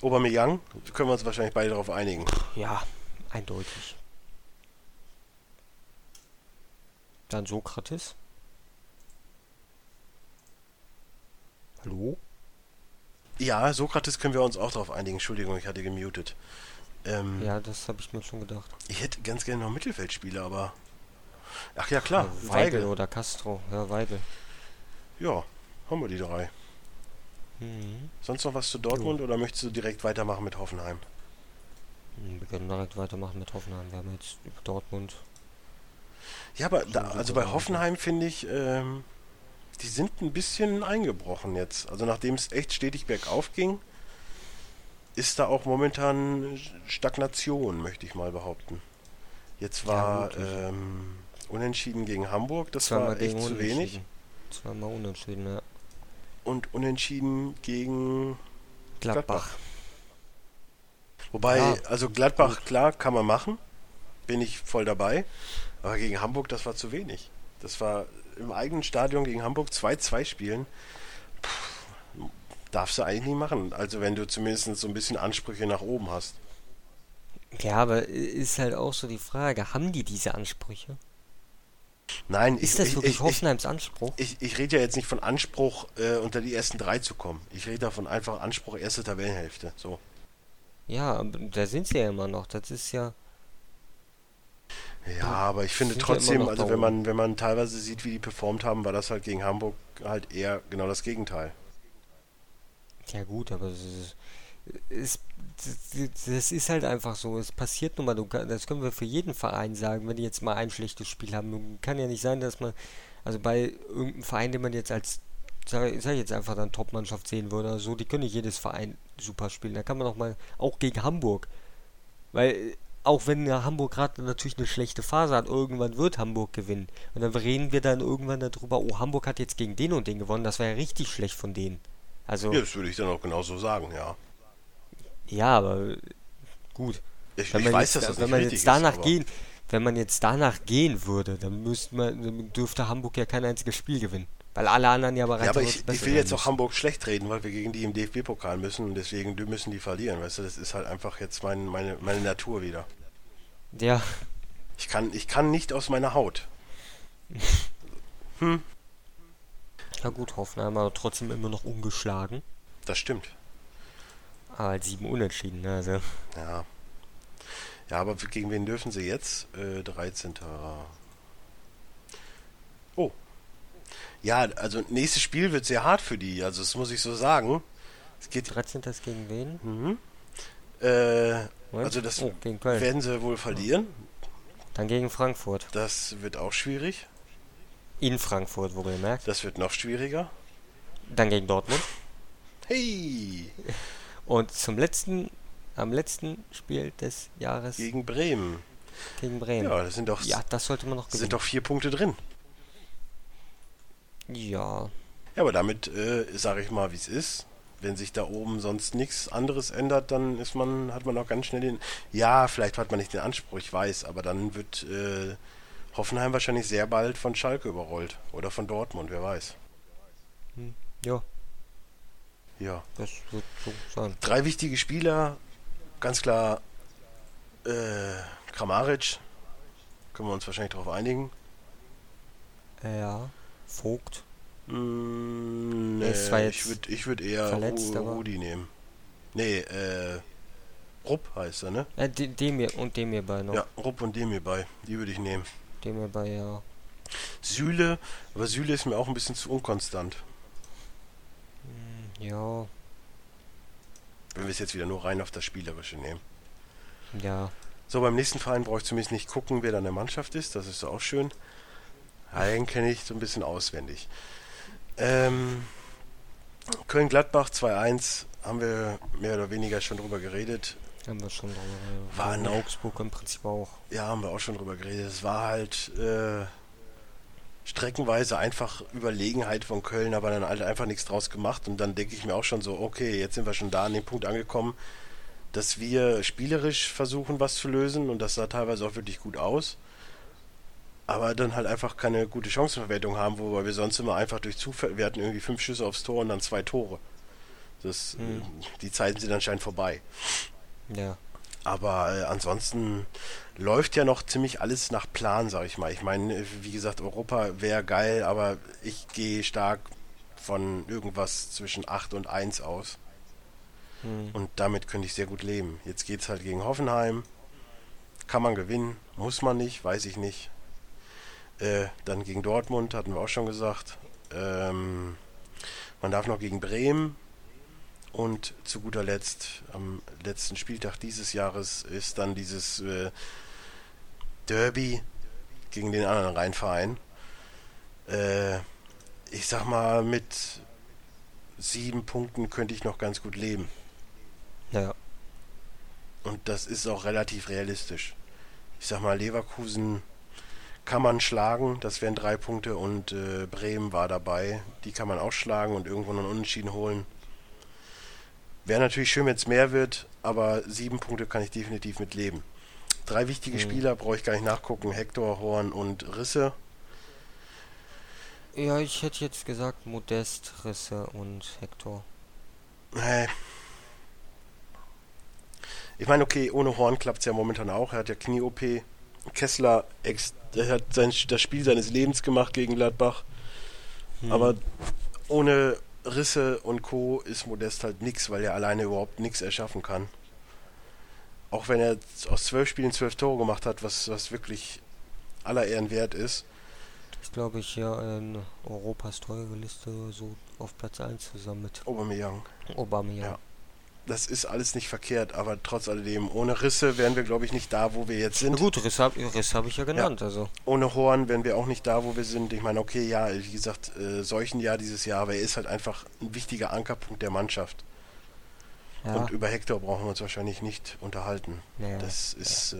Aubameyang, können wir uns wahrscheinlich beide darauf einigen. Ja, eindeutig. Dann Sokrates. Hallo? Ja, Sokrates können wir uns auch darauf einigen. Entschuldigung, ich hatte gemutet. Ähm, Ja, das habe ich mir schon gedacht. Ich hätte ganz gerne noch Mittelfeldspieler, aber... Ach ja, klar, Ja, Weigel Weigel. oder Castro. Ja, Weigel. Ja, haben wir die drei. Mhm. Sonst noch was zu Dortmund oder möchtest du direkt weitermachen mit Hoffenheim? Hm, Wir können direkt weitermachen mit Hoffenheim. Wir haben jetzt über Dortmund. Ja, aber da, So, also so bei. Hoffenheim finde ich, ähm, die sind ein bisschen eingebrochen jetzt. Also nachdem es echt stetig bergauf ging, ist da auch momentan Stagnation, möchte ich mal behaupten. Jetzt Ja, war gut, das- ähm, unentschieden gegen Hamburg, das Zweimal war echt zu wenig. Zweimal unentschieden, ja. Und unentschieden gegen Gladbach. Gladbach. Wobei, Ja, also Gladbach, klar, kann man machen. Bin ich voll dabei. Aber gegen Hamburg, das war zu wenig. Das war im eigenen Stadion gegen Hamburg 2-2 spielen. Darfst du eigentlich nie machen. Also wenn du zumindest so ein bisschen Ansprüche nach oben hast. Ja, aber ist halt auch so die Frage, haben die diese Ansprüche? Nein, Ist ich, das ich, wirklich ich, ich, Hoffenheims Anspruch? ich, ich rede ja jetzt nicht von Anspruch, äh, unter die ersten drei zu kommen. Ich rede davon einfach Anspruch erste Tabellenhälfte. So. Ja, da sind sie ja immer noch. Das ist ja. Ja, aber ich finde ja trotzdem, also wenn man, wenn man teilweise sieht, wie die performt haben, war das halt gegen Hamburg halt eher genau das Gegenteil. Ja, gut, aber es ist, es, das- ist halt einfach so. Es passiert nun mal. Das können wir für jeden Verein sagen, wenn die jetzt mal ein schlechtes Spiel haben. Kann ja nicht sein, dass man. Also bei irgendeinem Verein, den man jetzt als. Sag, sag ich jetzt einfach dann Top-Mannschaft sehen würde oder so, die können nicht jedes Verein super spielen. Da kann man auch mal. Auch gegen Hamburg. Weil. Auch wenn ja Hamburg gerade natürlich eine schlechte Phase hat, irgendwann wird Hamburg gewinnen. Und dann reden wir dann irgendwann darüber, oh, Hamburg hat jetzt gegen den und den gewonnen, das war ja richtig schlecht von denen. Also, Ja, das würde ich dann auch genauso sagen, ja. ja, aber gut. Ich, Wenn ich man weiß, jetzt, dass das wenn man jetzt danach ist, gehen, wenn man jetzt danach gehen würde, dann müsste man, dann dürfte Hamburg ja kein einziges Spiel gewinnen, weil alle anderen ja bereits Ja, aber ich, ich will jetzt auch. Hamburg schlecht reden, weil wir gegen die im DFB-Pokal müssen und deswegen müssen die verlieren, weißt du, das ist halt einfach jetzt mein, meine, meine Natur wieder. Ja, Ich kann, ich kann nicht aus meiner Haut. na gut, Hoffenheim aber trotzdem immer noch ungeschlagen, Das stimmt. aber halt sieben Unentschieden, ne, also Ja. Ja, aber gegen wen dürfen sie jetzt? Äh, 13. Oh. Ja, also nächstes Spiel wird sehr hart für die, also das muss ich so sagen. Es geht 13. ist gegen wen? Mhm. Äh, also das oh, gegen Köln. werden sie wohl verlieren. Dann gegen Frankfurt. Das wird auch schwierig. In Frankfurt, wohlgemerkt. Das wird noch schwieriger. Dann gegen Dortmund. Hey, Und zum letzten, am letzten Spiel des Jahres gegen Bremen. gegen Bremen. Ja, das sind doch, Ja, das sollte man noch gewinnen. sind doch vier Punkte drin. Ja, Ja, aber damit äh, sage ich mal, wie es ist. Wenn sich da oben sonst nichts anderes ändert, dann ist man, hat man auch ganz schnell den. Ja, vielleicht hat man nicht den Anspruch, ich weiß, aber dann wird äh, Hoffenheim wahrscheinlich sehr bald von Schalke überrollt. Oder von Dortmund, wer weiß. ja, Ja. das wird so sein. Drei wichtige Spieler, ganz klar äh, Kramaric, können wir uns wahrscheinlich darauf einigen. Ja, Vogt. Mm, nee, jetzt ich würde ich würd eher verletzt, aber- Rudi nehmen. Nee, äh, Rupp heißt er, ne? Äh, de, dem hier und dem hier bei noch. Ja, Rupp und Demir bei, die würde ich nehmen. Dem hier bei, ja. Süle, aber Süle ist mir auch ein bisschen zu unkonstant. Hm, Ja, Wenn wir es jetzt wieder nur rein auf das Spielerische nehmen. ja. So, beim nächsten Verein brauche ich zumindest nicht gucken, wer da in der Mannschaft ist. Das ist auch schön. Den kenne ich so ein bisschen auswendig. Ähm, Köln-Gladbach 2-1 haben wir mehr oder weniger schon drüber geredet. Haben wir schon drüber War in Augsburg im Prinzip auch. Ja, haben wir auch schon drüber geredet. Es war halt äh, streckenweise einfach Überlegenheit von Köln, aber dann halt einfach nichts draus gemacht. Und dann denke ich mir auch schon so, okay, jetzt sind wir schon da an dem Punkt angekommen, dass wir spielerisch versuchen, was zu lösen. Und das sah teilweise auch wirklich gut aus. Aber dann halt einfach keine gute Chancenverwertung haben, wobei wir sonst immer einfach durch Zufall, wir hatten irgendwie fünf Schüsse aufs Tor und dann zwei Tore. Das, Hm. Die Zeiten sind anscheinend vorbei. Ja. Aber äh, ansonsten läuft ja noch ziemlich alles nach Plan, sag ich mal. Ich meine, äh, wie gesagt, Europa wäre geil, aber ich gehe stark von irgendwas zwischen 8 und 1 aus. Hm. Und damit könnte ich sehr gut leben. Jetzt geht's halt gegen Hoffenheim. Kann man gewinnen, muss man nicht, weiß ich nicht. Äh, dann gegen Dortmund, hatten wir auch schon gesagt. Ähm, man darf noch gegen Bremen. Und zu guter Letzt, am letzten Spieltag dieses Jahres, ist dann dieses äh, Derby gegen den anderen Rheinverein. Äh, ich sag mal, mit sieben Punkten könnte ich noch ganz gut leben. Ja. Und das ist auch relativ realistisch. Ich sag mal, Leverkusen kann man schlagen, das wären drei Punkte und äh, Bremen war dabei. Die kann man auch schlagen und irgendwo einen Unentschieden holen. Wäre natürlich schön, wenn es mehr wird, aber sieben Punkte kann ich definitiv mit leben. Drei wichtige Mhm. Spieler brauche ich gar nicht nachgucken: Hector, Horn und Risse. Ja, ich hätte jetzt gesagt Modest, Risse und Hector. Äh. Ich meine, okay, ohne Horn klappt es ja momentan auch. Er hat ja Knie-OP. Kessler hat sein, das Spiel seines Lebens gemacht gegen Gladbach. Hm. Aber ohne Risse und Co. ist Modest halt nix, weil er alleine überhaupt nichts erschaffen kann. Auch wenn er aus zwölf Spielen zwölf Tore gemacht hat, was, was wirklich aller Ehren wert ist. ist, glaube ich, hier in Europas teure Liste so auf Platz 1 zusammen mit Aubameyang. Aubameyang. Ja. Das ist alles nicht verkehrt, aber trotz alledem, ohne Risse wären wir, glaube ich, nicht da, wo wir jetzt Na sind. gut, Riss habe hab ich ja genannt, also. Ohne Horn wären wir auch nicht da, wo wir sind. Ich meine, okay, ja, wie gesagt, äh, solchen Jahr dieses Jahr, aber er ist halt einfach ein wichtiger Ankerpunkt der Mannschaft. Ja, Und über Hector brauchen wir uns wahrscheinlich nicht unterhalten. ja, Das ist, äh,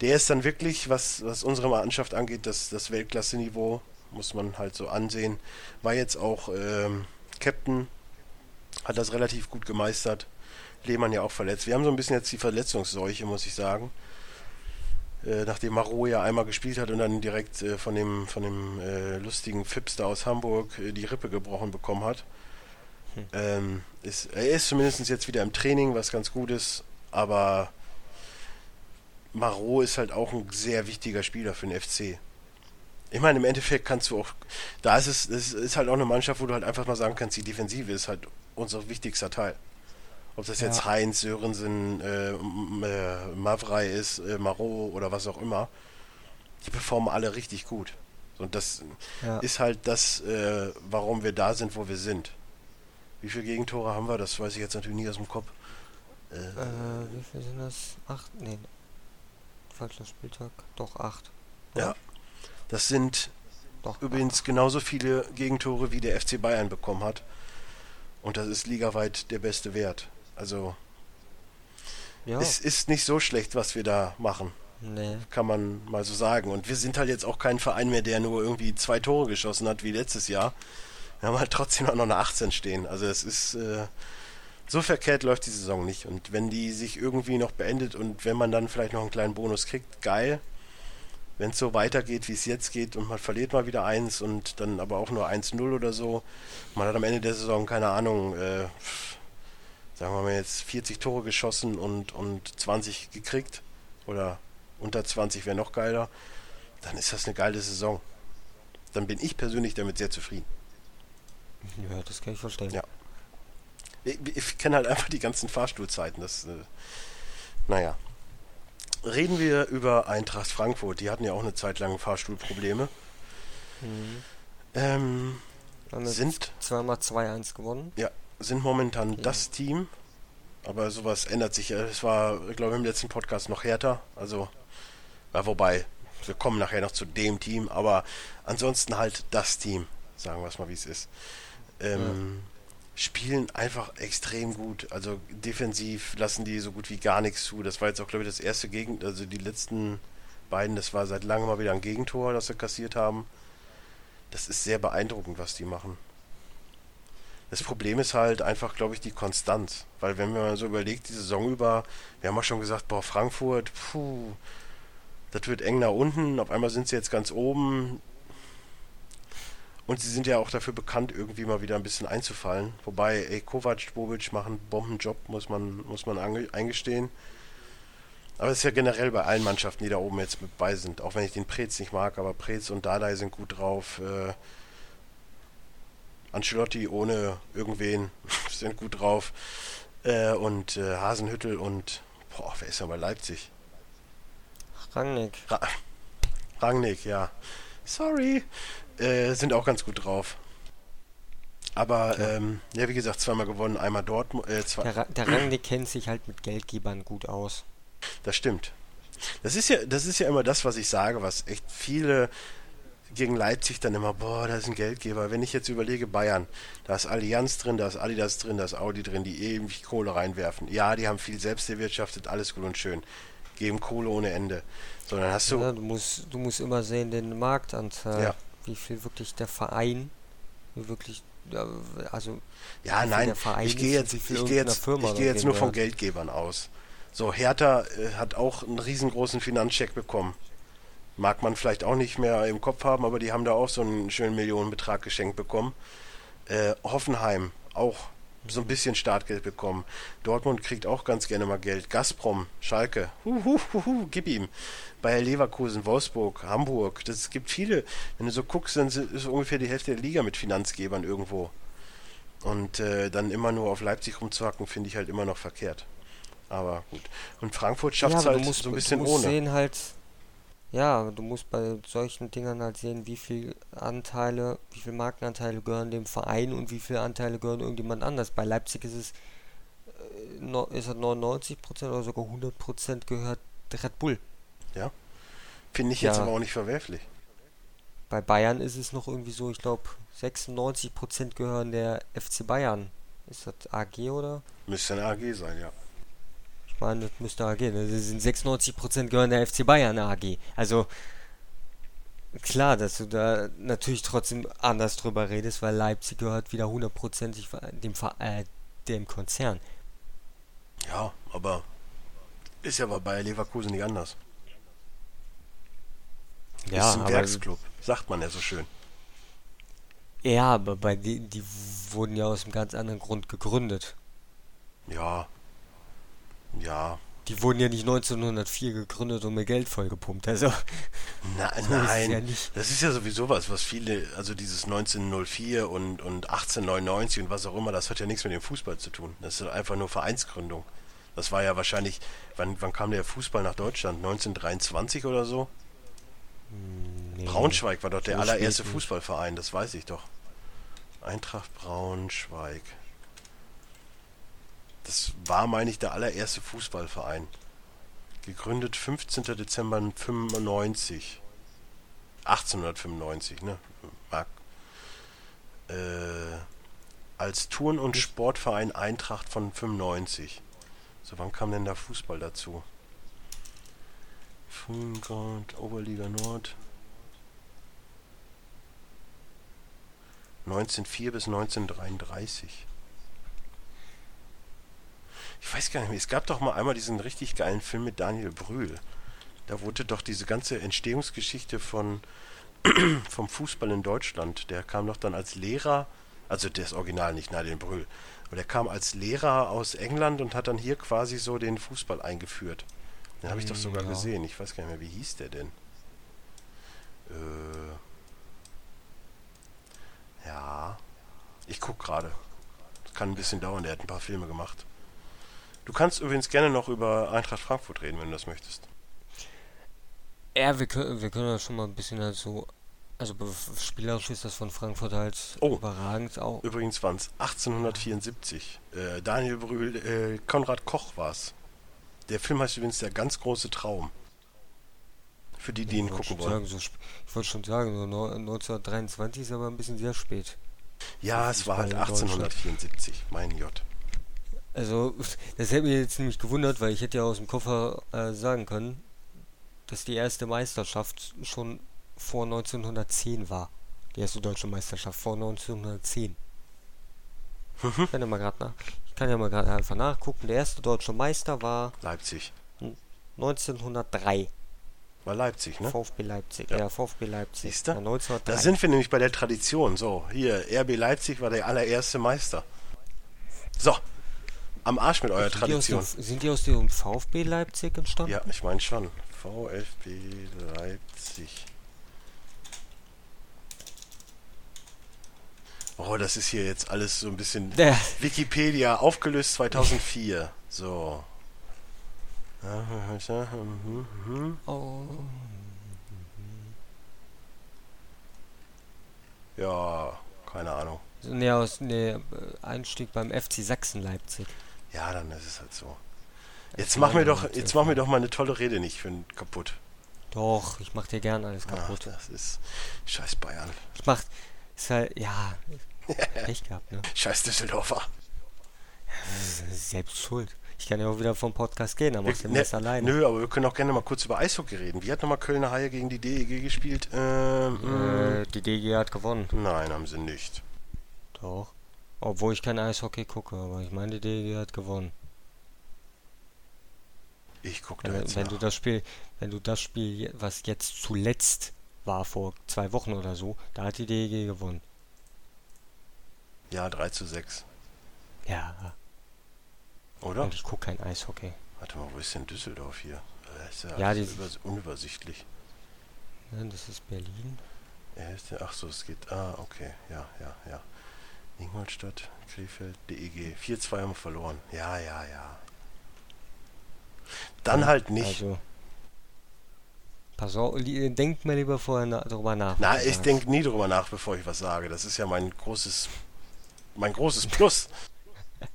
der ist dann wirklich, was, was unsere Mannschaft angeht, das, das Weltklasse-Niveau, muss man halt so ansehen. War jetzt auch ähm, Captain, hat das relativ gut gemeistert. Lehmann ja auch verletzt. Wir haben so ein bisschen jetzt die Verletzungsseuche, muss ich sagen. Äh, nachdem Maro ja einmal gespielt hat und dann direkt äh, von dem, von dem äh, lustigen Fipster aus Hamburg äh, die Rippe gebrochen bekommen hat. Hm. Ähm, ist, er ist zumindest jetzt wieder im Training, was ganz gut ist, aber Marot ist halt auch ein sehr wichtiger Spieler für den FC. Ich meine, im Endeffekt kannst du auch, da ist es, es ist halt auch eine Mannschaft, wo du halt einfach mal sagen kannst, die Defensive ist halt unser wichtigster Teil. Ob das jetzt Ja. Heinz, Sörensen, äh, äh, Mavrei ist, äh, Marot oder was auch immer, die performen alle richtig gut. Und das ja. ist halt das, äh, warum wir da sind, wo wir sind. Wie viele Gegentore haben wir? Das weiß ich jetzt natürlich nie aus dem Kopf. Äh, Äh, wie viel sind das? Acht? Nee. Falscher Spieltag. Doch, acht. Ja. Das sind Doch. übrigens genauso viele Gegentore, wie der FC Bayern bekommen hat. Und das ist ligaweit der beste Wert. Also Ja. es ist nicht so schlecht, was wir da machen, nee. kann man mal so sagen. Und wir sind halt jetzt auch kein Verein mehr, der nur irgendwie zwei Tore geschossen hat wie letztes Jahr. Wir haben halt trotzdem auch noch eine 18 stehen. Also es ist äh, so verkehrt läuft die Saison nicht. Und wenn die sich irgendwie noch beendet und wenn man dann vielleicht noch einen kleinen Bonus kriegt, geil. Wenn es so weitergeht, wie es jetzt geht und man verliert mal wieder eins und dann aber auch nur 1-0 oder so, man hat am Ende der Saison, keine Ahnung, äh, sagen wir mal jetzt 40 Tore geschossen und, und 20 gekriegt oder unter 20 wäre noch geiler, dann ist das eine geile Saison. Dann bin ich persönlich damit sehr zufrieden. Ja, das kann ich verstehen. Ja. Ich, ich kenne halt einfach die ganzen Fahrstuhlzeiten. Das, äh, naja. Reden wir über Eintracht Frankfurt. Die hatten ja auch eine Zeit lang Fahrstuhlprobleme. Mhm. Ähm, Haben sind, zweimal 2-1 gewonnen. sind momentan Ja. das Team, Aber sowas ändert sich. Es war, glaube ich, im letzten Podcast noch härter. Also, ja, wobei, wir kommen nachher noch zu dem Team, aber ansonsten halt das Team, sagen wir es mal, wie es ist. Ähm, ja. Spielen einfach extrem gut. Also defensiv lassen die so gut wie gar nichts zu. Das war jetzt auch, glaube ich, das erste Gegend, also die letzten beiden, das war seit langem mal wieder ein Gegentor, das sie kassiert haben. Das ist sehr beeindruckend, was die machen. Das Problem ist halt einfach, glaube ich, die Konstanz. Weil wenn man so überlegt, die Saison über, wir haben auch schon gesagt, boah, Frankfurt, puh, das wird eng nach unten. Auf einmal sind sie jetzt ganz oben. Und sie sind ja auch dafür bekannt, irgendwie mal wieder ein bisschen einzufallen. Wobei, ey, Kovac, Bobic machen einen Bombenjob, muss man, muss man eingestehen. Aber es ist ja generell bei allen Mannschaften, die da oben jetzt mit bei sind. Auch wenn ich den Prez nicht mag, aber Prez und Dardai sind gut drauf. Äh, Ancelotti ohne irgendwen sind gut drauf. Äh, und äh, Hasenhüttel und boah, wer ist ja bei Leipzig? Rangnick. Ra Rangnick, ja. Sorry. Äh, sind auch ganz gut drauf. Aber ja. Ähm, ja, wie gesagt, zweimal gewonnen, einmal dort. Äh, zwei der, Ra der Rangnick kennt sich halt mit Geldgebern gut aus. Das stimmt. Das ist ja, das ist ja immer das, was ich sage, was echt viele gegen Leipzig dann immer, boah, da ist ein Geldgeber. Wenn ich jetzt überlege, Bayern, da ist Allianz drin, da ist Adidas drin, da ist Audi drin, die ewig Kohle reinwerfen. Ja, die haben viel selbst erwirtschaftet, alles gut und schön. Geben Kohle ohne Ende. Sondern hast du. Ja, du musst, du musst immer sehen, den Marktanteil. Ja. Wie viel wirklich der Verein, wirklich, also. Ja, nein, ich gehe jetzt, ich gehe jetzt, ich gehe jetzt nur von Geldgebern aus. So, Hertha äh, hat auch einen riesengroßen Finanzcheck bekommen. Mag man vielleicht auch nicht mehr im Kopf haben, aber die haben da auch so einen schönen Millionenbetrag geschenkt bekommen. Äh, Hoffenheim auch so ein bisschen Startgeld bekommen. Dortmund kriegt auch ganz gerne mal Geld. Gazprom, Schalke, huhuhuhu, hu, gib ihm. Bayer Leverkusen, Wolfsburg, Hamburg. Das gibt viele. Wenn du so guckst, dann ist ungefähr die Hälfte der Liga mit Finanzgebern irgendwo. Und äh, dann immer nur auf Leipzig rumzuhacken, finde ich halt immer noch verkehrt. Aber gut. Und Frankfurt schafft es ja, halt musst, so ein bisschen du musst ohne. Sehen halt, ja, du musst bei solchen Dingern halt sehen, wie viel Anteile, wie viel Markenanteile gehören dem Verein und wie viele Anteile gehören irgendjemand anders. Bei Leipzig ist es äh, ist es 99% oder sogar 100% gehört Red Bull. Ja. Finde ich jetzt ja. aber auch nicht verwerflich. Bei Bayern ist es noch irgendwie so, ich glaube 96% gehören der FC Bayern. Ist das AG oder? Müsste eine AG sein, ja. Ich meine, das müsste AG. Das sind 96% gehören der FC Bayern AG. Also klar, dass du da natürlich trotzdem anders drüber redest, weil Leipzig gehört wieder hundertprozentig dem, äh, dem Konzern. Ja, aber ist ja bei Leverkusen nicht anders. Ja, ist ein Werksclub, sagt man ja so schön. Ja, aber bei denen, die wurden ja aus einem ganz anderen Grund gegründet. Ja, ja. Die wurden ja nicht 1904 gegründet und mir Geld vollgepumpt. Also. Na, so nein, ja das ist ja sowieso was, was viele, also dieses 1904 und, und 1899 und was auch immer, das hat ja nichts mit dem Fußball zu tun. Das ist einfach nur Vereinsgründung. Das war ja wahrscheinlich, wann, wann kam der Fußball nach Deutschland? 1923 oder so? Hm, nee, Braunschweig war doch der allererste Fußballverein, das weiß ich doch. Eintracht Braunschweig. Das war, meine ich, der allererste Fußballverein. Gegründet 15. Dezember 95. 1895, ne? Mark. Äh, als Turn- und Sportverein Eintracht von 95. So, wann kam denn der Fußball dazu? Fulgrad, Oberliga Nord. 1904 bis 1933 ich weiß gar nicht mehr, es gab doch mal einmal diesen richtig geilen Film mit Daniel Brühl. Da wurde doch diese ganze Entstehungsgeschichte von vom Fußball in Deutschland, der kam doch dann als Lehrer, also das Original nicht, Daniel Brühl, aber der kam als Lehrer aus England und hat dann hier quasi so den Fußball eingeführt. Den habe ich doch sogar ja. gesehen. Ich weiß gar nicht mehr, wie hieß der denn? Äh, ja, ich guck gerade. Kann ein bisschen dauern, der hat ein paar Filme gemacht. Du kannst übrigens gerne noch über Eintracht Frankfurt reden, wenn du das möchtest. Ja, wir können, wir können ja schon mal ein bisschen halt so Also spielerisch ist das von Frankfurt halt Oh. überragend auch. Übrigens waren es 1874. Äh, Daniel Brühl, äh, Konrad Koch war es. Der Film heißt übrigens Der ganz große Traum. Für die, die ihn gucken wollen. sagen, so, ich wollte schon sagen, so neu- 1923 ist aber ein bisschen sehr spät. Ja, es war halt Fußball in Deutschland. 1874. Mein Gott. Also, das hätte mich jetzt nämlich gewundert, weil ich hätte ja aus dem Koffer äh, sagen können, dass die erste Meisterschaft schon vor 1910 war. Die erste deutsche Meisterschaft vor 1910. Ich kann ja mal gerade nach. Ich kann ja mal gerade einfach nachgucken. Der erste deutsche Meister war Leipzig. 1903. War Leipzig, ne? VfB Leipzig. Ja. Ja, VfB Leipzig. Siehst du? Ja, 1903. Da sind wir nämlich bei der Tradition. So, hier, RB Leipzig war der allererste Meister. So, am Arsch mit eurer sind, die aus dem, Tradition. sind die aus dem VfB Leipzig entstanden? Ja, ich meine schon. VfB Leipzig. Oh, das ist hier jetzt alles so ein bisschen Ja. Wikipedia aufgelöst 2004. So. Oh. Ja, keine Ahnung. Nee, aus, nee, äh, Einstieg beim FC Sachsen Leipzig. Ja, dann ist es halt so. Jetzt mach mir doch, jetzt mach mir doch mal eine tolle Rede nicht für einen kaputt. Doch, ich mach dir gern alles Ach, kaputt. das ist scheiß Bayern. Ich mach, ist halt, ja, Pech gehabt, ne? Scheiß Düsseldorfer. Selbst schuld. Ich kann ja auch wieder vom Podcast gehen, dann machst du das alleine. Nö, aber wir können auch gerne mal kurz über Eishockey reden. Wie hat nochmal Kölner Haie gegen die DEG gespielt? Ähm, Äh, die DG hat gewonnen. Nein, haben sie nicht. Doch. Obwohl ich kein Eishockey gucke, aber ich meine, die hat gewonnen. Ich guck da Wenn, jetzt wenn du nach. das Spiel, wenn du das Spiel, was jetzt zuletzt war, vor zwei Wochen oder so, da hat die DG gewonnen. Ja, 3 zu 6. Ja, Oder? und ich gucke kein Eishockey. Warte mal, wo ist denn Düsseldorf hier? Das ist ja, Ja, die- übers- unübersichtlich. Ja, das ist Berlin. Ja, ist ach so, es geht. Ah, okay. Ja, ja, ja. Ingolstadt, Krefeld, DEG. 4-2 haben wir verloren. Ja, ja, ja. Dann halt nicht. Also, pass auf, denkt mal lieber vorher na drüber nach. Na, ich denke nie drüber nach, bevor ich was sage. Das ist ja mein großes, mein großes Plus.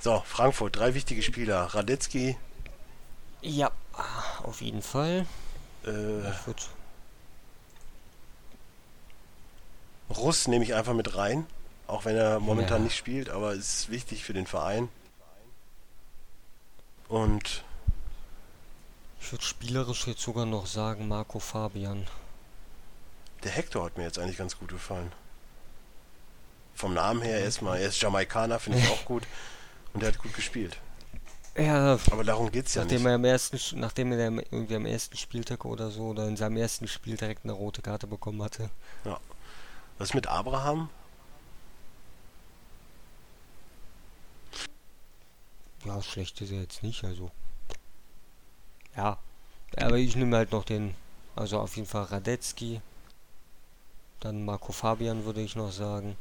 So, Frankfurt, drei wichtige Spieler. Radetzky, Ja, auf jeden Fall. äh, Russ nehme ich einfach mit rein. Auch wenn er momentan Ja. nicht spielt, aber es ist wichtig für den Verein. Und ich würd spielerisch jetzt sogar noch sagen Marco Fabian. der Hector hat mir jetzt eigentlich ganz gut gefallen. Vom Namen her erstmal, er ist Jamaikaner, finde ich auch gut. Und er hat gut gespielt. Ja, Aber darum geht es ja nachdem nicht. er am ersten, nachdem er irgendwie am ersten Spieltag oder so oder in seinem ersten Spiel direkt eine rote Karte bekommen hatte. Was mit Abraham? Ja, schlecht ist er jetzt nicht, also. Ja, aber ich nehme halt noch den, also auf jeden Fall Radetzky. Dann Marco Fabian würde ich noch sagen.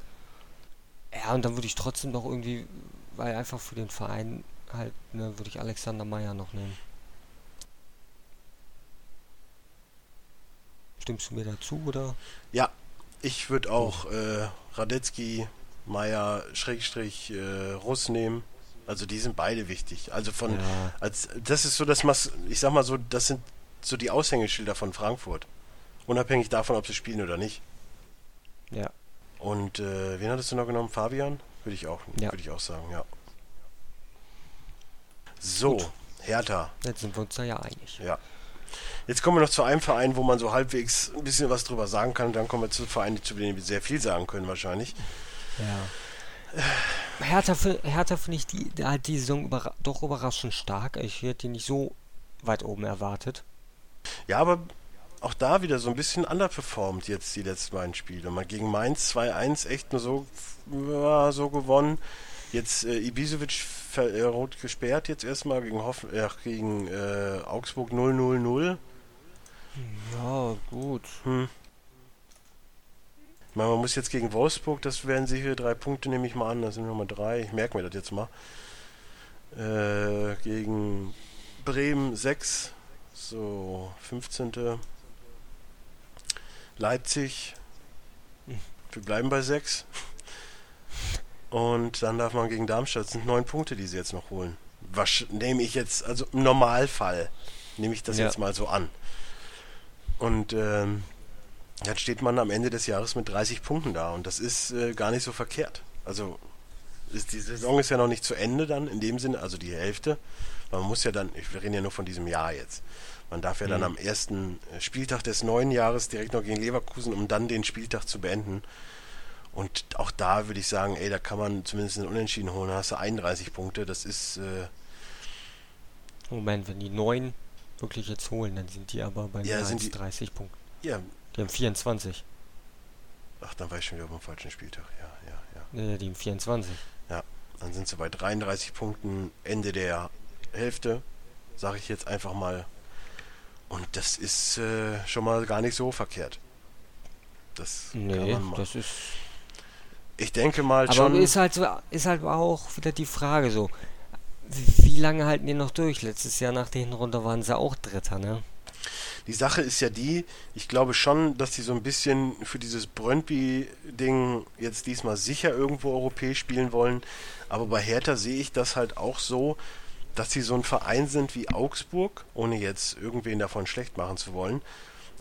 Ja, und dann würde ich trotzdem noch irgendwie, weil einfach für den Verein halt, ne, würde ich Alexander Meyer noch nehmen. Stimmst du mir dazu, oder? Ja, ich würde auch äh, Radetzky, Meier, Schrägstrich, äh, Russ nehmen. Also die sind beide wichtig. Also von, Ja. als das ist so das, Mas ich sag mal so, das sind so die Aushängeschilder von Frankfurt. Unabhängig davon, ob sie spielen oder nicht. Ja. Und äh, wen hattest du noch genommen? Fabian? Würde ich auch, Ja. würde ich auch sagen, ja. So, Gut. Hertha. Jetzt sind wir uns da ja einig. Ja. Jetzt kommen wir noch zu einem Verein, wo man so halbwegs ein bisschen was drüber sagen kann. Und dann kommen wir zu Vereinen, zu denen wir sehr viel sagen können wahrscheinlich. Ja. Hertha, Hertha finde ich die, halt die Saison überra doch überraschend stark. Ich hätte die nicht so weit oben erwartet. Ja, aber auch da wieder so ein bisschen underperformed jetzt die letzten beiden Spiele. Mal gegen Mainz 2-1 echt nur so, ja, so gewonnen. Jetzt äh, Ibisevic äh, rot gesperrt jetzt erstmal gegen, Hoff äh, gegen äh, Augsburg 0-0-0. Ja, gut. Hm. Ich meine, man muss jetzt gegen Wolfsburg, das wären sicher drei Punkte, nehme ich mal an. Das sind nochmal drei. Ich merke mir das jetzt mal. Äh, gegen Bremen 6. So, 15. Leipzig. Wir bleiben bei sechs. Und dann darf man gegen Darmstadt. Das sind neun Punkte, die sie jetzt noch holen. Was nehme ich jetzt, also im Normalfall nehme ich das Ja. jetzt mal so an. Und ähm, dann steht man am Ende des Jahres mit 30 Punkten da. Und das ist äh, gar nicht so verkehrt. Also ist, die Saison ist ja noch nicht zu Ende dann in dem Sinne, also die Hälfte. Man muss ja dann, ich- wir reden ja nur von diesem Jahr jetzt. Man darf ja dann Mhm. am ersten äh, Spieltag des neuen Jahres direkt noch gegen Leverkusen, um dann den Spieltag zu beenden. Und auch da würde ich sagen, ey, da kann man zumindest einen Unentschieden holen. Da hast du 31 Punkte. Das ist, äh, Moment, wenn die 9 wirklich jetzt holen, dann sind die aber bei Ja, mehr sind als die- 30 Punkten. ja, Die haben 24. ach, dann war ich schon wieder auf dem falschen Spieltag. Ja, ja, ja. Nee, die haben 24. Dann sind sie bei 33 Punkten, Ende der Hälfte, sage ich jetzt einfach mal. Und das ist äh, schon mal gar nicht so verkehrt. Das kann Nee, man mal. das ist. Ich denke mal Aber schon. ist halt so, ist halt auch wieder die Frage so. Wie lange halten die noch durch? Letztes Jahr nach der Hinrunde waren sie auch Dritter, ne? Die Sache ist ja die, ich glaube schon, dass die so ein bisschen für dieses Brøndby-Ding jetzt diesmal sicher irgendwo europäisch spielen wollen. Aber bei Hertha sehe ich das halt auch so, dass sie so ein Verein sind wie Augsburg, ohne jetzt irgendwen davon schlecht machen zu wollen.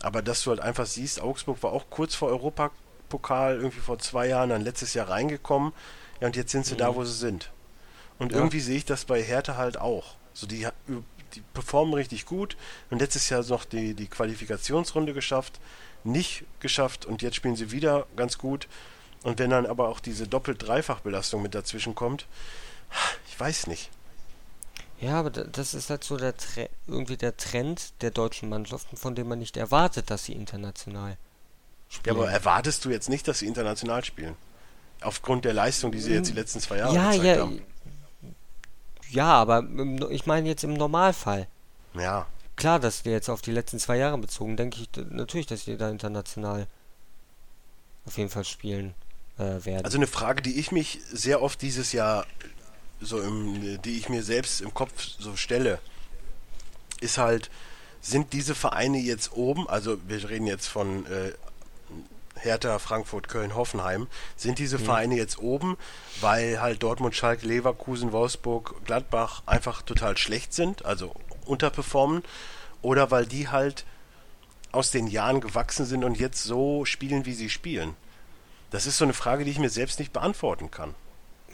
Aber dass du halt einfach siehst, Augsburg war auch kurz vor Europapokal, irgendwie vor zwei Jahren, dann letztes Jahr reingekommen. Ja, und jetzt sind sie da, wo sie sind. Und Ja. irgendwie sehe ich das bei Hertha halt auch. So die, die performen richtig gut. Und letztes Jahr noch die, die Qualifikationsrunde geschafft, nicht geschafft und jetzt spielen sie wieder ganz gut. Und wenn dann aber auch diese Doppelt-Dreifach-Belastung mit dazwischen kommt, ich weiß nicht. Ja, aber da- das ist halt so der Tre irgendwie der Trend der deutschen Mannschaften, von dem man nicht erwartet, dass sie international Ja, spielen. aber erwartest du jetzt nicht, dass sie international spielen? Aufgrund der Leistung, die sie jetzt die letzten zwei Jahre ja, gezeigt ja, haben. Ja, aber im, ich meine jetzt im Normalfall. Ja, Klar, dass wir jetzt auf die letzten zwei Jahre bezogen, denke ich natürlich, dass die da international auf jeden Fall spielen äh, werden. also eine Frage, die ich mich sehr oft dieses Jahr so im, die ich mir selbst im Kopf so stelle, ist halt, sind diese Vereine jetzt oben, also wir reden jetzt von äh, Hertha, Frankfurt, Köln, Hoffenheim, sind diese Vereine jetzt oben, weil halt Dortmund, Schalke, Leverkusen, Wolfsburg, Gladbach einfach total schlecht sind, also unterperformen, oder weil die halt aus den Jahren gewachsen sind und jetzt so spielen, wie sie spielen? Das ist so eine Frage, die ich mir selbst nicht beantworten kann.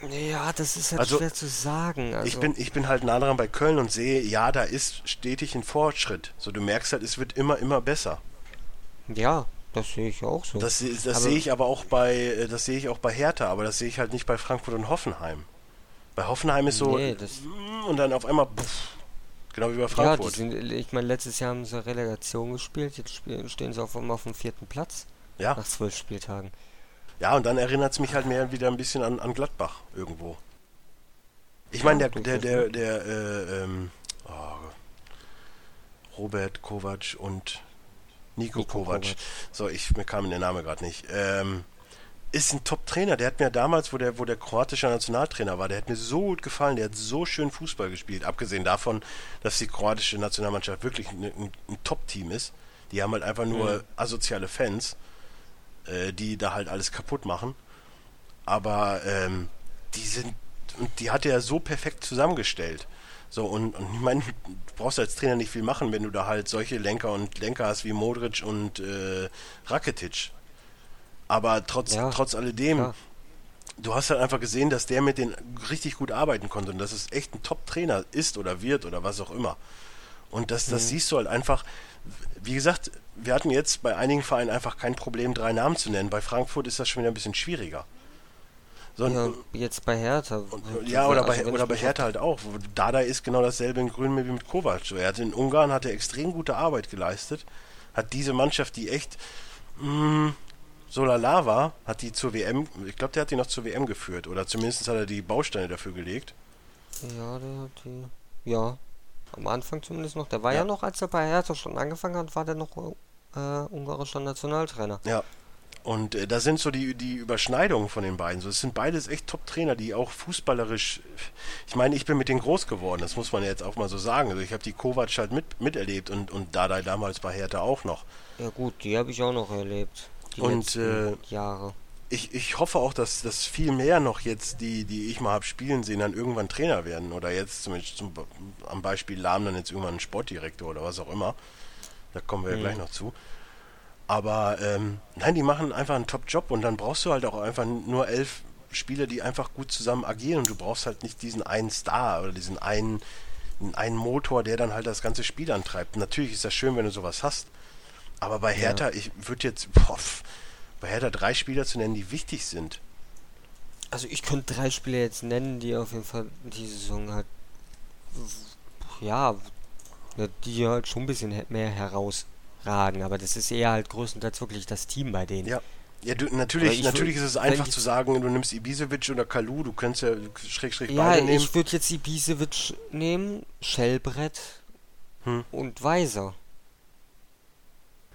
ja, das ist halt Also, schwer zu sagen. Also, Ich bin, ich bin halt nah dran bei Köln und sehe, ja, da ist stetig ein Fortschritt. So, du merkst halt, es wird immer, immer besser. ja, das sehe ich auch so. Das, das sehe ich aber auch bei, äh, das sehe ich auch bei Hertha, aber das sehe ich halt nicht bei Frankfurt und Hoffenheim. Bei Hoffenheim ist so, Nee, das- mm, und dann auf einmal, pff, genau wie bei ja, Frankfurt. sind, ich meine, letztes Jahr haben sie Relegation gespielt, jetzt spielen, stehen sie auf einmal auf dem vierten Platz Ja, nach zwölf Spieltagen. ja, und dann erinnert es mich halt mehr wieder ein bisschen an, an Gladbach irgendwo. Ich meine, der, Ja, der, der, der, äh, ähm, oh, Robert Kovac und Nico, Nico Kovac. Kovac. So, ich, mir kam der Name gerade nicht. Ähm, ist ein Top-Trainer. Der hat mir damals, wo der, wo der kroatische Nationaltrainer war, der hat mir so gut gefallen. Der hat so schön Fußball gespielt. Abgesehen davon, dass die kroatische Nationalmannschaft wirklich ein, ein, ein Top-Team ist. Die haben halt einfach nur Mhm. asoziale Fans, äh, die da halt alles kaputt machen. Aber ähm, die sind, und die hat er so perfekt zusammengestellt. So, und, und ich meine, du brauchst als Trainer nicht viel machen, wenn du da halt solche Lenker und Lenker hast wie Modric und äh, Rakitic. Aber trotz, Ja, trotz alledem, klar. du hast halt einfach gesehen, dass der mit denen richtig gut arbeiten konnte und dass es echt ein Top-Trainer ist oder wird oder was auch immer. Und das, das Mhm. siehst du halt einfach, wie gesagt, wir hatten jetzt bei einigen Vereinen einfach kein Problem, drei Namen zu nennen. Bei Frankfurt ist das schon wieder ein bisschen schwieriger. So, Ja, und, jetzt bei Hertha. ja, oder bei, Also, wenn oder bei Hertha halt auch. Dada ist genau dasselbe in Grün wie mit Kovac. So, Er hat in Ungarn hat er extrem gute Arbeit geleistet. Hat diese Mannschaft, die echt mh, so lala war, hat die zur WM, ich glaube, der hat die noch zur WM geführt. Oder zumindest hat er die Bausteine dafür gelegt. Ja, der hat die. Ja, am Anfang zumindest noch. Der war ja, Ja. noch, als er bei Hertha schon angefangen hat, war der noch äh, ungarischer Nationaltrainer. Ja. Und äh, da sind so die, die Überschneidungen von den beiden. So, es sind beides echt Top-Trainer, die auch fußballerisch. Ich meine, ich bin mit denen groß geworden, das muss man jetzt auch mal so sagen. Also ich habe die Kovac halt mit, miterlebt und, und Dada damals bei Hertha auch noch. Ja gut, die habe ich auch noch erlebt. Die Und, äh, Jahre. Ich, ich hoffe auch, dass, dass viel mehr noch jetzt, die, die ich mal habe spielen sehen, dann irgendwann Trainer werden. Oder jetzt zumindest zum, am Beispiel Lahm dann jetzt irgendwann ein Sportdirektor oder was auch immer. Da kommen wir ja Mhm. gleich noch zu. Aber ähm, nein, die machen einfach einen Top-Job und dann brauchst du halt auch einfach nur elf Spieler, die einfach gut zusammen agieren und du brauchst halt nicht diesen einen Star oder diesen einen, einen Motor, der dann halt das ganze Spiel antreibt. Natürlich ist das schön, wenn du sowas hast. Aber bei Hertha, ich würde jetzt, boah, bei Hertha drei Spieler zu nennen, die wichtig sind. Also ich könnte drei Spieler jetzt nennen, die auf jeden Fall die Saison halt ja, ja, die halt schon ein bisschen he- mehr herausragen, aber das ist eher halt größtenteils wirklich das Team bei denen. Ja. Ja, du, natürlich, ich natürlich würd- ist es einfach zu sagen, du nimmst Ibisevic oder Kalu, du könntest ja schräg, schräg Ja, beide nehmen. ich würde jetzt Ibisevic nehmen, Schellbrett Hm. und Weiser.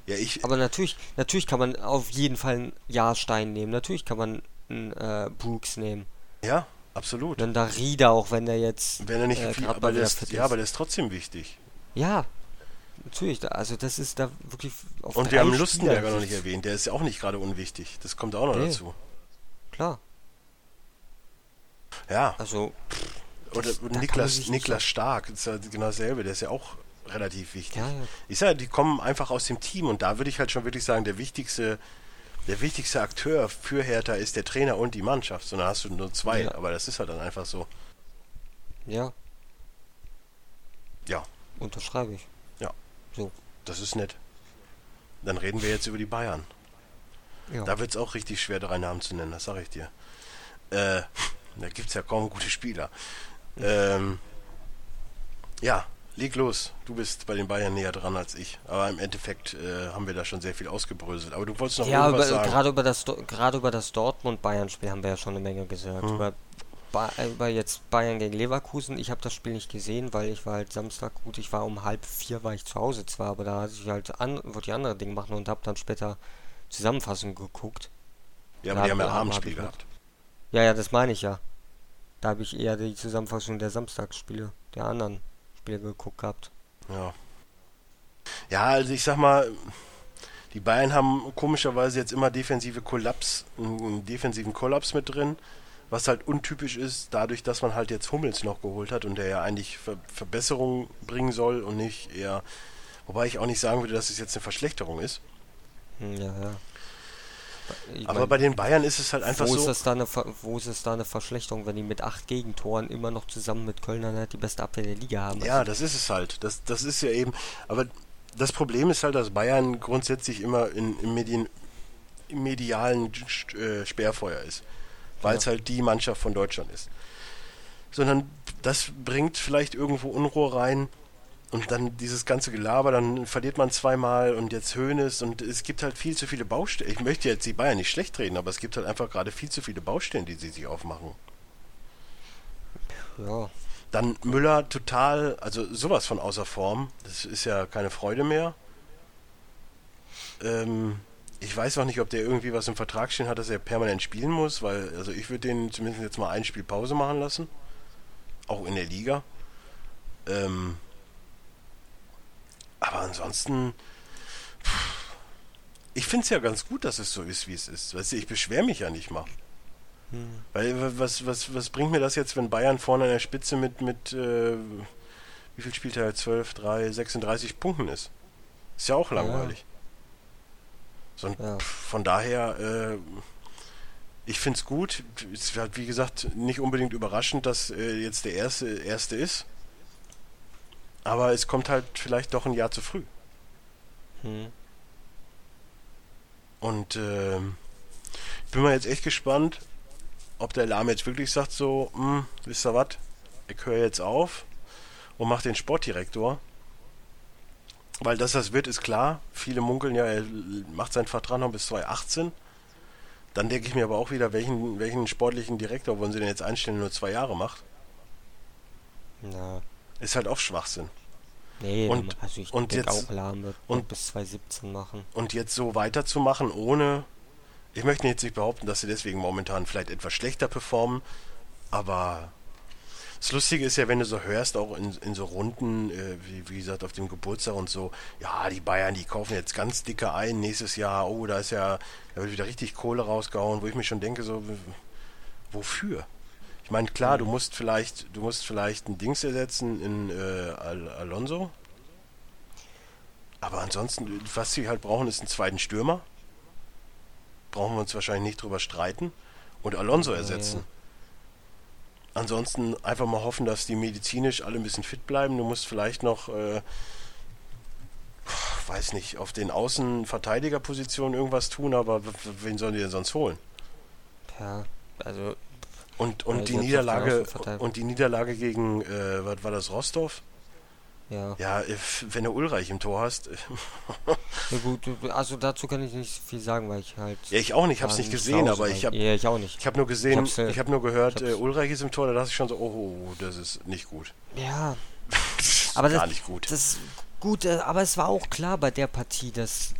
Ja, ich, Aber natürlich, natürlich kann man auf jeden Fall einen Jahrstein nehmen. Natürlich kann man einen äh, Brooks nehmen. ja, absolut. Und dann da Rieder, auch wenn der jetzt Wenn er nicht äh, viel, aber der ist, ja, aber der ist trotzdem wichtig. Ja, natürlich. Da, also das ist da wirklich auf Und wir haben Lustenberger noch nicht erwähnt, der ist ja auch nicht gerade unwichtig. Das kommt auch noch Nee. dazu. Klar. Ja, Also oder das- Niklas, Niklas Stark, ist ja genau dasselbe, der ist ja auch relativ wichtig. Ja, ja. Ich sage, die kommen einfach aus dem Team und da würde ich halt schon wirklich sagen, der wichtigste, der wichtigste Akteur für Hertha ist der Trainer und die Mannschaft. Sondern hast du nur zwei, Ja. aber das ist halt dann einfach so. ja, Ja, unterschreibe ich. Das ist nett. Dann reden wir jetzt über die Bayern. Ja. Da wird es auch richtig schwer, drei Namen zu nennen, das sage ich dir. Äh, da gibt es ja kaum gute Spieler. Ähm, ja, leg los. Du bist bei den Bayern näher dran als ich. Aber im Endeffekt äh, haben wir da schon sehr viel ausgebröselt. Aber du wolltest noch Ja, irgendwas über, sagen. gerade über das gerade über das Dortmund-Bayern-Spiel haben wir ja schon eine Menge gesagt. Hm. Über, ba äh, jetzt Bayern gegen Leverkusen, ich habe das Spiel nicht gesehen, weil ich war halt Samstag gut, ich war um halb vier war ich zu Hause zwar, aber da hatte ich halt an, wollte ich andere Dinge machen und habe dann später Zusammenfassung geguckt. ja, aber Ja, die haben ja Abendspiel gehabt. Ja, ja, das meine ich ja. Da habe ich eher die Zusammenfassung der Samstagsspiele, der anderen Spiele geguckt gehabt. Ja. Ja, also ich sag mal, die Bayern haben komischerweise jetzt immer defensive Kollaps, einen defensiven Kollaps mit drin, was halt untypisch ist, dadurch, dass man halt jetzt Hummels noch geholt hat und der ja eigentlich Ver Verbesserungen bringen soll und nicht eher, wobei ich auch nicht sagen würde, dass es jetzt eine Verschlechterung ist. Hm, ja, ja. Ich Aber mein, bei den Bayern ist es halt einfach wo, ist so. das da eine, wo ist es da eine Verschlechterung, wenn die mit acht Gegentoren immer noch zusammen mit Köln halt die beste Abwehr der Liga haben? Ja, Also, das ist es halt. Das, das ist ja eben. Aber das Problem ist halt, dass Bayern grundsätzlich immer in, im, Medien, im medialen äh, Sperrfeuer ist. Weil es Ja. halt die Mannschaft von Deutschland ist. Sondern das bringt vielleicht irgendwo Unruhe rein. Und dann dieses ganze Gelaber, dann verliert man zweimal und jetzt Höhnes und es gibt halt viel zu viele Baustellen. Ich möchte jetzt die Bayern nicht schlecht reden, aber es gibt halt einfach gerade viel zu viele Baustellen, die sie sich aufmachen. ja. Dann Müller total, also sowas von außer Form. Das ist ja keine Freude mehr. Ähm, ich weiß auch nicht, ob der irgendwie was im Vertrag stehen hat, dass er permanent spielen muss, weil, also ich würde den zumindest jetzt mal ein Spiel Pause machen lassen. Auch in der Liga. Ähm, aber ansonsten, pff, ich finde es ja ganz gut, dass es so ist, wie es ist. Weißt du, ich beschwere mich ja nicht mal. Hm. Weil wa- was, was, was bringt mir das jetzt, wenn Bayern vorne an der Spitze mit, mit äh, wie viel spielt er? 12, 3, 36 Punkten ist? Ist ja auch langweilig. So, und Ja. von daher, äh, ich finde es gut. Es wird, wie gesagt, nicht unbedingt überraschend, dass äh, jetzt der erste, erste ist. Aber es kommt halt vielleicht doch ein Jahr zu früh. Hm. Und ähm, ich bin mal jetzt echt gespannt, ob der Lahm jetzt wirklich sagt so, hm, wisst ihr was, ich höre jetzt auf und mache den Sportdirektor. Weil dass das wird, ist klar. Viele munkeln ja, er macht seinen Vertrag noch bis 2018. Dann denke ich mir aber auch wieder, welchen, welchen sportlichen Direktor wollen sie denn jetzt einstellen, der nur zwei Jahre macht? Na, Ist halt auch Schwachsinn. nee, Und- also ich und jetzt- auch, Lahm wird und- bis 2017 machen. Und jetzt so weiterzumachen, ohne Ich möchte jetzt nicht behaupten, dass sie deswegen momentan vielleicht etwas schlechter performen, aber das Lustige ist ja, wenn du so hörst, auch in, in so Runden, äh, wie, wie gesagt, auf dem Geburtstag und so, ja, die Bayern, die kaufen jetzt ganz dicke ein nächstes Jahr, oh, da ist ja, da wird wieder richtig Kohle rausgehauen, wo ich mir schon denke, so, wofür? Ich meine, klar, du musst vielleicht, du musst vielleicht ein Dings ersetzen in äh, Al Alonso. Aber ansonsten, was sie halt brauchen, ist einen zweiten Stürmer. Brauchen wir uns wahrscheinlich nicht drüber streiten. Und Alonso ersetzen. Ansonsten einfach mal hoffen, dass die medizinisch alle ein bisschen fit bleiben. Du musst vielleicht noch, äh, weiß nicht, auf den Außenverteidigerpositionen irgendwas tun, aber wen sollen die denn sonst holen? Ja, also. Und, und die Niederlage und die Niederlage gegen, äh, was war das, Rostov? Ja. Ja, wenn du Ulreich im Tor hast. ja gut, also dazu kann ich nicht viel sagen, weil ich halt. Ja, ich auch nicht, ich hab's nicht gesehen, aber ich habe. Ja, ich auch nicht. Ich habe nur gesehen, ich, ich habe nur gehört, äh, Ulreich ist im Tor, da dachte ich schon so, oh, das ist nicht gut. Ja. das aber gar das, nicht gut. Das gut, äh, aber es war auch klar bei der Partie, dass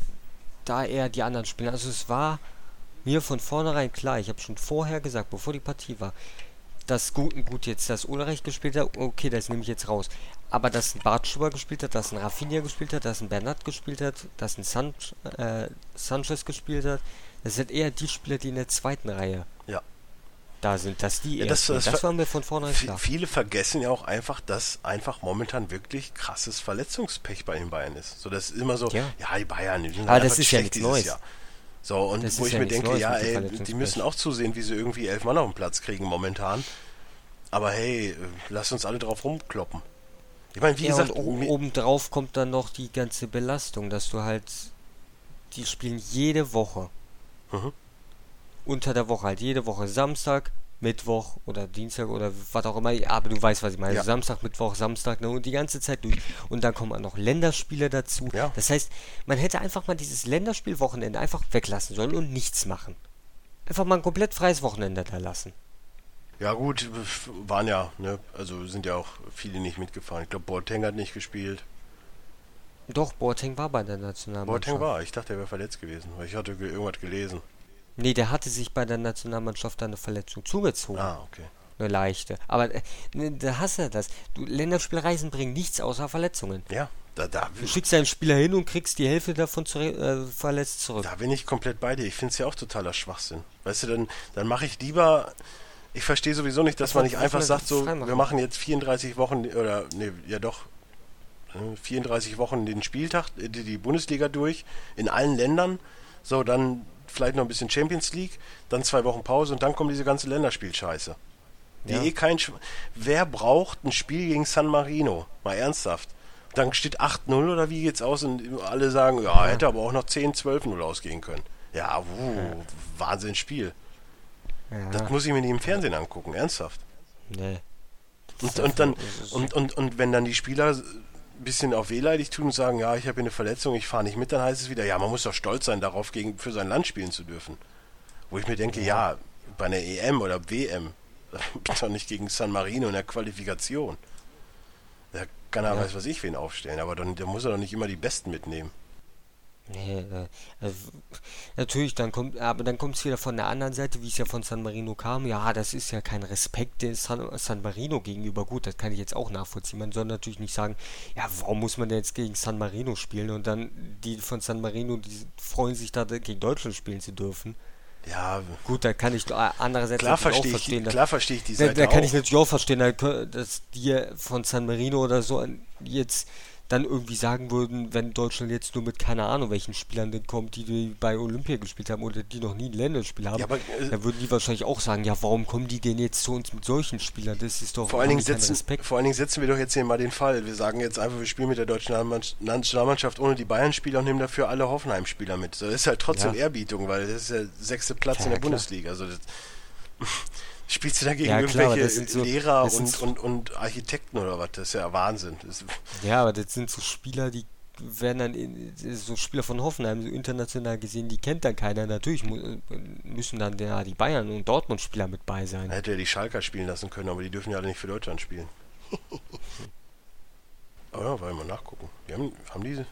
da eher die anderen spielen. Also es war mir von vornherein klar, ich habe schon vorher gesagt, bevor die Partie war, dass gut, gut jetzt das Ulreich gespielt hat, okay, das nehme ich jetzt raus. Aber dass ein Bartschuber gespielt hat, dass ein Rafinha gespielt hat, dass ein Bernat gespielt hat, dass ein San äh, Sanchez gespielt hat, das sind eher die Spieler, die in der zweiten Reihe ja. da sind, dass die ja, das, das, das war mir von vornherein klar. Viele vergessen ja auch einfach, dass einfach momentan wirklich krasses Verletzungspech bei den Bayern ist. So, das ist immer so, ja, ja die Bayern, die sind Aber das ist ja nichts Neues. Jahr. So, und das wo ich ja mir denke, ja, ey, die müssen auch zusehen, wie sie irgendwie elf Mann auf den Platz kriegen momentan. Aber hey, lass uns alle drauf rumkloppen. Ich meine, wie ja, gesagt, und obendrauf kommt dann noch die ganze Belastung, dass du halt, die spielen jede Woche. Mhm. Unter der Woche halt, jede Woche Samstag, Mittwoch oder Dienstag oder was auch immer, aber du weißt, was ich meine. Ja. Samstag, Mittwoch, Samstag ne, und die ganze Zeit durch. Und dann kommen auch noch Länderspiele dazu. Ja. Das heißt, man hätte einfach mal dieses Länderspielwochenende einfach weglassen sollen und nichts machen. Einfach mal ein komplett freies Wochenende da lassen. Ja gut, waren ja, ne, also sind ja auch viele nicht mitgefahren. Ich glaube, Boateng hat nicht gespielt. Doch, Boateng war bei der Nationalmannschaft. Boateng war, ich dachte, er wäre verletzt gewesen, weil ich hatte irgendwas gelesen. Nee, der hatte sich bei der Nationalmannschaft eine Verletzung zugezogen. Ah, okay. Eine leichte. Aber äh, ne, da hast du das. Du, Länderspielreisen bringen nichts außer Verletzungen. Ja, da, da. Du schickst einen Spieler hin und kriegst die Hälfte davon zu, äh, verletzt zurück. Da bin ich komplett bei dir. Ich finde es ja auch totaler Schwachsinn. Weißt du, dann, dann mache ich lieber. Ich verstehe sowieso nicht, dass das man nicht einfach sagt, so, wir machen jetzt 34 Wochen, oder, nee, ja doch, 34 äh, Wochen den Spieltag, äh, die Bundesliga durch, in allen Ländern. So, dann vielleicht noch ein bisschen Champions League, dann zwei Wochen Pause und dann kommt diese ganze Länderspielscheiße. Die ja. eh kein Sch Wer braucht ein Spiel gegen San Marino? Mal ernsthaft. Dann steht 8-0 oder wie geht's aus und alle sagen, ja, hätte aber auch noch 10, 12-0 ausgehen können. Ja, wuh, ja. Wahnsinn Spiel. Ja. Das muss ich mir nicht im Fernsehen angucken, ernsthaft. Nee. Und, und dann und, und, und wenn dann die Spieler bisschen auf wehleidig tun und sagen, ja, ich habe hier eine Verletzung, ich fahre nicht mit, dann heißt es wieder, ja, man muss doch stolz sein darauf, gegen, für sein Land spielen zu dürfen. Wo ich mir denke, ja, ja bei einer EM oder WM, bin doch nicht gegen San Marino in der Qualifikation. Da kann er ja. weiß was ich wen aufstellen, aber dann, da muss er doch nicht immer die Besten mitnehmen. Nee, äh, also, natürlich, dann kommt, aber dann kommt es wieder von der anderen Seite, wie es ja von San Marino kam. Ja, das ist ja kein Respekt den San, San Marino gegenüber. Gut, das kann ich jetzt auch nachvollziehen. Man soll natürlich nicht sagen, ja, warum muss man denn jetzt gegen San Marino spielen? Und dann die von San Marino, die freuen sich da gegen Deutschland spielen zu dürfen. Ja, gut, da kann ich andererseits klar verstehe auch verstehen. Ich, klar verstehe ich die Seite Da, da kann auch. ich natürlich auch verstehen, dass die von San Marino oder so jetzt dann irgendwie sagen würden, wenn Deutschland jetzt nur mit keine Ahnung welchen Spielern denn kommt, die, die bei Olympia gespielt haben oder die noch nie ein Länderspiel haben, ja, aber, äh, dann würden die wahrscheinlich auch sagen, ja, warum kommen die denn jetzt zu uns mit solchen Spielern? Das ist doch vor allen Dingen setzen, Vor allen Dingen setzen wir doch jetzt hier mal den Fall. Wir sagen jetzt einfach, wir spielen mit der deutschen Nationalmannschaft ohne die Bayern-Spieler und nehmen dafür alle Hoffenheim-Spieler mit. Das ist halt trotzdem ja. Ehrbietung, weil das ist der sechste Platz ja, in der klar. Bundesliga. Also das, Spielst du dagegen ja, irgendwelche so, Lehrer und, und, und Architekten oder was? Das ist ja Wahnsinn. Ja, aber das sind so Spieler, die werden dann in, so Spieler von Hoffenheim, so international gesehen, die kennt dann keiner. Natürlich müssen dann ja, die Bayern und Dortmund-Spieler mit bei sein. Da hätte er die Schalker spielen lassen können, aber die dürfen ja alle nicht für Deutschland spielen. aber ja, wollen wir mal nachgucken. Die haben, haben diese.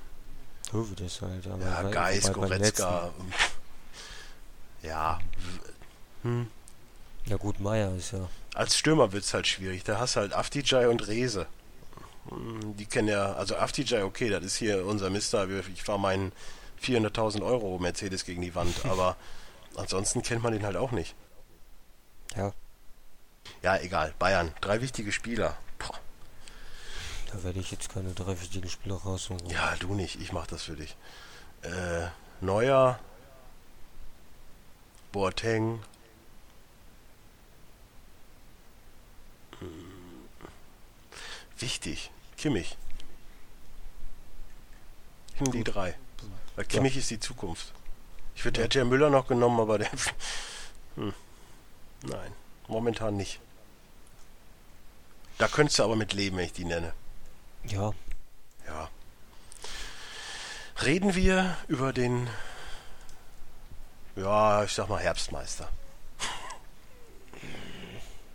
Wie das halt. Ja, Geist, Goretzka. Ja. Hm. Ja gut, Meier ist ja. Als Stürmer wird es halt schwierig. Da hast du halt Aftijai und Rese. Hm, Die kennen ja, also Aftijai, okay, das ist hier unser Mister. Ich fahre meinen 400.000 Euro Mercedes gegen die Wand, aber ansonsten kennt man den halt auch nicht. Ja, Ja, egal. Bayern, drei wichtige Spieler. Boah. da werde ich jetzt keine drei wichtigen Spieler raussuchen. Ja, du nicht, ich mach das für dich. Äh, Neuer, Boateng, wichtig, Kimmich. Hin die drei. Weil Kimmich ist die Zukunft. Ich würde, Ja. hätte ja Müller noch genommen, aber der. Hm. Nein, momentan nicht. Da könntest du aber mit leben, wenn ich die nenne. Ja, Ja. Reden wir über den, ja, ich sag mal Herbstmeister.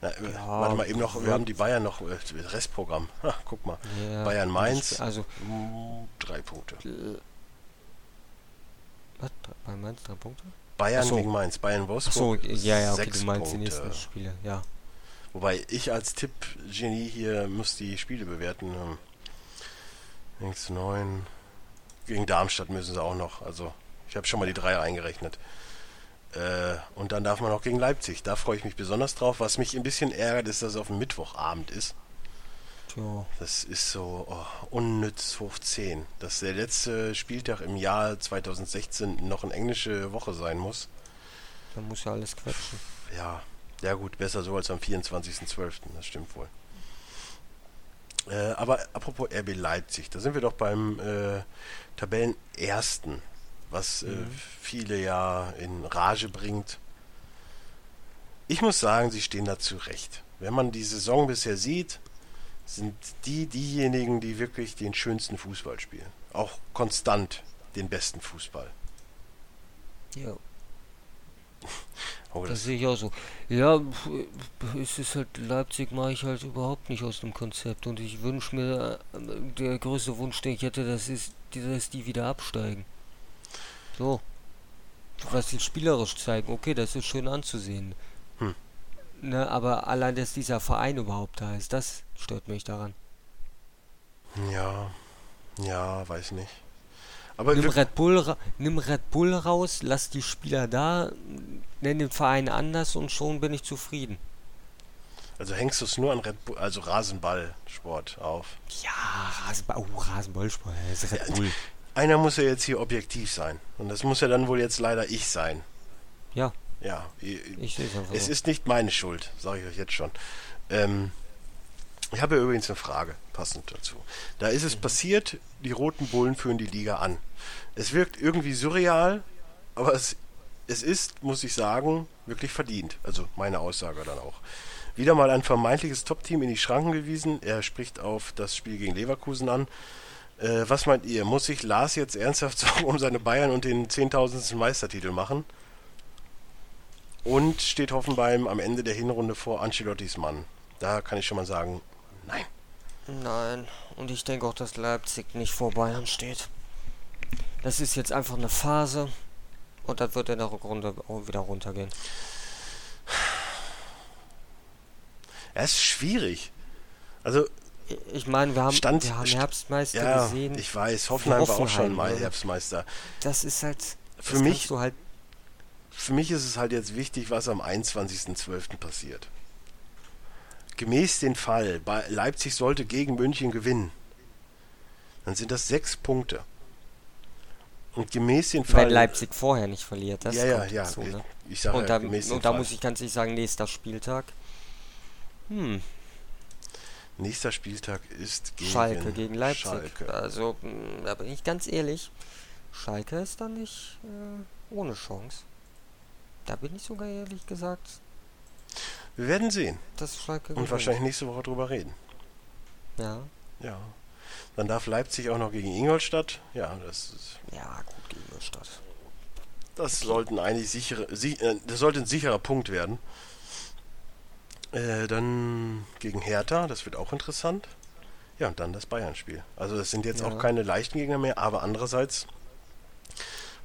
Na, äh, Ja, warte mal eben noch, wir haben die Bayern noch, äh, Restprogramm. Ha, guck mal. ja. Bayern Mainz. Also, Mm, Drei Punkte. äh, was? Bei Mainz drei Punkte? Bayern Ach so. gegen Mainz. Bayern Achso, Wolfsburg. ja, ja, okay, sechs du meinst die Punkte. nächsten Spiele, ja. Wobei ich als Tipp-Genie hier muss die Spiele bewerten. Ähm, Links 9. Gegen Darmstadt müssen sie auch noch. Also, ich habe schon mal die Dreier eingerechnet. Äh, und dann darf man auch gegen Leipzig. Da freue ich mich besonders drauf. Was mich ein bisschen ärgert, ist, dass es auf dem Mittwochabend ist. Tja, Das ist so oh, unnütz hoch 10. Dass der letzte Spieltag im Jahr 2016 noch eine englische Woche sein muss. da muss ja alles quetschen. Ja, ja gut, besser so als am 24.12., das stimmt wohl. Äh, aber apropos RB Leipzig, da sind wir doch beim äh, Tabellenersten, was äh, Mhm. viele ja in Rage bringt. Ich muss sagen, sie stehen da zurecht. Wenn man die Saison bisher sieht, sind die diejenigen, die wirklich den schönsten Fußball spielen. Auch konstant den besten Fußball. Ja, Oh, das das, sehe ich auch so. Ja, es ist halt, Leipzig mache ich halt überhaupt nicht aus dem Konzept. Und ich wünsche mir, äh, der größte Wunsch, den ich hätte, das ist, dass die wieder absteigen. So. Was sie spielerisch zeigen, okay, das ist schön anzusehen. Hm. Ne, aber allein, dass dieser Verein überhaupt da ist, das stört mich daran. ja, ja, weiß nicht. Aber Nimm Red Bull, nimm Red Bull raus, lass die Spieler da, nenn den Verein anders und schon bin ich zufrieden. Also hängst du es nur an Red Bull, also Rasenballsport auf. Ja, Rasenball, oh, Rasenballsport, das ist Red Ja, Bull. Einer muss ja jetzt hier objektiv sein. Und das muss ja dann wohl jetzt leider ich sein. Ja, Ja, i- ich sehe es einfach es so. ist nicht meine Schuld, sage ich euch jetzt schon. Ähm, ich habe übrigens eine Frage passend dazu. Da ist es Mhm. passiert, die Roten Bullen führen die Liga an. Es wirkt irgendwie surreal, aber es, es ist, muss ich sagen, wirklich verdient. Also meine Aussage dann auch. Wieder mal ein vermeintliches Top-Team in die Schranken gewiesen. Er spricht auf das Spiel gegen Leverkusen an. Äh, was meint ihr? Muss sich Lars jetzt ernsthaft Sorgen um seine Bayern und den 10.000. Meistertitel machen? Und steht Hoffenheim am Ende der Hinrunde vor Ancelottis Mann? Da kann ich schon mal sagen, nein. Nein, und ich denke auch, dass Leipzig nicht vor Bayern steht. Das ist jetzt einfach eine Phase und das wird in der Rückrunde auch wieder runtergehen. Es ist schwierig. Also, Ich meine, wir haben, Stand- wir haben st- Herbstmeister ja, gesehen. ich weiß, Hoffenheim war auch schon Hoffenheim, mal? Herbstmeister. das ist halt. Für mich- halt, Für mich ist es halt jetzt wichtig, was am 21.12. passiert. Gemäß den Fall, bei Leipzig sollte gegen München gewinnen. Dann sind das sechs Punkte. Und gemäß den Fall. wenn Leipzig vorher nicht verliert, das ja, ja, ja. dazu, ne? Ich sage Und, ja, da, und da muss ich ganz ehrlich sagen, nächster Spieltag. Hm, Nächster Spieltag ist gegen Schalke gegen Leipzig. Schalke. Also, mh, da bin ich ganz ehrlich. Schalke ist dann nicht äh, ohne Chance. Da bin ich sogar ehrlich gesagt, Wir werden sehen dass Schalke und wahrscheinlich nächste Woche drüber reden. Ja, Ja. Dann darf Leipzig auch noch gegen Ingolstadt. Ja, das ist, ja, gut gegen Stadt. das sollten eigentlich sichere, si, äh, das sollte ein sicherer Punkt werden. Äh, dann gegen Hertha, das wird auch interessant. Ja, und dann das Bayern-Spiel. Also das sind jetzt Ja. auch keine leichten Gegner mehr, aber andererseits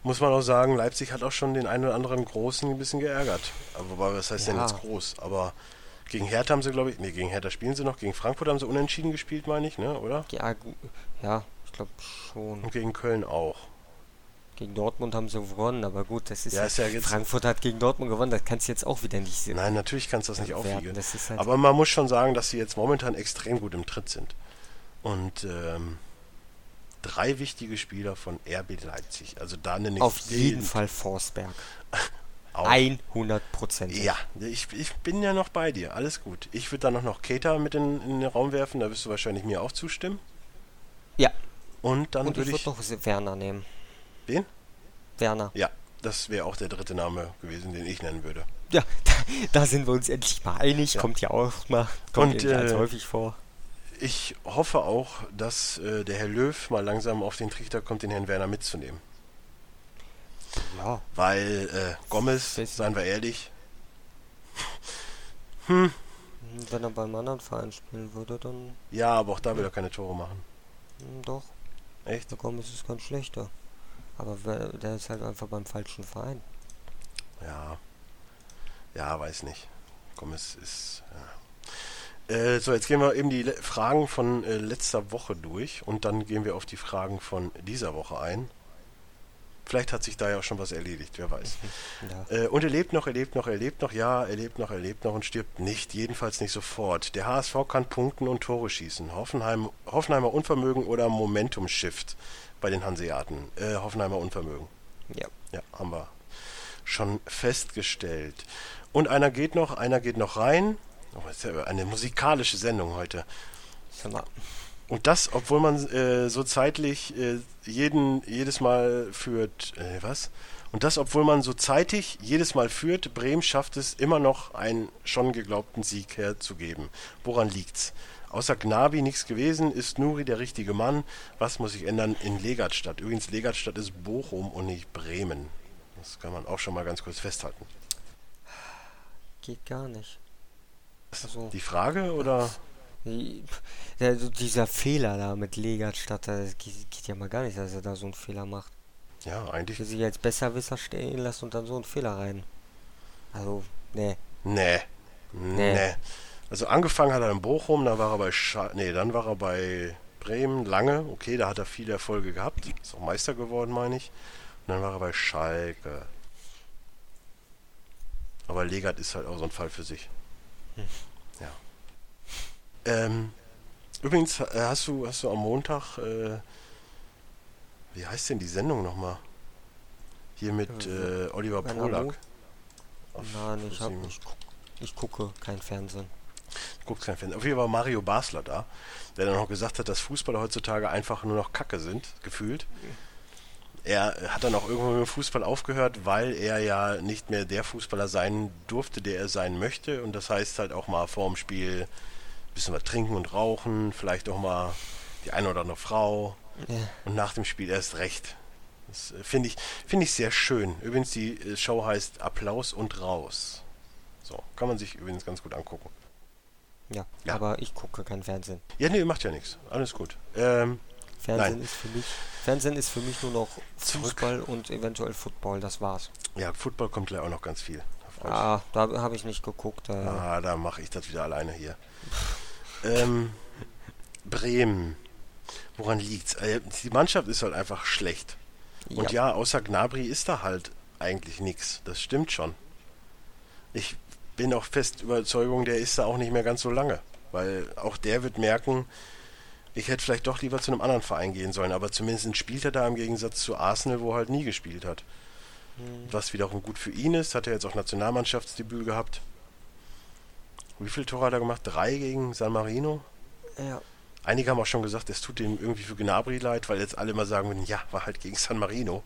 muss man auch sagen, Leipzig hat auch schon den einen oder anderen Großen ein bisschen geärgert. Aber was heißt denn Ja. jetzt groß? Aber gegen Hertha haben sie, glaube ich, nee, gegen Hertha spielen sie noch. Gegen Frankfurt haben sie unentschieden gespielt, meine ich, ne, oder? Ja, ja ich glaube schon. Und gegen Köln auch. Gegen Dortmund haben sie gewonnen, aber gut, das ist Ja, ist ja jetzt- Frankfurt hat gegen Dortmund gewonnen, das kannst du jetzt auch wieder nicht sehen. Nein, natürlich kannst du das nicht aufwiegen. halt- Aber man muss schon sagen, dass sie jetzt momentan extrem gut im Tritt sind. Und ähm, drei wichtige Spieler von RB Leipzig. Also da nenne ich Auf jeden den Fall Forsberg. auch. 100 Prozent. Ja, ich, ich bin ja noch bei dir. Alles gut. Ich würde dann noch, noch Keita mit in, in den Raum werfen. Da wirst du wahrscheinlich mir auch zustimmen. Ja, Und dann und ich würde würde ich. noch Werner nehmen. Wen? Werner. Ja, das wäre auch der dritte Name gewesen, den ich nennen würde. Ja, da, da sind wir uns endlich mal einig. Ja. Kommt ja auch mal. Kommt Und, äh, häufig vor. Ich hoffe auch, dass äh, der Herr Löw mal langsam auf den Trichter kommt, den Herrn Werner mitzunehmen. Ja, Weil äh, Gomez, seien wir ehrlich, wenn er beim anderen Verein spielen würde, dann ja, aber auch da will er keine Tore machen. hm, doch. Echt? Der Gomez ist ganz schlechter. Aber der ist halt einfach beim falschen Verein. Ja. Ja, weiß nicht. Gomez ist. Ja. Äh, so, jetzt gehen wir eben die Fragen von äh, letzter Woche durch und dann gehen wir auf die Fragen von dieser Woche ein. Vielleicht hat sich da ja auch schon was erledigt, wer weiß. Ja. Äh, und er lebt noch, er lebt noch, er lebt noch, ja, er lebt noch, er lebt noch und stirbt nicht, jedenfalls nicht sofort. Der HSV kann punkten und Tore schießen. Hoffenheim, Hoffenheimer Unvermögen oder Momentum Shift bei den Hanseaten. Äh, Hoffenheimer Unvermögen. ja. Ja, haben wir schon festgestellt. Und einer geht noch, einer geht noch rein. Oh, ist ja eine musikalische Sendung heute. Mal, Und das, obwohl man äh, so zeitlich äh, jeden jedes Mal führt. Äh, was? Und das, obwohl man so zeitig jedes Mal führt, Bremen schafft es immer noch einen schon geglaubten Sieg herzugeben. Woran liegt's? Außer Gnabi nichts gewesen, ist Nuri der richtige Mann. Was muss sich ändern in Legatstadt? Übrigens, Legatstadt ist Bochum und nicht Bremen. Das kann man auch schon mal ganz kurz festhalten. geht gar nicht. Also, Die Frage oder? Die, der, dieser Fehler da mit Legatstadt, das geht, geht ja mal gar nicht, dass er da so einen Fehler macht. Ja, eigentlich. Der sich als Besserwisser stehen lässt und dann so einen Fehler rein. Also, nee. Nee. Nee. Nee. Also angefangen hat er in Bochum, dann war er bei Scha nee, dann war er bei Bremen lange. Okay, da hat er viele Erfolge gehabt. Ist auch Meister geworden, meine ich. Und dann war er bei Schalke. Aber Legat ist halt auch so ein Fall für sich. Ja. Ähm, übrigens, äh, hast du, hast du am Montag, äh, wie heißt denn die Sendung nochmal? Hier mit äh, Oliver Werner Polak. Nein, ich, hab, ich, ich gucke kein Fernsehen. Guckt kein Fan. Auf jeden Fall war Mario Basler da, der dann noch gesagt hat, dass Fußballer heutzutage einfach nur noch Kacke sind, gefühlt. Er hat dann auch irgendwann mit dem Fußball aufgehört, weil er ja nicht mehr der Fußballer sein durfte, der er sein möchte. Und das heißt halt auch mal vorm Spiel ein bisschen was trinken und rauchen, vielleicht auch mal die eine oder andere Frau. Ja. Und nach dem Spiel erst recht. Das äh, finde ich, finde ich sehr schön. Übrigens, die äh, Show heißt Applaus und Raus. So, kann man sich übrigens ganz gut angucken. Ja, Ja. aber ich gucke kein Fernsehen. Ja, nee, macht ja nichts. Alles gut. Ähm, Fernsehen Nein. ist für mich Fernsehen ist für mich nur noch Zurück. Fußball und eventuell Football, das war's. ja, Football kommt gleich auch noch ganz viel. Ah, da habe ich nicht geguckt. Äh, Ah, da mache ich das wieder alleine hier. Ähm, Bremen. Woran liegt's? Äh, die Mannschaft ist halt einfach schlecht. Und ja, außer Gnabry ist da halt eigentlich nichts. Das stimmt schon. Ich bin auch fest Überzeugung, der ist da auch nicht mehr ganz so lange. Weil auch der wird merken, ich hätte vielleicht doch lieber zu einem anderen Verein gehen sollen. Aber zumindest spielt er da im Gegensatz zu Arsenal, wo er halt nie gespielt hat. Was wiederum gut für ihn ist, hat er jetzt auch Nationalmannschaftsdebüt gehabt. Wie viele Tore hat er gemacht? Drei gegen San Marino? ja, Einige haben auch schon gesagt, es tut ihm irgendwie für Gnabry leid, weil jetzt alle immer sagen würden, ja, war halt gegen San Marino.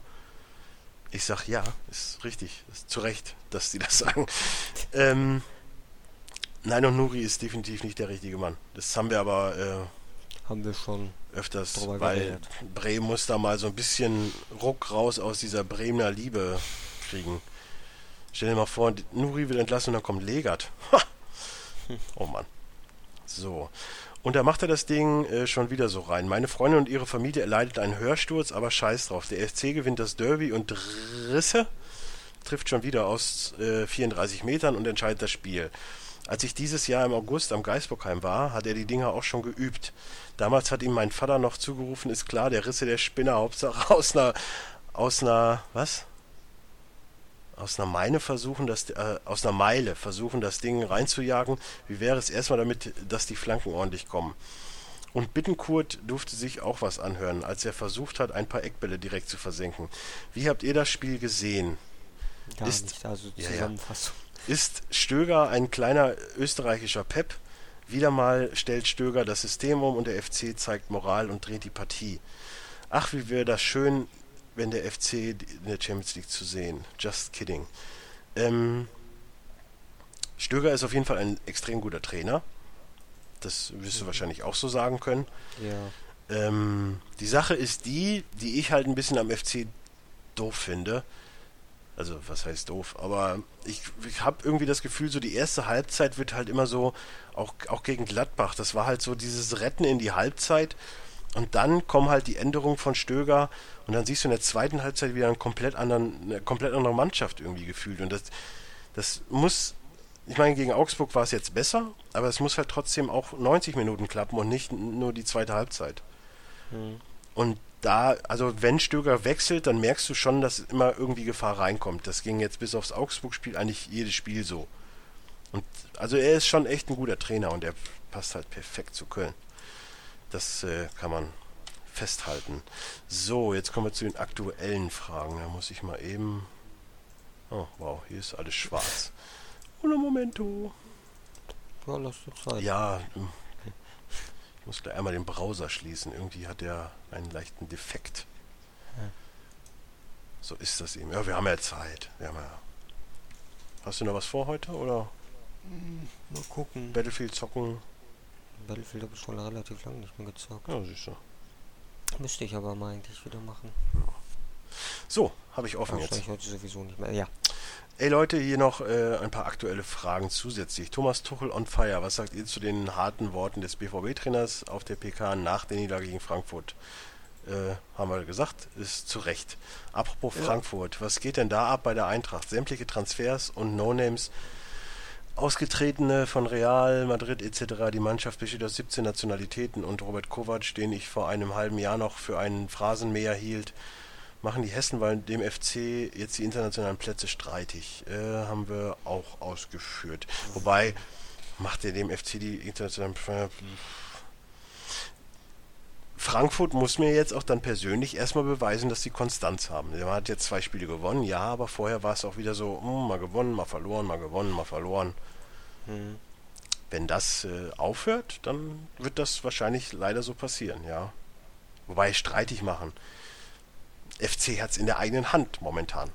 Ich sag, ja, ist richtig, ist zu Recht, dass die das sagen. ähm, nein, und Nuri ist definitiv nicht der richtige Mann. Das haben wir aber äh, haben wir schon. öfters, weil geredet. Bremen muss da mal so ein bisschen Ruck raus aus dieser Bremer Liebe kriegen. Stell dir mal vor, Nuri wird entlassen und dann kommt Legat. Ha! Oh Mann. So. Und da macht er das Ding äh, schon wieder so rein. Meine Freundin und ihre Familie erleidet einen Hörsturz, aber scheiß drauf. Der FC gewinnt das Derby und Risse trifft schon wieder aus äh, 34 Metern und entscheidet das Spiel. Als ich dieses Jahr im August am Geisbockheim war, hat er die Dinger auch schon geübt. Damals hat ihm mein Vater noch zugerufen, ist klar, der Risse der Spinner, Hauptsache aus einer, aus einer, was? Aus einer Meile versuchen, das, äh, aus einer Meile versuchen, das Ding reinzujagen. Wie wäre es erstmal damit, dass die Flanken ordentlich kommen? Und Bittenkurt durfte sich auch was anhören, als er versucht hat, ein paar Eckbälle direkt zu versenken. Wie habt ihr das Spiel gesehen? Gar Ist- nicht, also Ja, ja. Zusammenfassung. Ist Stöger ein kleiner österreichischer Pep? Wieder mal stellt Stöger das System um und der FC zeigt Moral und dreht die Partie. Ach, wie wäre das schön, wenn der FC in der Champions League zu sehen. Just kidding. Ähm, Stöger ist auf jeden Fall ein extrem guter Trainer. Das wirst du wahrscheinlich auch so sagen können. Ja. Ähm, die Sache ist die, die ich halt ein bisschen am FC doof finde. Also, was heißt doof? Aber ich, ich habe irgendwie das Gefühl, so die erste Halbzeit wird halt immer so, auch, auch gegen Gladbach, das war halt so dieses Retten in die Halbzeit. Und dann kommen halt die Änderungen von Stöger und dann siehst du in der zweiten Halbzeit wieder einen komplett anderen, eine komplett andere Mannschaft irgendwie gefühlt. Und das, das muss, ich meine, gegen Augsburg war es jetzt besser, aber es muss halt trotzdem auch 90 Minuten klappen und nicht nur die zweite Halbzeit. Hm. Und da, also wenn Stöger wechselt, dann merkst du schon, dass immer irgendwie Gefahr reinkommt. Das ging jetzt bis aufs Augsburg-Spiel eigentlich jedes Spiel so. Und also er ist schon echt ein guter Trainer und er passt halt perfekt zu Köln. Das äh, kann man festhalten. So, jetzt kommen wir zu den aktuellen Fragen. Da muss ich mal eben. Oh, wow, hier ist alles schwarz. Uno momento. Ja, lass dir Zeit. Ja, hm. ich muss gleich einmal den Browser schließen. Irgendwie hat er einen leichten Defekt. Ja. So ist das eben. Ja, wir haben ja Zeit. Wir haben ja. Hast du noch was vor heute oder Mal gucken. Battlefield zocken? Battlefield habe ich schon relativ lange nicht mehr gezockt. Ja, siehst du. Müsste ich aber mal eigentlich wieder machen. So, habe ich offen jetzt. Wahrscheinlich heute sowieso nicht mehr. Ja. Ey Leute, hier noch äh, ein paar aktuelle Fragen zusätzlich. Thomas Tuchel on fire. Was sagt ihr zu den harten Worten des BVB-Trainers auf der PK nach der Niederlage gegen Frankfurt? Äh, haben wir gesagt, ist zu Recht. Apropos Ja. Frankfurt, was geht denn da ab bei der Eintracht? Sämtliche Transfers und No-Names, Ausgetretene von Real, Madrid etc. Die Mannschaft besteht aus 17 Nationalitäten und Robert Kovac, den ich vor einem halben Jahr noch für einen Phrasenmäher hielt, machen die Hessen weil dem FC jetzt die internationalen Plätze streitig. Äh, haben wir auch ausgeführt. Wobei, macht er dem FC die internationalen Plätze? Frankfurt muss mir jetzt auch dann persönlich erstmal beweisen, dass sie Konstanz haben. Man hat jetzt zwei Spiele gewonnen, ja, aber vorher war es auch wieder so, hm, mal gewonnen, mal verloren, mal gewonnen, mal verloren. Hm. Wenn das äh, aufhört, dann wird das wahrscheinlich leider so passieren, ja. Wobei streitig machen. FC hat es in der eigenen Hand momentan.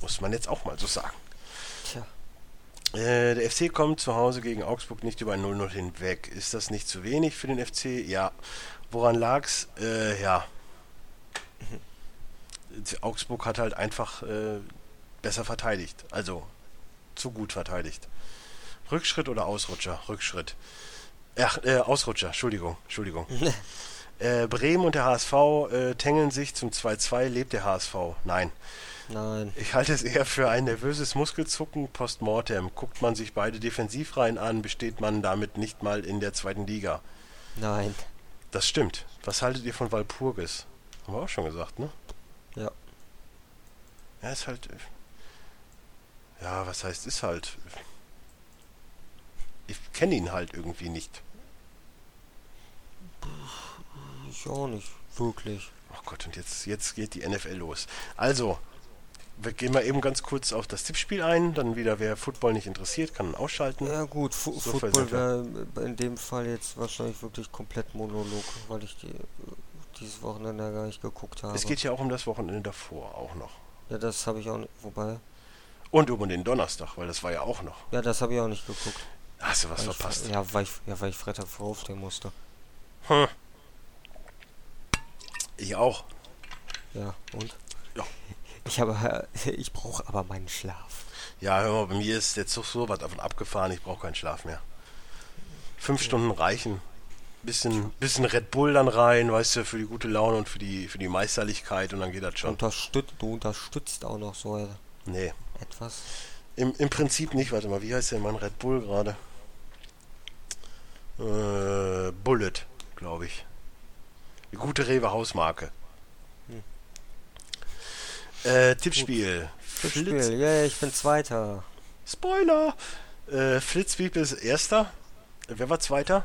Muss man jetzt auch mal so sagen. Tja. Äh, der FC kommt zu Hause gegen Augsburg nicht über ein 0-0 hinweg. Ist das nicht zu wenig für den FC? Ja. Woran lag's? Äh, ja. Augsburg hat halt einfach äh, besser verteidigt. Also zu gut verteidigt. Rückschritt oder Ausrutscher? Rückschritt. Ach, äh, Ausrutscher, Entschuldigung, Entschuldigung. äh, Bremen und der HSV äh, tängeln sich zum 2-2. Lebt der HSV? Nein. Nein. Ich halte es eher für ein nervöses Muskelzucken postmortem. Guckt man sich beide Defensivreihen an, besteht man damit nicht mal in der zweiten Liga. Nein. Das stimmt. Was haltet ihr von Walpurgis? Haben wir auch schon gesagt, ne? Ja. Ja, ist halt. äh, Ja, was heißt, ist halt. Ich kenne ihn halt irgendwie nicht. Ich auch nicht. Wirklich. Oh Gott, und jetzt, jetzt geht die NFL los. Also, wir gehen mal eben ganz kurz auf das Tippspiel ein. Dann wieder, wer Football nicht interessiert, kann ausschalten. Ja gut, Fu So Football wäre in dem Fall jetzt wahrscheinlich wirklich komplett Monolog, weil ich die, dieses Wochenende gar nicht geguckt habe. Es geht ja auch um das Wochenende davor, auch noch. ja, das habe ich auch nicht, wobei, Und um den Donnerstag, weil das war ja auch noch. ja, das habe ich auch nicht geguckt. Hast du was weil ich, verpasst? fre- ja, weil ich, ja, weil ich Freitag früh aufstehen musste. Hm. Ich auch. Ja, und? Ja. Ich habe, ich brauche aber meinen Schlaf. Ja, hör mal, bei mir ist der Zug so was davon abgefahren, ich brauche keinen Schlaf mehr. Fünf Stunden reichen. Bisschen, bisschen Red Bull dann rein, weißt du, für die gute Laune und für die, für die Meisterlichkeit und dann geht das schon. Unterstützt, du unterstützt auch noch so Nee, etwas. im, im Prinzip nicht. Warte mal, wie heißt denn mein Red Bull gerade? Äh, Bullet, glaube ich. Die gute Rewe Hausmarke. Äh, Tippspiel. Flitz, Spiel, yeah, ich bin Zweiter. Spoiler! Äh, Flitzpiep ist Erster. Wer war Zweiter?